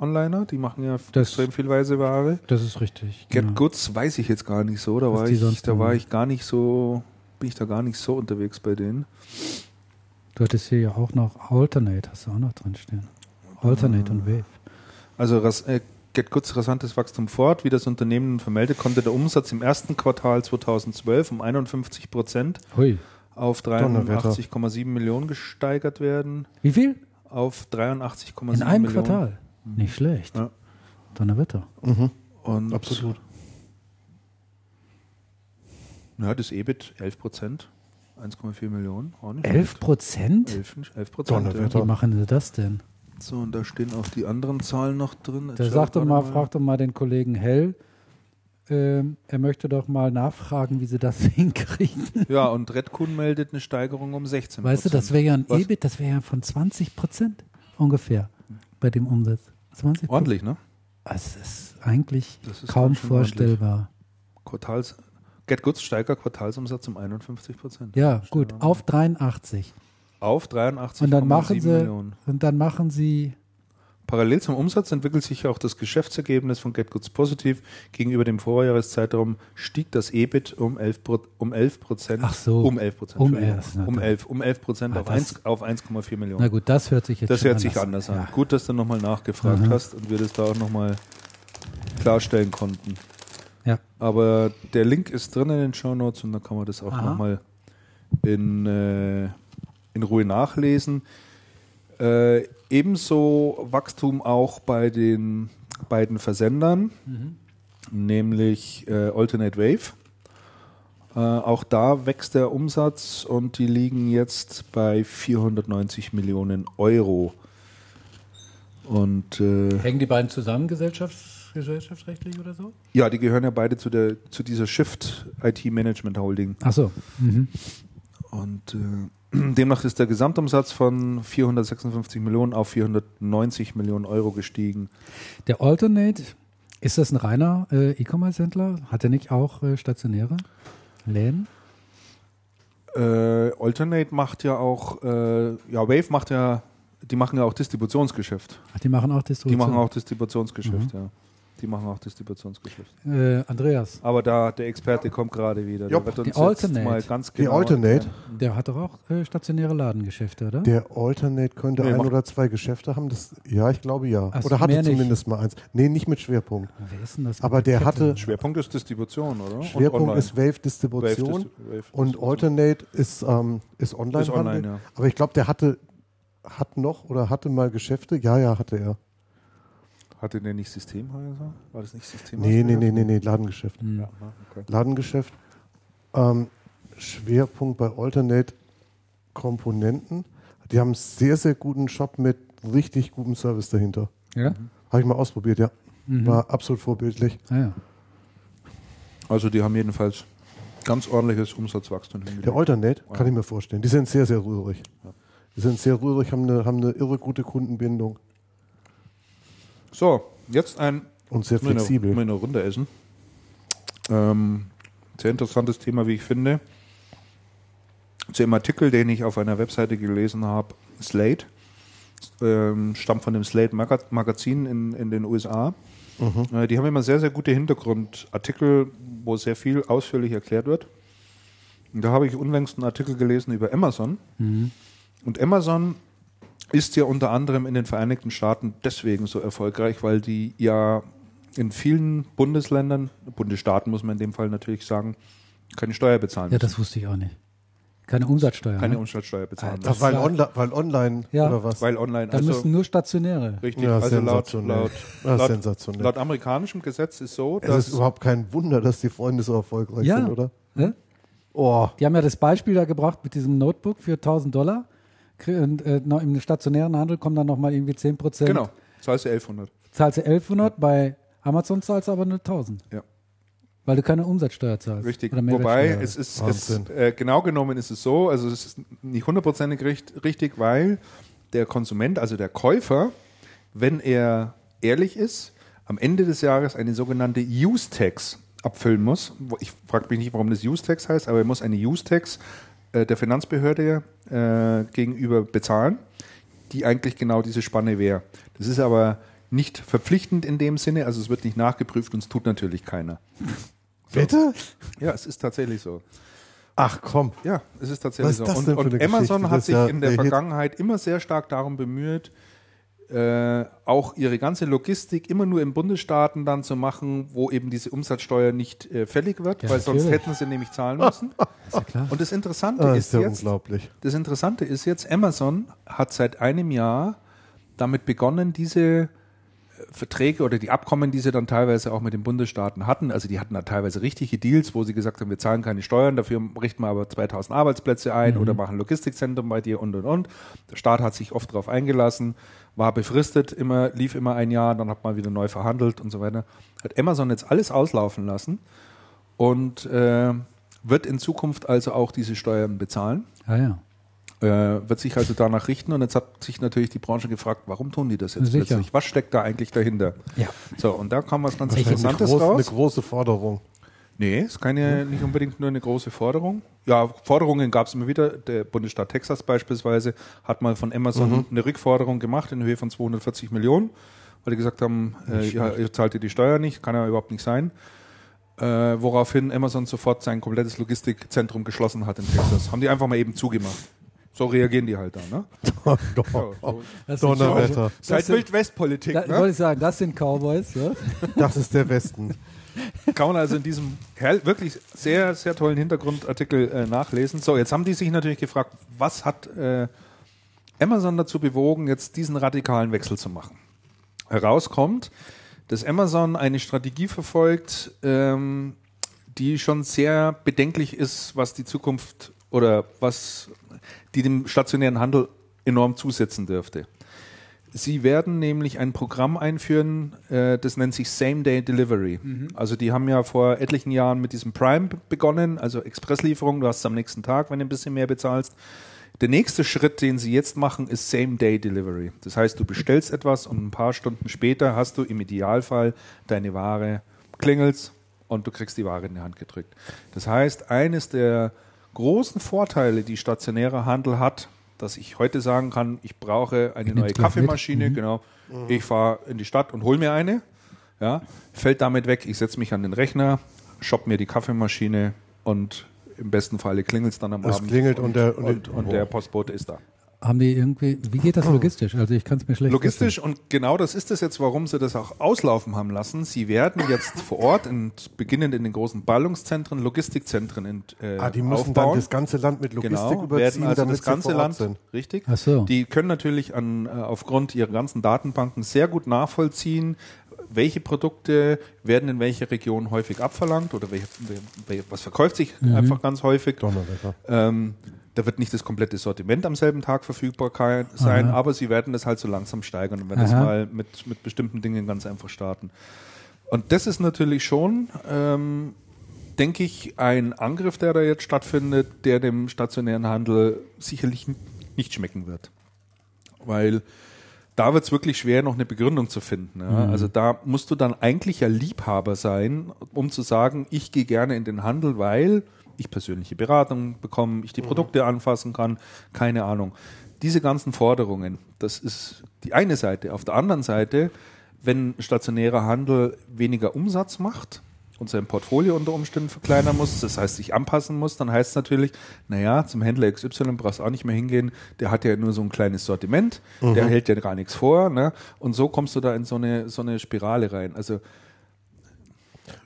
IT-Onliner. Die machen ja
Das-
extrem viel weise Ware.
Das ist richtig.
Get
genau.
Goods weiß ich jetzt gar nicht so. Da
Was
war ich, da war ich gar nicht so, bin ich da gar nicht so unterwegs bei denen.
Du hattest hier ja auch noch Alternate, hast du auch noch drin stehen. Alternate und Wave.
Also äh, Get Goods rasantes Wachstum fort. Wie das Unternehmen vermeldet, konnte der Umsatz im ersten Quartal 2012 um 51 Prozent auf
Donnerwetter.
83,7 Millionen gesteigert werden.
Wie viel?
Auf 83,7
In einem
Millionen.
Quartal. Nicht schlecht.
Ja.
Donnerwetter.
Und
Absolut.
Ja, das EBIT 11 Prozent. 1,4 Millionen. Auch nicht
11
schlecht.
Prozent?
11, 11 Prozent.
Donnerwetter.
Wie machen sie das denn?
So, und da stehen auch die anderen Zahlen noch drin. Jetzt
Da
schau ich
sag doch
gerade
mal, frag doch mal den Kollegen Hell, ähm, er möchte doch mal nachfragen, wie sie das hinkriegen.
Ja, und Redkun meldet eine Steigerung um 16%
Weißt du, das wäre ja ein
Was?
EBIT, das wäre ja von 20 Prozent ungefähr bei dem Umsatz. 20
Ordentlich, ne?
Das ist eigentlich
ist
kaum vorstellbar.
Quartals, Get Goods steigert Quartalsumsatz um 51 Prozent.
Ja, gut, auf 83.
Auf 83,7
Und dann machen sie
Millionen.
und dann machen sie
Parallel zum Umsatz entwickelt sich auch das Geschäftsergebnis von Get Goods positiv. Gegenüber dem Vorjahreszeitraum stieg das EBIT um 11 Pro- um 11 Prozent.
Ach so.
Um 11 Prozent.
Um
Entschuldigung.
11, na
um
dann.
11, um 11 Prozent
Ah,
auf,
das-
1 auf 1,4 Millionen.
Na gut, das hört sich jetzt
Das hört sich anders an.
Ja.
Gut, dass du nochmal nachgefragt
Mhm.
hast und wir das da auch nochmal klarstellen konnten.
Ja.
Aber der Link ist drin in den Show Notes und da kann man das auch nochmal in, äh, in Ruhe nachlesen. Äh, ebenso Wachstum auch bei den beiden Versendern, nämlich äh, Alternate Wave. Äh, auch da wächst der Umsatz und die liegen jetzt bei 490 Millionen Euro. Und äh,
Hängen die beiden zusammen gesellschafts gesellschaftsrechtlich oder so?
ja, die gehören ja beide zu, der, zu dieser Shift IT Management Holding.
Ach so. Mhm.
Und äh, demnach ist der Gesamtumsatz von 456 Millionen auf 490 Millionen Euro gestiegen.
Der Alternate, ist das ein reiner äh, E-Commerce-Händler? Hat er nicht auch äh, stationäre Läden?
Äh, Alternate macht ja auch, äh, ja, Wave macht ja, die machen ja auch Distributionsgeschäft.
Ach, die machen auch
Die
Distribution.
machen auch Distributionsgeschäft, ja. Die machen auch Distributionsgeschäft.
Äh, Andreas,
Aber da, der Experte kommt gerade wieder. Der wird uns
Die
jetzt
Alternate.
mal ganz
Die
genau
Alternate?
erklären.
der hat doch auch äh, stationäre Ladengeschäfte, oder?
Der Alternate könnte
Nee,
ein oder zwei Geschäfte haben. Das, ja, ich glaube ja.
Ach so,
oder hatte
nicht.
zumindest mal eins. Nee, nicht mit Schwerpunkt.
Wer ist denn das?
Aber der
Kette?
hatte-
Schwerpunkt ist Distribution, oder?
Schwerpunkt ist Wave Distribution
Wave Wave
und. Alternate ist, ähm, ist online.
Ist online, ja.
Aber ich glaube, der hatte hat noch oder hatte mal Geschäfte. Ja, ja, hatte er.
Hatte der nicht Systemhäuser? War das nicht Systemhäuser?
Nee, nee, nee, nee, nee, Ladengeschäft.
Ja, ah, okay.
Ladengeschäft. Ähm, Schwerpunkt bei Alternate Komponenten. Die haben einen sehr, sehr guten Shop mit richtig gutem Service dahinter.
Ja?
Habe ich mal ausprobiert, ja.
Mhm.
War absolut vorbildlich.
Ah, ja.
Also die haben jedenfalls ganz ordentliches Umsatzwachstum hingelegt.
Der Alternate
Ja.
kann ich mir vorstellen. Die sind sehr, sehr rührig. Die sind sehr rührig, haben eine, haben eine irre gute Kundenbindung
So, jetzt ein
und sehr flexibel.
mal eine Runde essen. Ähm, sehr interessantes Thema, wie ich finde. zu dem Artikel, den ich auf einer Webseite gelesen habe, Slate, ähm, stammt von dem Slate Maga Magazin in, in den USA. Äh, die haben immer sehr, sehr gute Hintergrundartikel, wo sehr viel ausführlich erklärt wird. Und da habe ich unlängst einen Artikel gelesen über Amazon. Und Amazon ist ja unter anderem in den Vereinigten Staaten deswegen so erfolgreich, weil die ja in vielen Bundesländern, Bundesstaaten muss man in dem Fall natürlich sagen, keine Steuer bezahlen
Ja,
müssen.
das wusste ich auch nicht. Keine Umsatzsteuer.
Keine
ne?
Umsatzsteuer bezahlen
Ach, weil, onli weil online
Ja.
oder was?
Weil online,
Da
also
müssen nur Stationäre.
richtig,
Ja,
also laut,
sensationell.
laut,
Ja,
laut,
sensationell.
laut amerikanischem Gesetz ist so,
es
dass
ist überhaupt kein Wunder, dass die Freunde so erfolgreich
Ja.
sind, oder?
Ne?
Oh,
Die haben ja das Beispiel da gebracht mit diesem Notebook für 1000 Dollar. Äh, noch im stationären Handel kommen dann nochmal irgendwie 10 Prozent.
genau, zahlst du 1100.
Zahlst du 1100, bei Amazon zahlst du aber nur 1000.
Ja.
Weil du keine Umsatzsteuer zahlst.
Richtig.
Oder
Wobei es ist, es, äh, genau genommen ist es so, also es ist nicht hundertprozentig richt, richtig, weil der Konsument, also der Käufer, wenn er ehrlich ist, am Ende des Jahres eine sogenannte Use Tax abfüllen muss. Ich frage mich nicht, warum das Use Tax heißt, aber er muss eine Use Tax äh, der Finanzbehörde äh, gegenüber bezahlen, die eigentlich genau diese Spanne wäre. Das ist aber nicht verpflichtend in dem Sinne, also es wird nicht nachgeprüft und es tut natürlich keiner.
bitte?
Ja, es ist tatsächlich so.
Ach komm.
Ja, es ist tatsächlich
Was ist
so. Und,
denn für
und Amazon hat sich
ja
in der. Vergangenheit immer sehr stark darum bemüht, äh, auch ihre ganze Logistik immer nur in Bundesstaaten dann zu machen, wo eben diese Umsatzsteuer nicht äh, fällig wird,
Ja,
weil sonst
natürlich.
hätten sie nämlich zahlen müssen.
Ja.
Und das Interessante
Ah,
ist,
ist ja
jetzt,
unglaublich.
das Interessante ist jetzt, Amazon hat seit einem Jahr damit begonnen, diese Verträge oder die Abkommen, die sie dann teilweise auch mit den Bundesstaaten hatten, also die hatten da teilweise richtige Deals, wo sie gesagt haben, wir zahlen keine Steuern, dafür richten wir aber 2000 Arbeitsplätze ein oder machen Logistikzentrum bei dir und und und. Der Staat hat sich oft darauf eingelassen, war befristet, immer, lief immer ein Jahr, dann hat man wieder neu verhandelt und so weiter. Hat Amazon jetzt alles auslaufen lassen und äh, wird in Zukunft also auch diese Steuern bezahlen
Ah, ja.
Äh, wird sich also danach richten und jetzt hat sich natürlich die Branche gefragt, warum tun die das jetzt
Sicher.
plötzlich? Was steckt da eigentlich dahinter?
Ja.
So, und da kam was ganz
Eine,
Interessantes
eine
raus.
große Forderung.
Nee, ist keine, nicht unbedingt nur eine große Forderung. Ja, Forderungen gab es immer wieder. Der Bundesstaat Texas beispielsweise hat mal von Amazon eine Rückforderung gemacht in Höhe von 240 Millionen, weil die gesagt haben, äh, ja, ihr zahlt ihr die Steuer nicht, kann ja überhaupt nicht sein. Äh, woraufhin Amazon sofort sein komplettes Logistikzentrum geschlossen hat in Texas. Haben die einfach mal eben zugemacht. So reagieren die halt da, ne?
Das sind
Donnerwetter.
Seit
sind-
Wildwest-Politik,
Da,
ne?
wollte ich sagen, das sind Cowboys. Ja?
Das ist der Westen.
Kann man also in diesem wirklich sehr, sehr tollen Hintergrundartikel äh, nachlesen. So, jetzt haben die sich natürlich gefragt, was hat äh, Amazon dazu bewogen, jetzt diesen radikalen Wechsel zu machen? Herauskommt, dass Amazon eine Strategie verfolgt, ähm, die schon sehr bedenklich ist, was die Zukunft oder was die dem stationären Handel enorm zusetzen dürfte. Sie werden nämlich ein Programm einführen, äh, das nennt sich Same-Day Delivery. Also die haben ja vor etlichen Jahren mit diesem Prime begonnen, also Expresslieferung, du hast es am nächsten Tag, wenn du ein bisschen mehr bezahlst. Der nächste Schritt, den sie jetzt machen, ist Same-Day Delivery. Das heißt, du bestellst etwas und ein paar Stunden später hast du im Idealfall deine Ware, klingelst und du kriegst die Ware in die Hand gedrückt. Das heißt, eines der großen Vorteile, die stationärer Handel hat, dass ich heute sagen kann, ich brauche eine
nehm's
neue Kaffeemaschine, genau. Ich fahre in die Stadt und hole mir eine. Ja, fällt damit weg. Ich setze mich an den Rechner, shoppe mir die Kaffeemaschine und im besten Falle klingelt es dann am
Es
Abend.
klingelt und der- und
und, und der Postbote ist da.
Haben die irgendwie, wie geht das logistisch? Also ich kann es mir schlecht
Logistisch und genau das ist es jetzt, warum sie das auch auslaufen haben lassen. Sie werden jetzt vor Ort, und beginnend in den großen Ballungszentren, Logistikzentren ent, äh,
Ah, die müssen
aufbauen.
dann das ganze Land mit Logistik
genau,
überziehen,
werden also
damit
das ganze
sie vor Ort
Land,
sind.
richtig?
Ach so.
Die können natürlich an, äh, aufgrund ihrer ganzen Datenbanken sehr gut nachvollziehen, welche Produkte werden in welcher Region häufig abverlangt oder welche, wel- was verkauft sich
Mhm.
einfach ganz häufig.
Donnerwetter.
Ähm, da wird nicht das komplette Sortiment am selben Tag verfügbar sein,
Aha.
aber sie werden das halt so langsam steigern und werden das
Aha.
mal mit, mit bestimmten Dingen ganz einfach starten. Und das ist natürlich schon, ähm, denke ich, ein Angriff, der da jetzt stattfindet, der dem stationären Handel sicherlich nicht schmecken wird. Weil da wird es wirklich schwer, noch eine Begründung zu finden. Ja? Also da musst du dann eigentlich ja Liebhaber sein, um zu sagen, ich gehe gerne in den Handel, weil ich persönliche Beratung bekomme, ich die Produkte anfassen kann, keine Ahnung. Diese ganzen Forderungen, das ist die eine Seite. Auf der anderen Seite, wenn stationärer Handel weniger Umsatz macht und sein Portfolio unter Umständen verkleinern muss, das heißt sich anpassen muss, dann heißt es natürlich, naja, zum Händler XY brauchst du auch nicht mehr hingehen, der hat ja nur so ein kleines Sortiment, der hält ja gar nichts vor, ne? Und so kommst du da in so eine, so eine Spirale rein. Also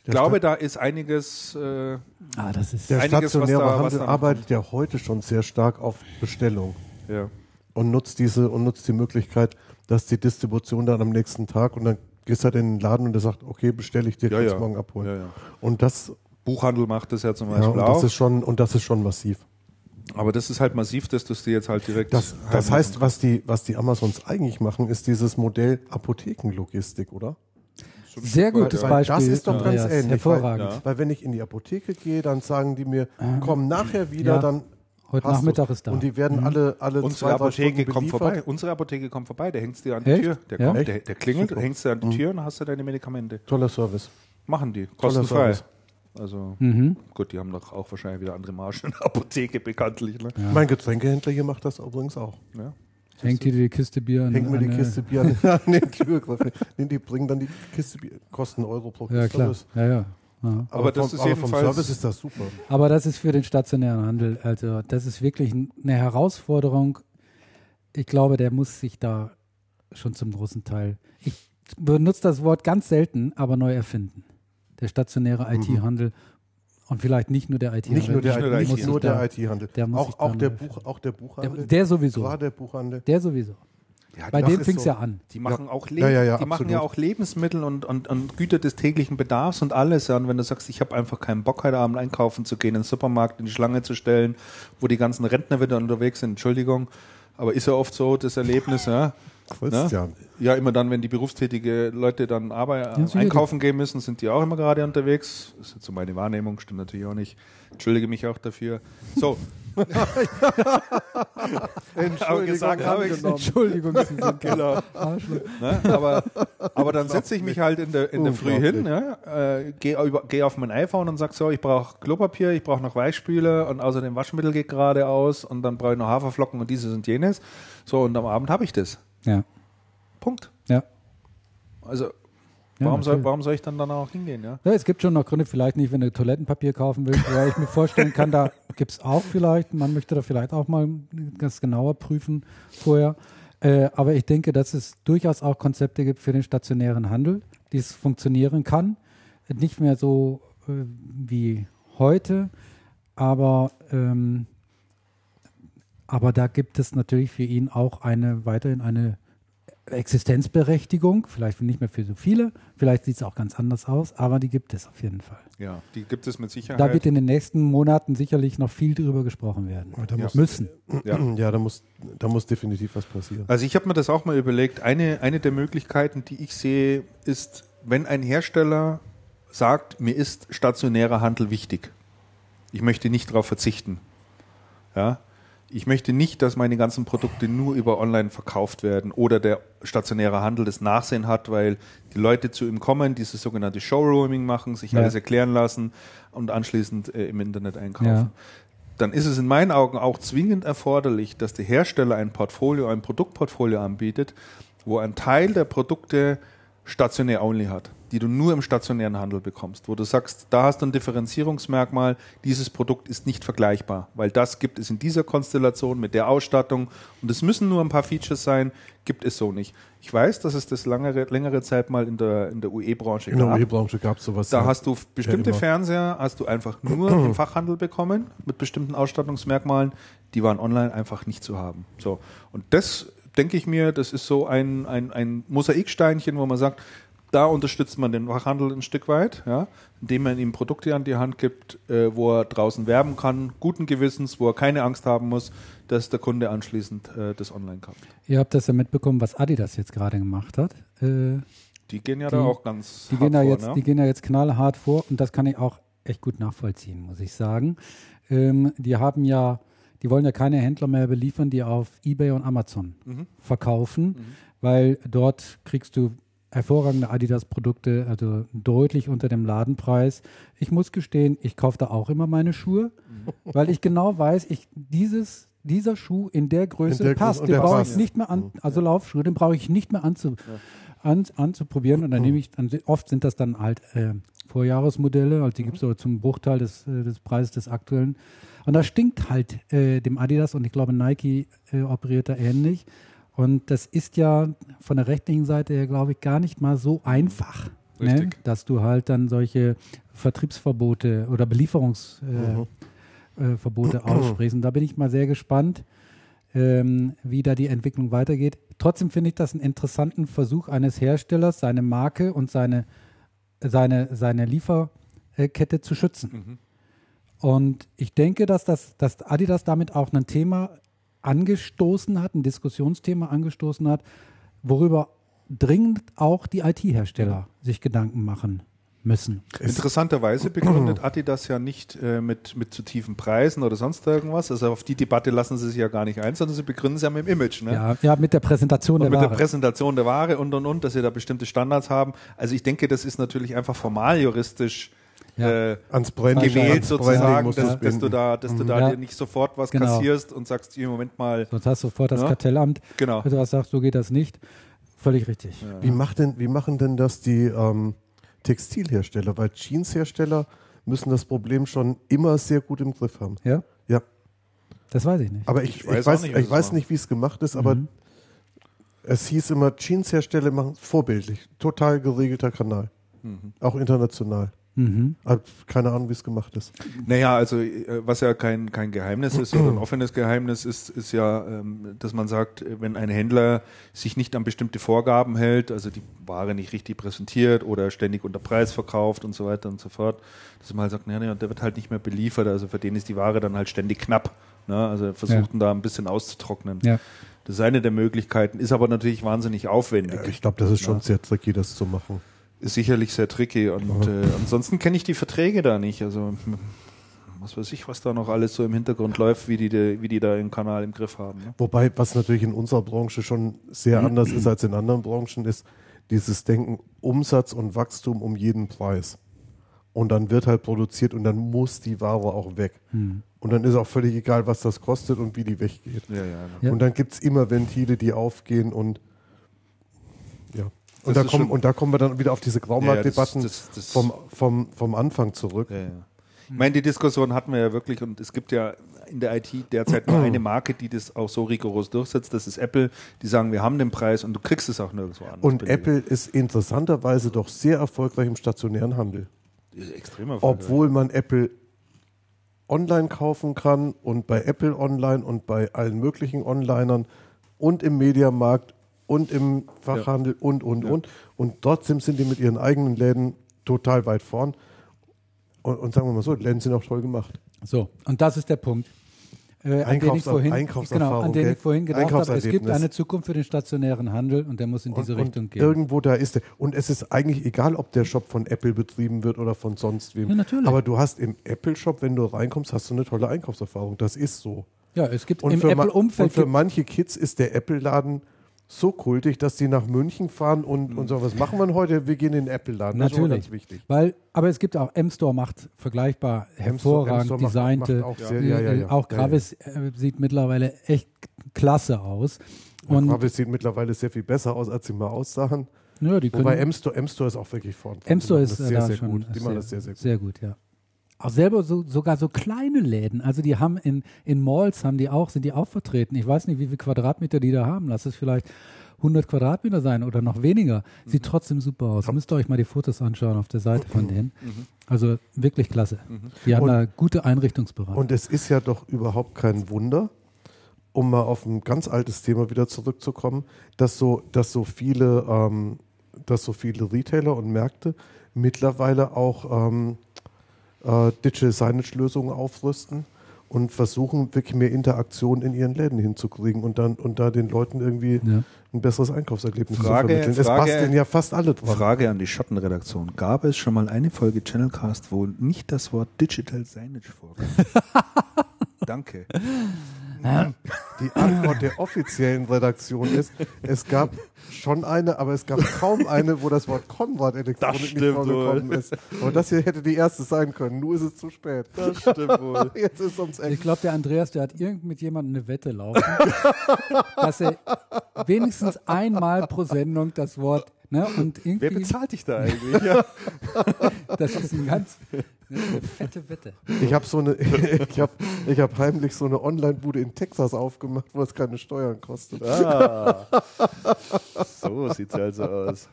ich glaube, da ist einiges, äh,
Ah, das ist.
Der
Einiges, was
stationäre
da-
Handel arbeitet ja heute schon sehr stark auf Bestellung
ja.
und nutzt diese und nutzt die Möglichkeit, dass die Distribution dann am nächsten Tag und dann gehst halt in den Laden und der sagt, okay, bestelle ich dir,
Ja,
kannst
ja.
morgen abholen.
Ja, ja.
Und das,
Buchhandel macht das ja zum
ja,
Beispiel
und
auch.
das ist schon und das ist schon massiv.
aber das ist halt massiv, dass du es dir jetzt halt direkt.
Das, das heißt, was die, was die Amazons eigentlich machen, ist dieses Modell Apothekenlogistik, oder?
Sehr gutes
Weil
Beispiel.
Das ist doch ganz
Andreas.
ähnlich.
Hervorragend.
Weil, weil wenn ich in die Apotheke gehe, dann sagen die mir, komm nachher wieder,
Ja.
dann
Heute Nachmittag ist da.
Und die werden alle, alle
Unsere
zwei,
Apotheke
Stunden
kommt
beliefert.
vorbei. Unsere Apotheke kommt vorbei. Der hängt dir an die
Echt?
Tür. Der,
Ja?
kommt, der, der klingelt,
Super.
hängst dir an die Tür und hast du deine Medikamente.
Toller Service.
Machen die.
Toller
Kostenfrei.
Service.
Also
Mhm.
gut, die haben doch auch wahrscheinlich wieder andere Margen in der Apotheke bekanntlich. Ne?
Mein Getränkehändler hier macht das übrigens auch.
Ja.
Hängt dir die Kiste Bier an
Hängt mir die Kiste Bier an, an den Türgriff. Nee, die bringen dann die Kiste Bier, kosten Euro pro Kiste.
Ja, klar. Ja, ja. ja.
Aber,
Aber das
vom,
ist
aber vom Service ist das super.
Aber das ist für den stationären Handel, also das ist wirklich eine Herausforderung. Ich glaube, der muss sich da schon zum großen Teil, ich benutze das Wort ganz selten, aber neu erfinden. Der stationäre IT-Handel und vielleicht nicht nur der IT-Handel.
Nicht nur der,
der
nicht
IT-Handel.
der
der sich
Auch, auch, der Buch, auch der
der,
Buchhandel.
der sowieso.
Gerade der Buchhandel.
Der sowieso.
Ja,
Bei dem fing es
so.
ja an.
Die machen auch Le
Ja, ja, ja,
die machen ja auch Lebensmittel und, und, und Güter des täglichen Bedarfs und alles. Ja. Und wenn du sagst, ich habe einfach keinen Bock, heute Abend einkaufen zu gehen, in den Supermarkt in die Schlange zu stellen, wo die ganzen Rentner wieder unterwegs sind, Entschuldigung, aber ist ja oft so das Erlebnis, ja.
Christian.
Ja, immer dann, wenn die berufstätige Leute dann Arbeit,
Ja,
einkaufen gehen müssen, sind die auch immer gerade unterwegs. Das ist jetzt so meine Wahrnehmung, stimmt natürlich auch nicht. Entschuldige mich auch dafür. So, aber gesagt habe ich
Entschuldigung, Sie sind
genau. Ne? Aber, aber dann setze ich mich halt in der, in der Früh hin, ja? äh, gehe geh auf mein iPhone und sag so, ich brauche Klopapier, ich brauche noch Weichspüler und außerdem Waschmittel geht gerade aus und dann brauche ich noch Haferflocken und dieses und jenes. So, und am Abend habe ich das.
Ja,
Punkt.
ja.
Also,
Ja,
warum, soll, warum soll ich dann auch hingehen? Ja?
Ja, es gibt schon noch Gründe, vielleicht nicht, wenn du Toilettenpapier kaufen willst, weil ich mir vorstellen kann, da gibt es auch vielleicht, man möchte da vielleicht auch mal ganz genauer prüfen vorher. Äh, aber ich denke, dass es durchaus auch Konzepte gibt für den stationären Handel, die es funktionieren kann. Nicht mehr so äh, wie heute, aber, ähm, aber da gibt es natürlich für ihn auch eine weiterhin eine Existenzberechtigung, vielleicht nicht mehr für so viele, vielleicht sieht es auch ganz anders aus, aber die gibt es auf jeden Fall.
ja, die gibt es mit Sicherheit.
Da wird in den nächsten Monaten sicherlich noch viel drüber gesprochen werden.
Aber da
Ja.
muss,
Müssen.
ja.
ja, da muss, da muss definitiv was passieren.
Also ich habe mir das auch mal überlegt. Eine, eine der Möglichkeiten, die ich sehe, ist, wenn ein Hersteller sagt, mir ist stationärer Handel wichtig. Ich möchte nicht darauf verzichten. Ja? Ich möchte nicht, dass meine ganzen Produkte nur über online verkauft werden oder der stationäre Handel das Nachsehen hat, weil die Leute zu ihm kommen, dieses sogenannte Showrooming machen, sich
Ja.
alles erklären lassen und anschließend äh, im Internet einkaufen
Ja.
dann ist es in meinen Augen auch zwingend erforderlich, dass der Hersteller ein Portfolio, ein Produktportfolio anbietet, wo ein Teil der Produkte stationär only hat, die du nur im stationären Handel bekommst, wo du sagst, da hast du ein Differenzierungsmerkmal, dieses Produkt ist nicht vergleichbar, weil das gibt es in dieser Konstellation mit der Ausstattung und es müssen nur ein paar Features sein, gibt es so nicht. Ich weiß, dass es das langere, längere Zeit mal in der, in der UE-Branche
In der
gab.
UE-Branche gab es sowas.
Da
ja.
hast du bestimmte
Ja.
Fernseher, hast du einfach nur im Fachhandel bekommen mit bestimmten Ausstattungsmerkmalen, die waren online einfach nicht zu haben. So. Und das denke ich mir, das ist so ein, ein, ein Mosaiksteinchen, wo man sagt, da unterstützt man den Fachhandel ein Stück weit, ja, indem man ihm Produkte an die Hand gibt, äh, wo er draußen werben kann, guten Gewissens, wo er keine Angst haben muss, dass der Kunde anschließend äh, das online kauft.
Ihr habt das ja mitbekommen, was Adidas jetzt gerade gemacht hat. Äh,
Die gehen ja
Die-
da auch ganz
die,
hart
gehen da
vor,
jetzt,
ne?
die gehen da jetzt knallhart vor und das kann ich auch echt gut nachvollziehen, muss ich sagen. Ähm, die haben ja, die wollen ja keine Händler mehr beliefern, die auf Ebay und Amazon
Mhm.
verkaufen, weil dort kriegst du hervorragende Adidas-Produkte, also deutlich unter dem Ladenpreis. Ich muss gestehen, ich kaufe da auch immer meine Schuhe, weil ich genau weiß, ich dieses dieser Schuh in der Größe
In der
passt.
Größe-
Den brauche ich nicht mehr an, also Laufschuhe, den brauche ich nicht mehr anzu, an, anzuprobieren. Und dann nehme ich, dann, oft sind das dann halt äh, Vorjahresmodelle, also die gibt es so zum Bruchteil des, äh, des Preises des aktuellen. Und das stinkt halt äh, dem Adidas und ich glaube Nike äh, operiert da ähnlich. Und das ist ja von der rechtlichen Seite her, glaube ich, gar nicht mal so einfach. Ne? Dass du halt dann solche Vertriebsverbote oder Belieferungsverbote äh, Verbote aussprichst. Und da bin ich mal sehr gespannt, ähm, wie da die Entwicklung weitergeht. Trotzdem finde ich das einen interessanten Versuch eines Herstellers, seine Marke und seine, seine, seine Lieferkette zu schützen. Und ich denke, dass, das, dass Adidas damit auch ein Thema angestoßen hat, ein Diskussionsthema angestoßen hat, worüber dringend auch die IT-Hersteller sich Gedanken machen müssen.
Interessanterweise begründet Adidas ja nicht äh, mit, mit zu tiefen Preisen oder sonst irgendwas. Also auf die Debatte lassen sie sich ja gar nicht ein, sondern sie begründen es ja mit dem Image. Ne?
Ja, ja mit der Präsentation
Und
der
mit
Ware.
der Präsentation der Ware und und und, dass sie da bestimmte Standards haben. Also ich denke, das ist natürlich einfach formal juristisch
Ja.
äh,
Ans Branding,
gewählt
ans Branding
sozusagen,
musst
dass, dass du da, dass du da
Ja.
dir nicht sofort was
Genau.
kassierst und sagst, hier Moment mal,
Sonst hast du sofort das
Ja.
Kartellamt,
Genau.
also was sagt, so geht das nicht. Völlig richtig.
Wie, macht denn, wie machen denn das die ähm, Textilhersteller? Weil Jeanshersteller müssen das Problem schon immer sehr gut im Griff haben.
Ja,
Ja,
das weiß ich nicht.
aber ich,
Ich
ich
weiß
weiß,
auch nicht,
ich weiß, nicht, wie es gemacht ist, aber
Mhm.
es hieß immer, Jeanshersteller machen es vorbildlich. Total geregelter Kanal.
Mhm.
Auch international.
Mhm.
Keine Ahnung, wie es gemacht ist.
Naja, also äh, was ja kein, kein Geheimnis ist oder ein offenes Geheimnis ist, ist ja, ähm, dass man sagt, wenn ein Händler sich nicht an bestimmte Vorgaben hält, also die Ware nicht richtig präsentiert oder ständig unter Preis verkauft und so weiter und so fort, dass man halt sagt, naja, der wird halt nicht mehr beliefert, also für den ist die Ware dann halt ständig knapp. Ne? Also er versucht ihn da ein bisschen auszutrocknen.
Ja.
Das ist eine der Möglichkeiten, ist aber natürlich wahnsinnig aufwendig.
Ich glaube, das ist schon sehr tricky, das zu machen.
Ist sicherlich sehr tricky und äh, ansonsten kenne ich die Verträge da nicht. Also was weiß ich, was da noch alles so im Hintergrund läuft, wie die, de, wie die da den Kanal im Griff haben. Ne?
Wobei, was natürlich in unserer Branche schon sehr anders ist als in anderen Branchen, ist dieses Denken Umsatz und Wachstum um jeden Preis. Und dann wird halt produziert und dann muss die Ware auch weg. Und dann ist auch völlig egal, was das kostet und wie die weggeht.
Ja, ja.
Ja.
Und dann gibt es immer Ventile, die aufgehen und. Und da, kommen, und da kommen wir dann wieder auf diese Graumarktdebatten
Ja, das- das- das-
vom, vom, vom Anfang zurück.
ja, ja. Ich meine, die Diskussion hatten wir ja wirklich und es gibt ja in der IT derzeit nur eine Marke, die das auch so rigoros durchsetzt. Das ist Apple. Die sagen, wir haben den Preis und du kriegst es auch nirgendwo anders.
Und
billiger.
Apple ist interessanterweise doch sehr erfolgreich im stationären Handel.
extrem erfolgreich.
Obwohl man Apple online kaufen kann und bei Apple Online und bei allen möglichen Onlinern und im Mediamarkt und im Fachhandel und, und,
Ja.
und. Und trotzdem sind die mit ihren eigenen Läden total weit vorn. Und, und sagen wir mal so, Läden sind auch toll gemacht.
So, und das ist der Punkt. Äh, an den ich vorhin, genau, an den ich vorhin gedacht habe, es gibt eine Zukunft für den stationären Handel und der muss in diese
und,
Richtung
und
gehen.
Irgendwo da ist der. Und es ist eigentlich egal, ob der Shop von Apple betrieben wird oder von sonst wem.
Ja, natürlich.
Aber du hast im Apple-Shop, wenn du reinkommst, hast du eine tolle Einkaufserfahrung. Das ist so.
Ja, es gibt
Und
im
ma- und
Apple-Umfeld
für manche Kids ist der Apple-Laden so kultig, dass die nach München fahren und, und sagen, was machen wir heute? Wir gehen in den Apple-Laden. Das ist
Natürlich.
ganz wichtig.
Weil, aber es gibt auch, M-Store macht vergleichbar hervorragend
macht-
designte.
macht auch sehr- ja, ja, ja.
Auch
Ja, ja.
Gravis äh, sieht mittlerweile echt klasse aus.
Und Travis sieht mittlerweile sehr viel besser aus, als sie mal aussahen.
ja, die
Wobei M-Store, M-Store ist auch wirklich vorn. Die
M-Store ist äh,
sehr,
da
sehr
schon
gut. Die machen das sehr, sehr gut.
Sehr gut, ja. Auch selber so, sogar so kleine Läden. Also die haben in, in Malls haben die auch, sind die auch vertreten. Ich weiß nicht, wie viele Quadratmeter die da haben. Lass es vielleicht 100 Quadratmeter sein oder noch weniger. Sieht
Mhm.
trotzdem super aus. Müsst ihr euch mal die Fotos anschauen auf der Seite von denen. Also wirklich klasse. Die haben
Mhm. Und-
da gute Einrichtungsbereiche.
Und es ist ja doch überhaupt kein Wunder, um mal auf ein ganz altes Thema wieder zurückzukommen, dass so, dass so viele, ähm, dass so viele Retailer und Märkte mittlerweile auch ähm, äh, Digital Signage-Lösungen aufrüsten und versuchen, wirklich mehr Interaktion in ihren Läden hinzukriegen und dann und da den Leuten irgendwie
Ja.
ein besseres Einkaufserlebnis
Frage-
zu vermitteln. es
Frage-
passt denn ja fast alle dran.
Frage an die Schattenredaktion. Gab es schon mal eine Folge Channelcast, wo nicht das Wort Digital Signage vorkam? Danke.
die Antwort der offiziellen Redaktion ist, es gab schon eine, aber es gab kaum eine, wo das Wort Konrad Elektronik nicht
stimmt
vorgekommen ist. Aber das hier hätte die erste sein können. Nur ist es zu spät.
Das stimmt wohl.
Jetzt ist es ums Eck.
Ich glaube, der Andreas, der hat irgend mit jemandem eine Wette laufen, dass er wenigstens einmal pro Sendung das Wort, ne, und
Wer bezahlt dich da eigentlich?
das ist ein ganz, eine fette Wette.
Ich habe so eine, ich habe ich hab heimlich so eine Online-Bude in Texas aufgemacht, wo es keine Steuern kostet.
Ah. So sieht's also aus.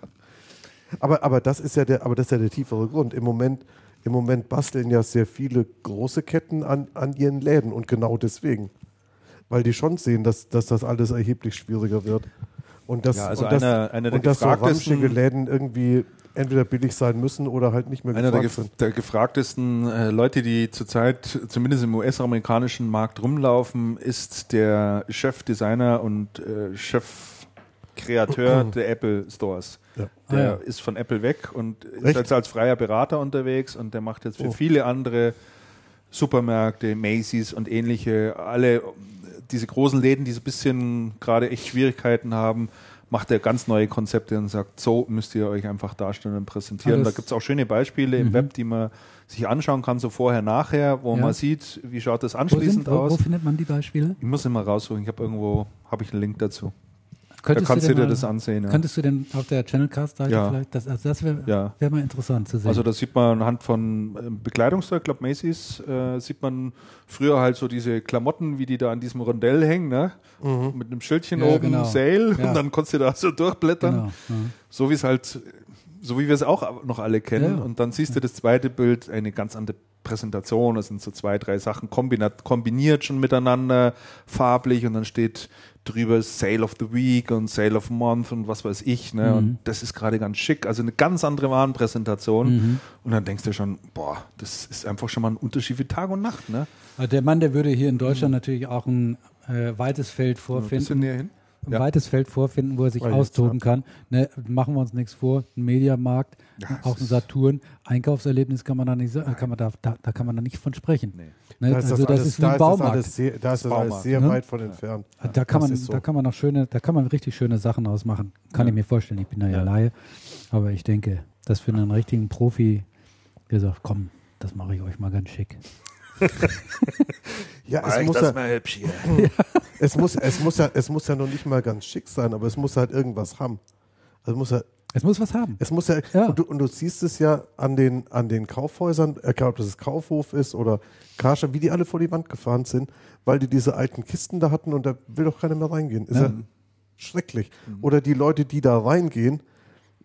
Aber, aber das ist ja der, aber das ist ja der tiefere Grund. Im Moment, im Moment basteln ja sehr viele große Ketten an, an ihren Läden und genau deswegen. Weil die schon sehen, dass, dass das alles erheblich schwieriger wird. Und dass,
Ja, also
und
einer- einer der
und dass so ramschige Läden irgendwie entweder billig sein müssen oder halt nicht mehr
Einer der,
gefragt
gef
sind.
der gefragtesten äh, Leute, die zurzeit zumindest im US-amerikanischen Markt rumlaufen, ist der Chefdesigner und äh, Chefkreateur der Apple Stores.
Ja.
Der
Ah, ja.
ist von Apple weg und ist
Echt?
jetzt als freier Berater unterwegs und der macht jetzt für
Oh.
viele andere Supermärkte, Macy's und ähnliche, alle diese großen Läden, die so ein bisschen gerade echt Schwierigkeiten haben, macht er ganz neue Konzepte und sagt, so müsst ihr euch einfach darstellen und präsentieren.
Alles-
da gibt es auch schöne Beispiele im
Mhm.
Web, die man sich anschauen kann, so vorher, nachher, wo
Ja.
man sieht, wie schaut das
Wo,
anschließend
sind, wo, wo
aus.
findet man die Beispiele?
Ich muss immer raussuchen, ich habe irgendwo, habe ich einen Link dazu.
Könntest
da kannst du dir
mal-
das ansehen. Ja.
Könntest du denn auf der Channelcast-Seite
Ja.
vielleicht, das, also das wäre
Ja.
wär mal interessant zu sehen.
Also da sieht man anhand von ähm, Bekleidungszeug, ich glaube Macy's, äh, sieht man früher halt so diese Klamotten, wie die da an diesem Rondell hängen, ne? mit einem Schildchen
Ja,
oben,
genau.
Sale,
Ja.
und dann konntest du da so durchblättern.
genau. Ja.
So wie es halt, so wie wir es auch noch alle kennen.
Ja.
Und dann siehst du das zweite Bild, eine ganz andere Präsentation. Das sind so zwei, drei Sachen kombiniert, kombiniert schon miteinander, farblich. Und dann steht drüber Sale of the Week und Sale of Month und was weiß ich. Ne?
Mhm.
Und das ist gerade ganz schick. Also eine ganz andere Warenpräsentation.
Mhm.
Und dann denkst du schon, boah, das ist einfach schon mal ein Unterschied wie Tag und Nacht. Ne?
Der Mann, der würde hier in Deutschland natürlich auch ein äh, weites Feld
Ein
vorfinden.
bisschen näher hin.
ein
Ja.
weites Feld vorfinden, wo er sich
Oh,
austoben kann. Ne, machen wir uns nichts vor. Ein Mediamarkt,
Ja,
auch ein Saturn, Einkaufserlebnis kann man da nicht, sa- kann man da, da, da kann man da nicht von sprechen.
Nee.
Ne,
Da ist
also das
alles-
ist wie
da
ein
das
Baumarkt.
alles sehr, da ist das alles sehr
ne?
weit von entfernt.
da kann
das
man,
ist so.
da kann man noch schöne, da kann man richtig schöne Sachen ausmachen. Kann
Ja.
ich mir vorstellen. Ich bin da ja,
Ja.
Laie, aber ich denke, das für einen richtigen Profi, der sagt, komm, das mache ich euch mal ganz schick.
Ja, es muss,
das
ja,
mal hübsch hier.
es, muss, es, muss ja, es muss ja noch nicht mal ganz schick sein, aber es muss halt irgendwas haben. Also muss ja,
Es muss was haben.
es muss ja,
Ja.
Und, du, und du siehst es ja an den, an den Kaufhäusern, egal ob das Kaufhof ist oder Karstadt, wie die alle vor die Wand gefahren sind, weil die diese alten Kisten da hatten und da will doch keiner mehr reingehen. Ist ja,
Ja.
schrecklich. Oder die Leute, die da reingehen,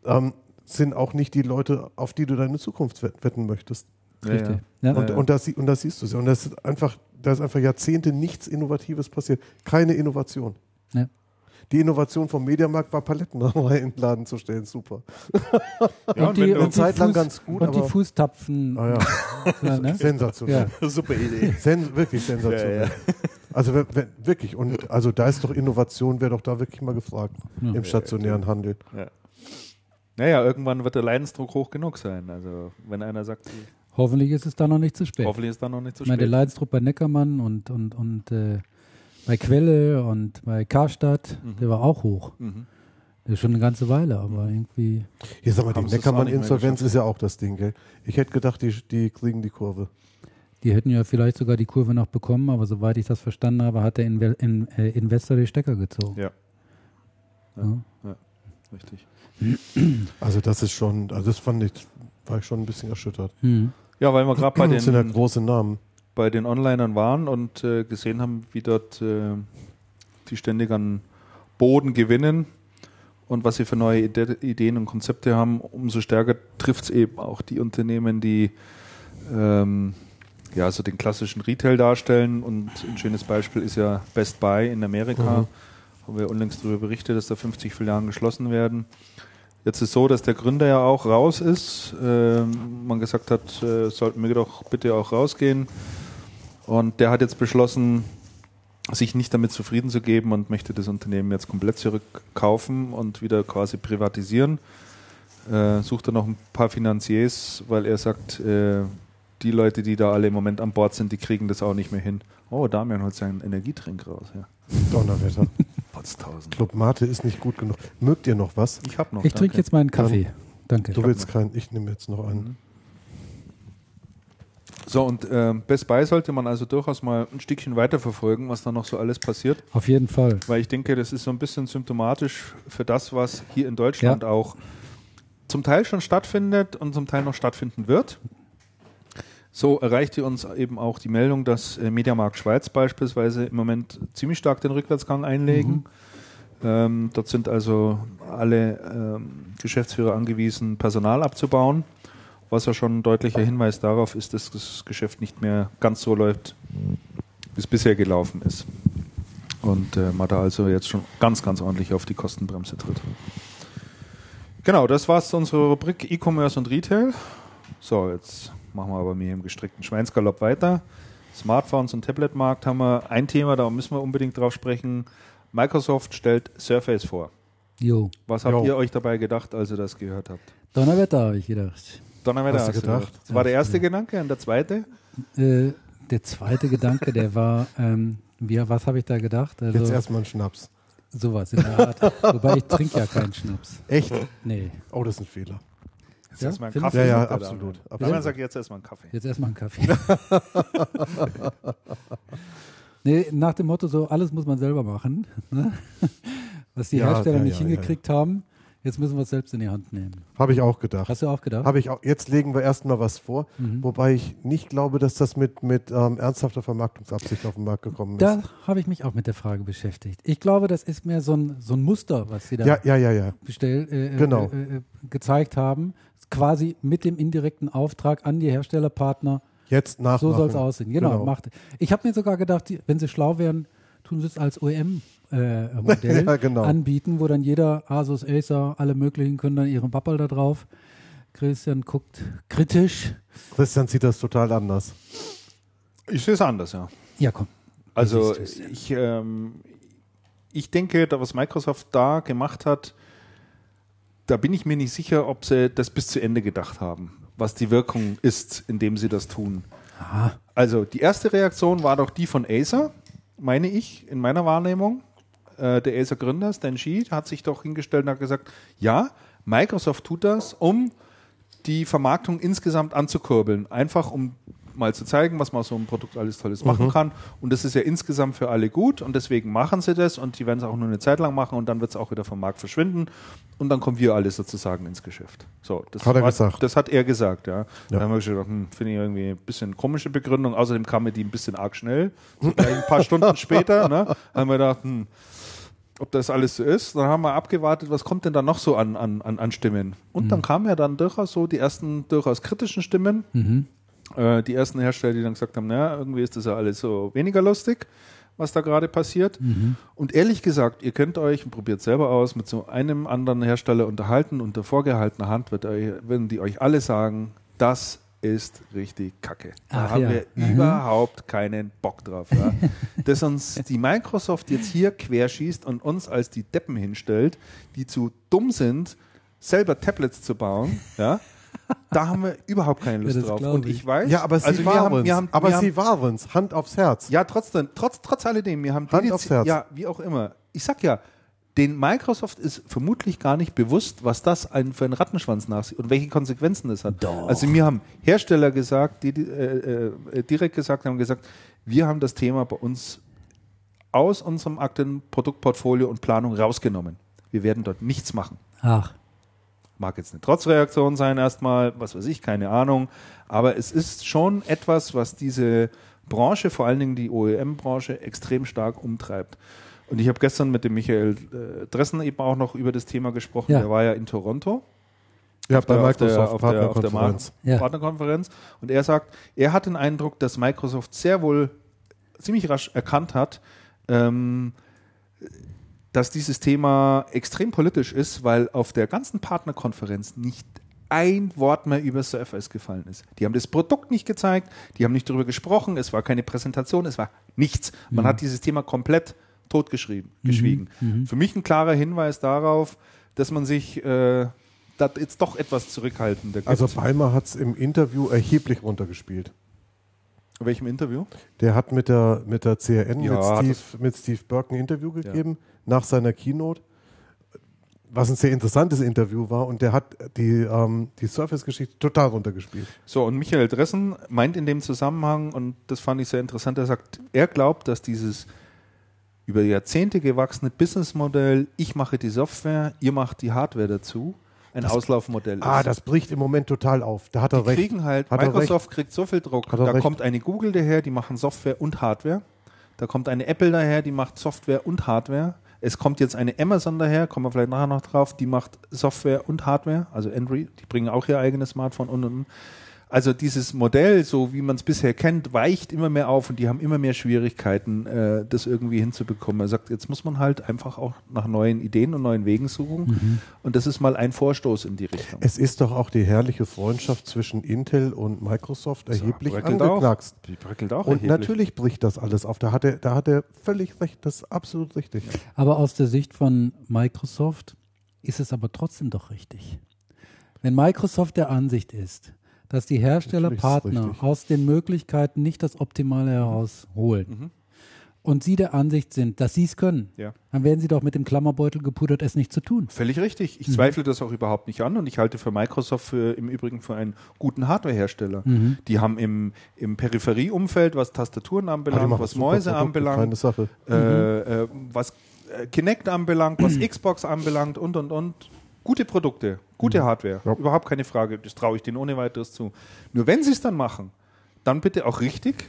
ähm, sind auch nicht die Leute, auf die du deine Zukunft wett- wetten möchtest.
Richtig.
ja.
Ja.
Und,
Ja, ja.
und, das, und das siehst du ja. Und das ist einfach, da ist einfach Jahrzehnte nichts Innovatives passiert. Keine Innovation.
Ja.
Die Innovation vom Mediamarkt war Paletten in den Laden zu stellen. Super.
Ja, und wenn du-
Eine Zeit lang ganz gut,
und die Fußtapfen.
Ah, ja.
ja, ne?
Sensationell.
Super Idee.
Sen wirklich sensationell.
Ja, ja.
Also wenn, wenn, wirklich. Und also da ist doch Innovation, wäre doch da wirklich mal gefragt
Ja.
im stationären Handel.
Ja. Naja, irgendwann wird der Leidensdruck hoch genug sein. Also, wenn einer sagt,
Hoffentlich ist es da noch nicht zu spät.
hoffentlich ist da noch nicht zu
Ich meine, der
spät.
Leidensdruck bei Neckermann und, und, und äh, bei Quelle und bei Karstadt,
Mhm.
der war auch hoch.
Mhm.
Das ist schon eine ganze Weile, aber irgendwie.
Hier sag mal, die Neckermann-Insolvenz ist ja auch das Ding, gell? Ich hätte gedacht, die, die kriegen die Kurve.
Die hätten ja vielleicht sogar die Kurve noch bekommen, aber soweit ich das verstanden habe, hat der Inve in, äh, Investor die Stecker gezogen.
Ja,
Ja.
richtig.
Also das ist schon, also das fand ich, war ich schon ein bisschen erschüttert.
Hm.
Ja, weil wir gerade bei
Das sind ja
den,
große Namen.
Bei den Onlinern waren und äh, gesehen haben, wie dort äh, die ständig an Boden gewinnen und was sie für neue Ide Ideen und Konzepte haben, umso stärker trifft es eben auch die Unternehmen, die ähm, ja, so den klassischen Retail darstellen. Und ein schönes Beispiel ist ja Best Buy in Amerika.
Mhm.
Haben wir unlängst darüber berichtet, dass da 50 Filialen geschlossen werden. Jetzt ist so, dass der Gründer ja auch raus ist. Ähm, man gesagt hat, äh, sollten wir doch bitte auch rausgehen. Und der hat jetzt beschlossen, sich nicht damit zufrieden zu geben und möchte das Unternehmen jetzt komplett zurückkaufen und wieder quasi privatisieren. Äh, sucht er noch ein paar Finanziers, weil er sagt, äh, die Leute, die da alle im Moment an Bord sind, die kriegen das auch nicht mehr hin. Oh, Damian holt seinen Energietrink raus. Ja.
Donnerwetter.
Potztausend.
Club Mate ist nicht gut genug. Mögt ihr noch was?
Ich habe noch.
Ich trinke jetzt meinen Kaffee. Danke.
Du willst keinen, ich nehme jetzt noch einen.
So, und ähm, Best Buy sollte man also durchaus mal ein Stückchen weiterverfolgen, was da noch so alles passiert.
Auf jeden Fall.
Weil ich denke, das ist so ein bisschen symptomatisch für das, was hier in Deutschland auch zum Teil schon stattfindet und zum Teil noch stattfinden wird. So erreichte uns eben auch die Meldung, dass äh, Mediamarkt Schweiz beispielsweise im Moment ziemlich stark den Rückwärtsgang einlegen. Ähm, dort sind also alle ähm, Geschäftsführer angewiesen, Personal abzubauen, was ja schon ein deutlicher Hinweis darauf ist, dass das Geschäft nicht mehr ganz so läuft, wie es bisher gelaufen ist. Und äh, man da also jetzt schon ganz, ganz ordentlich auf die Kostenbremse tritt. Genau, das war's zu unserer Rubrik E-Commerce und Retail. So, jetzt machen wir aber mir im gestrickten Schweinsgalopp weiter. Smartphones und Tabletmarkt haben wir ein Thema, da müssen wir unbedingt drauf sprechen. Microsoft stellt Surface vor.
Jo.
Was habt
Jo.
ihr euch dabei gedacht, als ihr das gehört habt?
Donnerwetter habe ich gedacht.
Donnerwetter,
Hast du
hast du
gedacht?
Das war der erste Gedanke und der zweite?
Äh, der zweite Gedanke, der war, ähm, wie, was habe ich da gedacht? Also,
Jetzt erstmal einen Schnaps.
sowas in der Art. Wobei ich trinke ja keinen Schnaps.
Echt?
Nee.
Oh, das ist ein Fehler.
Jetzt
Ja,
erstmal einen Kaffee.
Ja, ja, absolut, absolut.
Damian sagt jetzt erstmal einen Kaffee.
Jetzt erstmal einen Kaffee. nee, nach dem Motto so, alles muss man selber machen. Ne? Was die
Ja,
Hersteller
ja,
nicht
ja,
hingekriegt haben, jetzt müssen wir es selbst in die Hand nehmen.
Habe ich auch gedacht.
Hast du auch gedacht?
Habe ich auch. Jetzt legen wir erstmal was vor,
Mhm.
wobei ich nicht glaube, dass das mit, mit ähm, ernsthafter Vermarktungsabsicht auf den Markt gekommen ist.
Da habe ich mich auch mit der Frage beschäftigt. Ich glaube, das ist mehr so ein, so ein Muster, was sie da
ja, ja, ja, ja.
bestell, äh,
Genau.
äh, äh, gezeigt haben. Quasi mit dem indirekten Auftrag an die Herstellerpartner.
Jetzt nachmachen.
So soll es aussehen. Genau.
Genau.
Macht. Ich habe mir sogar gedacht, die, wenn sie schlau wären, tun sie es als OEM-Modell
Ja, genau.
anbieten, wo dann jeder Asus, Acer, alle möglichen können dann ihren Bappel da drauf. Christian guckt kritisch.
Christian sieht das total anders.
Ich sehe es anders, ja.
Ja, komm.
Also ich, ähm, ich denke, da was Microsoft da gemacht hat, da bin ich mir nicht sicher, ob sie das bis zu Ende gedacht haben, was die Wirkung ist, indem sie das tun.
Aha.
Also die erste Reaktion war doch die von Acer, meine ich, in meiner Wahrnehmung. Äh, der Acer-Gründer, Stan Shi, hat sich doch hingestellt und hat gesagt, ja, Microsoft tut das, um die Vermarktung insgesamt anzukurbeln. Einfach um mal zu zeigen, was man aus so einem Produkt alles Tolles machen kann. Und das ist ja insgesamt für alle gut und deswegen machen sie das und die werden es auch nur eine Zeit lang machen und dann wird es auch wieder vom Markt verschwinden und dann kommen wir alle sozusagen ins Geschäft. So, das
Hat er gesagt.
Das hat er gesagt, ja.
Ja.
Da haben wir gedacht, hm, finde ich irgendwie ein bisschen komische Begründung. Außerdem kam mir die ein bisschen arg schnell. So ein paar Stunden später, ne, haben wir gedacht, hm, ob das alles so ist. Dann haben wir abgewartet, was kommt denn da noch so an, an, an, Stimmen. Und dann kamen ja dann durchaus so die ersten durchaus kritischen Stimmen. Äh, die ersten Hersteller, die dann gesagt haben, naja, irgendwie ist das ja alles so weniger lustig, was da gerade passiert. Und ehrlich gesagt, ihr könnt euch, und probiert selber aus, mit so einem anderen Hersteller unterhalten. Unter vorgehaltener Hand wird euch, werden die euch alle sagen, das ist richtig kacke. Da
Ach
haben
ja.
wir
Mhm.
überhaupt keinen Bock drauf. Ja. Dass uns die Microsoft jetzt hier querschießt und uns als die Deppen hinstellt, die zu dumm sind, selber Tablets zu bauen, ja, da haben wir überhaupt keine Lust
Ja,
drauf.
glaub
Und
ich.
ich weiß,
Ja, aber sie
also haben,
waren's.
wir haben,
aber
haben,
sie waren's. Hand aufs Herz.
ja, trotzdem, trotz, trotz alledem, wir haben
Hand aufs Herz.
ja, wie auch immer. Ich sag ja, den Microsoft ist vermutlich gar nicht bewusst, was das ein, für einen Rattenschwanz nach sich und welche Konsequenzen das hat.
Doch.
Also mir haben Hersteller gesagt, die, die äh, äh, direkt gesagt haben, gesagt, wir haben das Thema bei uns aus unserem aktuellen Produktportfolio und Planung rausgenommen. Wir werden dort nichts machen.
Ach,
Mag jetzt eine Trotzreaktion sein erstmal, was weiß ich, keine Ahnung. Aber es ist schon etwas, was diese Branche, vor allen Dingen die OEM-Branche, extrem stark umtreibt. Und ich habe gestern mit dem Michael äh, Dressen eben auch noch über das Thema gesprochen.
Ja.
Der war ja in Toronto
Ja, bei
der-
Microsoft
auf der, auf der
Partnerkonferenz.
Ja.
Partnerkonferenz. Und er sagt, er hat den Eindruck, dass Microsoft sehr wohl ziemlich rasch erkannt hat, ähm, dass dieses Thema extrem politisch ist, weil auf der ganzen Partnerkonferenz nicht ein Wort mehr über Surface gefallen ist. Die haben das Produkt nicht gezeigt, die haben nicht darüber gesprochen, es war keine Präsentation, es war nichts. Man hat dieses Thema komplett totgeschrieben, geschwiegen. Für mich ein klarer Hinweis darauf, dass man sich äh, da jetzt doch etwas zurückhaltender gibt.
Also Palmer hat es im Interview erheblich runtergespielt.
In welchem Interview?
Der hat mit der, mit der CRN,
Ja,
mit, Steve, mit Steve Burke ein Interview gegeben, nach seiner Keynote, was ein sehr interessantes Interview war. Und der hat die, ähm, die Surface-Geschichte total runtergespielt.
So, und Michael Dressen meint in dem Zusammenhang, und das fand ich sehr interessant, er sagt, er glaubt, dass dieses über Jahrzehnte gewachsene Businessmodell, ich mache die Software, ihr macht die Hardware dazu, ein Auslaufmodell ist.
Ah, das bricht im Moment total auf. Da hat er
die
recht.
kriegen halt,
Hat
Microsoft kriegt so viel Druck. Da
recht.
kommt eine Google daher, die machen Software und Hardware. Da kommt eine Apple daher, die macht Software und Hardware. Es kommt jetzt eine Amazon daher, kommen wir vielleicht nachher noch drauf, die macht Software und Hardware, also Android, die bringen auch ihr eigenes Smartphone und und und. Also dieses Modell, so wie man es bisher kennt, weicht immer mehr auf und die haben immer mehr Schwierigkeiten, äh, das irgendwie hinzubekommen. Er sagt, jetzt muss man halt einfach auch nach neuen Ideen und neuen Wegen suchen. Und das ist mal ein Vorstoß in die Richtung.
Es ist doch auch die herrliche Freundschaft zwischen Intel und Microsoft erheblich
bröckelt
angeknackst.
Auch. Die bröckelt auch
Und
erheblich.
natürlich bricht das alles auf. Da hat er, da hat er völlig recht. Das ist absolut richtig.
Aber aus der Sicht von Microsoft ist es aber trotzdem doch richtig. Wenn Microsoft der Ansicht ist, dass die Herstellerpartner aus den Möglichkeiten nicht das Optimale herausholen und sie der Ansicht sind, dass sie es können,
Ja.
dann werden sie doch mit dem Klammerbeutel gepudert, es nicht zu tun.
Völlig richtig.
Mhm.
Ich zweifle das auch überhaupt nicht an und ich halte für Microsoft für, im Übrigen für einen guten Hardwarehersteller.
Mhm.
Die haben im, im Peripherieumfeld, was Tastaturen
Ah,
anbelangt,
machen
was Mäuse anbelangt,
Keine Sache.
äh, äh, was äh, Kinect anbelangt, was Xbox anbelangt und und und. Gute Produkte, gute Hardware,
Ja.
überhaupt keine Frage. Das traue ich denen ohne weiteres zu. Nur wenn sie es dann machen, dann bitte auch richtig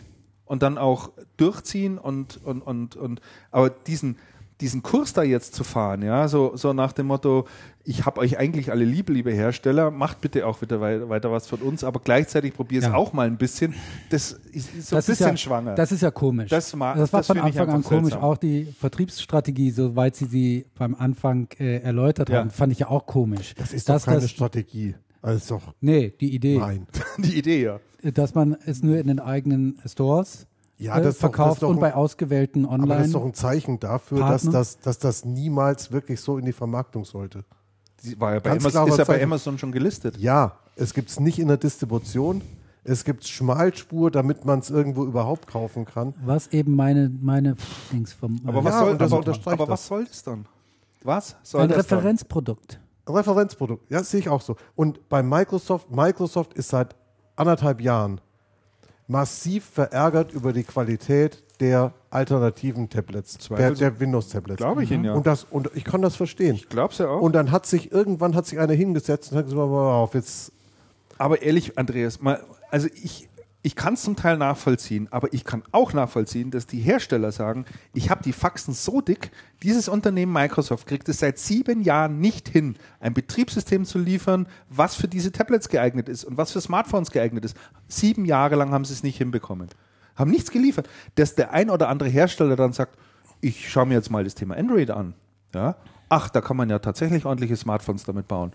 und dann auch durchziehen und und und und. Aber diesen diesen Kurs da jetzt zu fahren, ja, so, so nach dem Motto, ich habe euch eigentlich alle lieb, liebe Hersteller, macht bitte auch wieder wei- weiter was von uns, aber gleichzeitig probiert es
Ja.
auch mal ein bisschen. Das ist, ist so
das
ein bisschen
ist ja,
schwanger.
Das ist ja komisch.
Das ma-
das war
das
von Anfang an komisch.
seltsam.
Auch die Vertriebsstrategie, soweit sie sie beim Anfang äh, erläutert
Ja.
haben, fand ich ja auch komisch.
Das ist
dass
doch keine
das,
Strategie. Also doch,
Nee, die Idee,
nein.
die Idee, ja.
dass man es nur in den eigenen Stores
Ja,
äh,
das ist doch- das
verkauft und
ein-
bei ausgewählten
Aber das ist doch
Online.
ein Zeichen dafür, dass das, dass das niemals wirklich so in die Vermarktung sollte.
Die war ja bei
Ganz
Amazon, ist ja bei. Amazon schon gelistet.
Ja, es gibt es nicht in der Distribution. Es gibt Schmalspur, damit man es irgendwo überhaupt kaufen kann.
Was eben meine, meine Dings vom
Aber,
äh,
was,
Ja,
soll,
das
aber, was soll das dann? Was soll
ein
das dann?
Referenzprodukt.
Referenzprodukt, ja, das sehe ich auch so. Und bei Microsoft, Microsoft ist seit anderthalb Jahren massiv verärgert über die Qualität der alternativen Tablets, der, der Windows-Tablets.
Glaube ich Ihnen ja.
Und, das, und ich kann das verstehen.
Ich glaube es ja auch.
Und dann hat sich irgendwann hat sich einer hingesetzt und hat gesagt, mal auf, jetzt
Aber ehrlich, Andreas, mal, also ich, ich kann es zum Teil nachvollziehen, aber ich kann auch nachvollziehen, dass die Hersteller sagen, ich habe die Faxen so dick, dieses Unternehmen Microsoft kriegt es seit sieben Jahren nicht hin, ein Betriebssystem zu liefern, was für diese Tablets geeignet ist und was für Smartphones geeignet ist. Sieben Jahre lang haben sie es nicht hinbekommen. Haben nichts geliefert. Dass der ein oder andere Hersteller dann sagt, ich schaue mir jetzt mal das Thema Android an. Ja? Ach, da kann man ja tatsächlich ordentliche Smartphones damit bauen.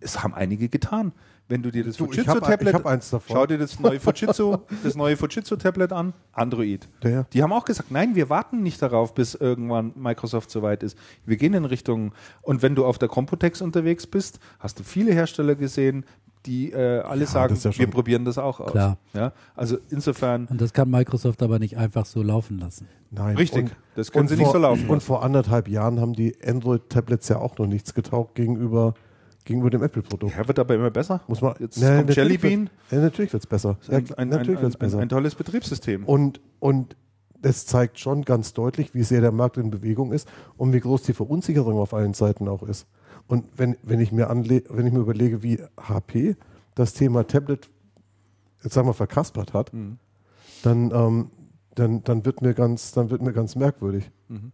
Es haben einige getan. Wenn du dir das
Du, ich hab-
Fujitsu-Tablet,
ich hab eins davon.
schau dir das neue Fujitsu, das neue Fujitsu-Tablet an, Android.
Der.
Die haben auch gesagt, nein, wir warten nicht darauf, bis irgendwann Microsoft soweit ist. Wir gehen in Richtung, und wenn du auf der Computex unterwegs bist, hast du viele Hersteller gesehen, die äh, alle sagen,
das ist ja
wir probieren das auch aus.
Klar.
Ja? Also insofern,
Und das kann Microsoft aber nicht einfach so laufen lassen.
Nein.
Richtig.
Und,
Das können
und
sie nicht
vor,
so laufen
Und
lassen.
vor anderthalb Jahren haben die Android-Tablets ja auch noch nichts getaugt gegenüber, gegenüber dem Apple-Produkt.
ja, wird dabei immer besser.
Muss man,
Jetzt
Nee,
kommt
natürlich
Jelly
wird-
Bean.
Ja, natürlich wird es besser. Ja,
Ein, ein,
natürlich
ein,
wird's
ein,
besser.
ein tolles Betriebssystem.
Und, und es zeigt schon ganz deutlich, wie sehr der Markt in Bewegung ist und wie groß die Verunsicherung auf allen Seiten auch ist. Und wenn, wenn, ich, mir anle wenn ich mir überlege, wie HP das Thema Tablet, jetzt sagen wir, verkaspert hat,
Mhm.
dann, ähm, dann, dann, wird mir ganz, dann wird mir ganz merkwürdig.
Mhm.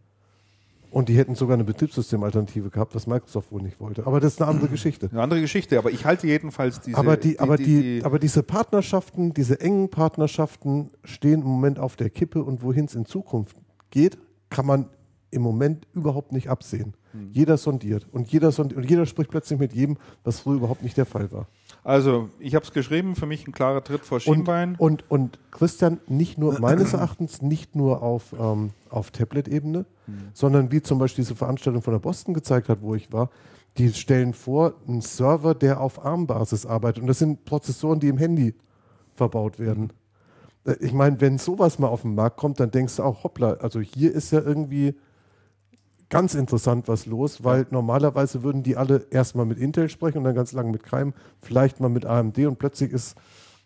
Und die hätten sogar eine Betriebssystemalternative gehabt, was Microsoft wohl nicht wollte. Aber das ist eine andere Geschichte.
Eine andere Geschichte, aber ich halte jedenfalls diese.
aber, die, aber, die,
die-
aber diese Partnerschaften, diese engen Partnerschaften stehen im Moment auf der Kippe und wohin es in Zukunft geht, kann man im Moment überhaupt nicht absehen.
Hm.
Jeder sondiert und jeder sondiert und jeder spricht plötzlich mit jedem, was früher überhaupt nicht der Fall war.
Also, ich habe es geschrieben, für mich ein klarer Tritt vor
Und,
Schienbein.
und, und Christian, nicht nur meines Erachtens, nicht nur auf, ähm, auf Tablet-Ebene,
Hm.
sondern wie zum Beispiel diese Veranstaltung von der Boston gezeigt hat, wo ich war, die stellen vor, einen Server, der auf ARM-Basis arbeitet. Und das sind Prozessoren, die im Handy verbaut werden. Äh, Ich meine, wenn sowas mal auf den Markt kommt, dann denkst du auch, hoppla, also hier ist ja irgendwie ganz interessant was los, weil normalerweise würden die alle erstmal mit Intel sprechen und dann ganz lange mit Keim, vielleicht mal mit AMD und plötzlich ist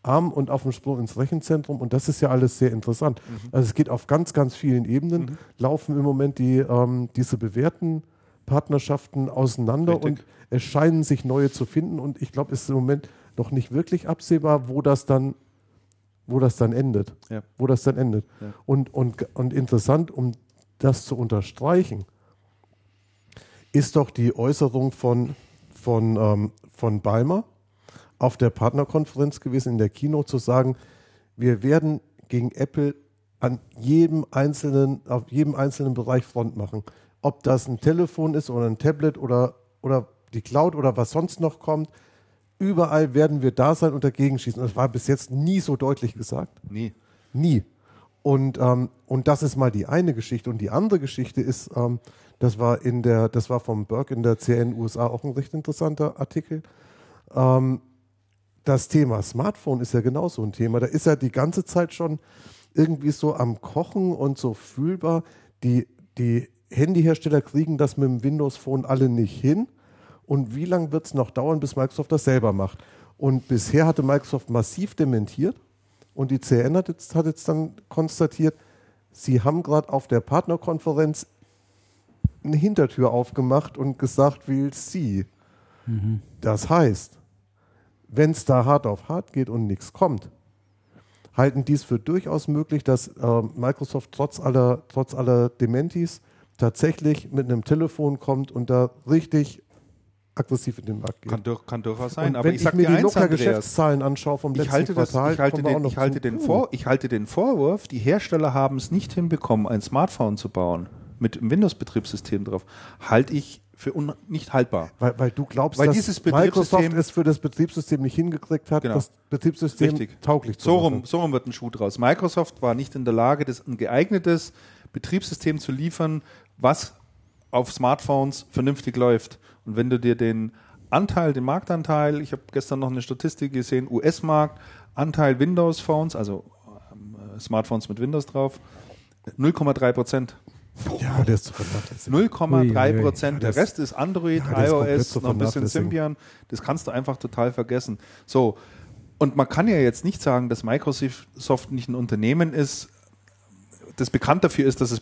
ARM und auf dem Sprung ins Rechenzentrum und das ist ja alles sehr interessant. Also es geht auf ganz, ganz vielen Ebenen, laufen im Moment die, ähm, diese bewährten Partnerschaften auseinander
Richtig.
und es scheinen sich neue zu finden und ich glaube, es ist im Moment noch nicht wirklich absehbar, wo das dann, wo das dann endet.
Ja.
Wo das dann endet.
Ja.
Und, und, und interessant, um das zu unterstreichen, ist doch die Äußerung von, von, ähm, von Balmer auf der Partnerkonferenz gewesen, in der Kino zu sagen, wir werden gegen Apple an jedem einzelnen, auf jedem einzelnen Bereich Front machen. Ob das ein Telefon ist oder ein Tablet oder, oder die Cloud oder was sonst noch kommt, überall werden wir da sein und dagegen schießen. Und das war bis jetzt nie so deutlich gesagt.
Nie.
Nie. Und, ähm, und das ist mal die eine Geschichte. Und die andere Geschichte ist, ähm, das war in der, das war vom Burke in der CN USA auch ein recht interessanter Artikel. Ähm, das Thema Smartphone ist ja genauso ein Thema. Da ist er die ganze Zeit schon irgendwie so am Kochen und so fühlbar. Die, die Handyhersteller kriegen das mit dem Windows Phone alle nicht hin. Und wie lange wird es noch dauern, bis Microsoft das selber macht? Und bisher hatte Microsoft massiv dementiert. Und die CN hat jetzt, hat jetzt dann konstatiert, sie haben gerade auf der Partnerkonferenz eine Hintertür aufgemacht und gesagt, will sie. Das heißt, wenn es da hart auf hart geht und nichts kommt, halten dies für durchaus möglich, dass äh, Microsoft trotz aller, trotz aller Dementis tatsächlich mit einem Telefon kommt und da richtig aggressiv in den Markt geht.
Kann, kann durchaus sein.
und
aber
wenn
ich
ich, mir die
eins, Andreas,
Nokia-Geschäftszahlen anschaue vom letzten
ich halte, das,
Quartal,
ich, halte den,
noch
ich, halte
zum
den
Punkt.
Vor, ich halte den Vorwurf, die Hersteller haben es nicht hinbekommen, ein Smartphone zu bauen mit einem Windows-Betriebssystem drauf, halte ich für un nicht haltbar.
Weil, weil du glaubst,
Weil
dass
dieses
Microsoft
Betriebssystem-
es für das Betriebssystem nicht hingekriegt hat,
Genau.
das Betriebssystem
Richtig.
tauglich zu
So
machen.
rum, so rum wird ein Schuh draus. Microsoft war nicht in der Lage, das ein geeignetes Betriebssystem zu liefern, was auf Smartphones vernünftig läuft. Und wenn du dir den Anteil, den Marktanteil, ich habe gestern noch eine Statistik gesehen, US-Markt, Anteil Windows-Phones, also ähm, äh, Smartphones mit Windows drauf, 0,3 Prozent.
Ja, der ist zu vernachlässigen.
0,3 Prozent. Der Rest ist Android,
Ja, ist
iOS,
zu
noch ein bisschen. Symbian. Das kannst du einfach total vergessen. So. Und man kann ja jetzt nicht sagen, dass Microsoft nicht ein Unternehmen ist, das bekannt dafür ist, dass es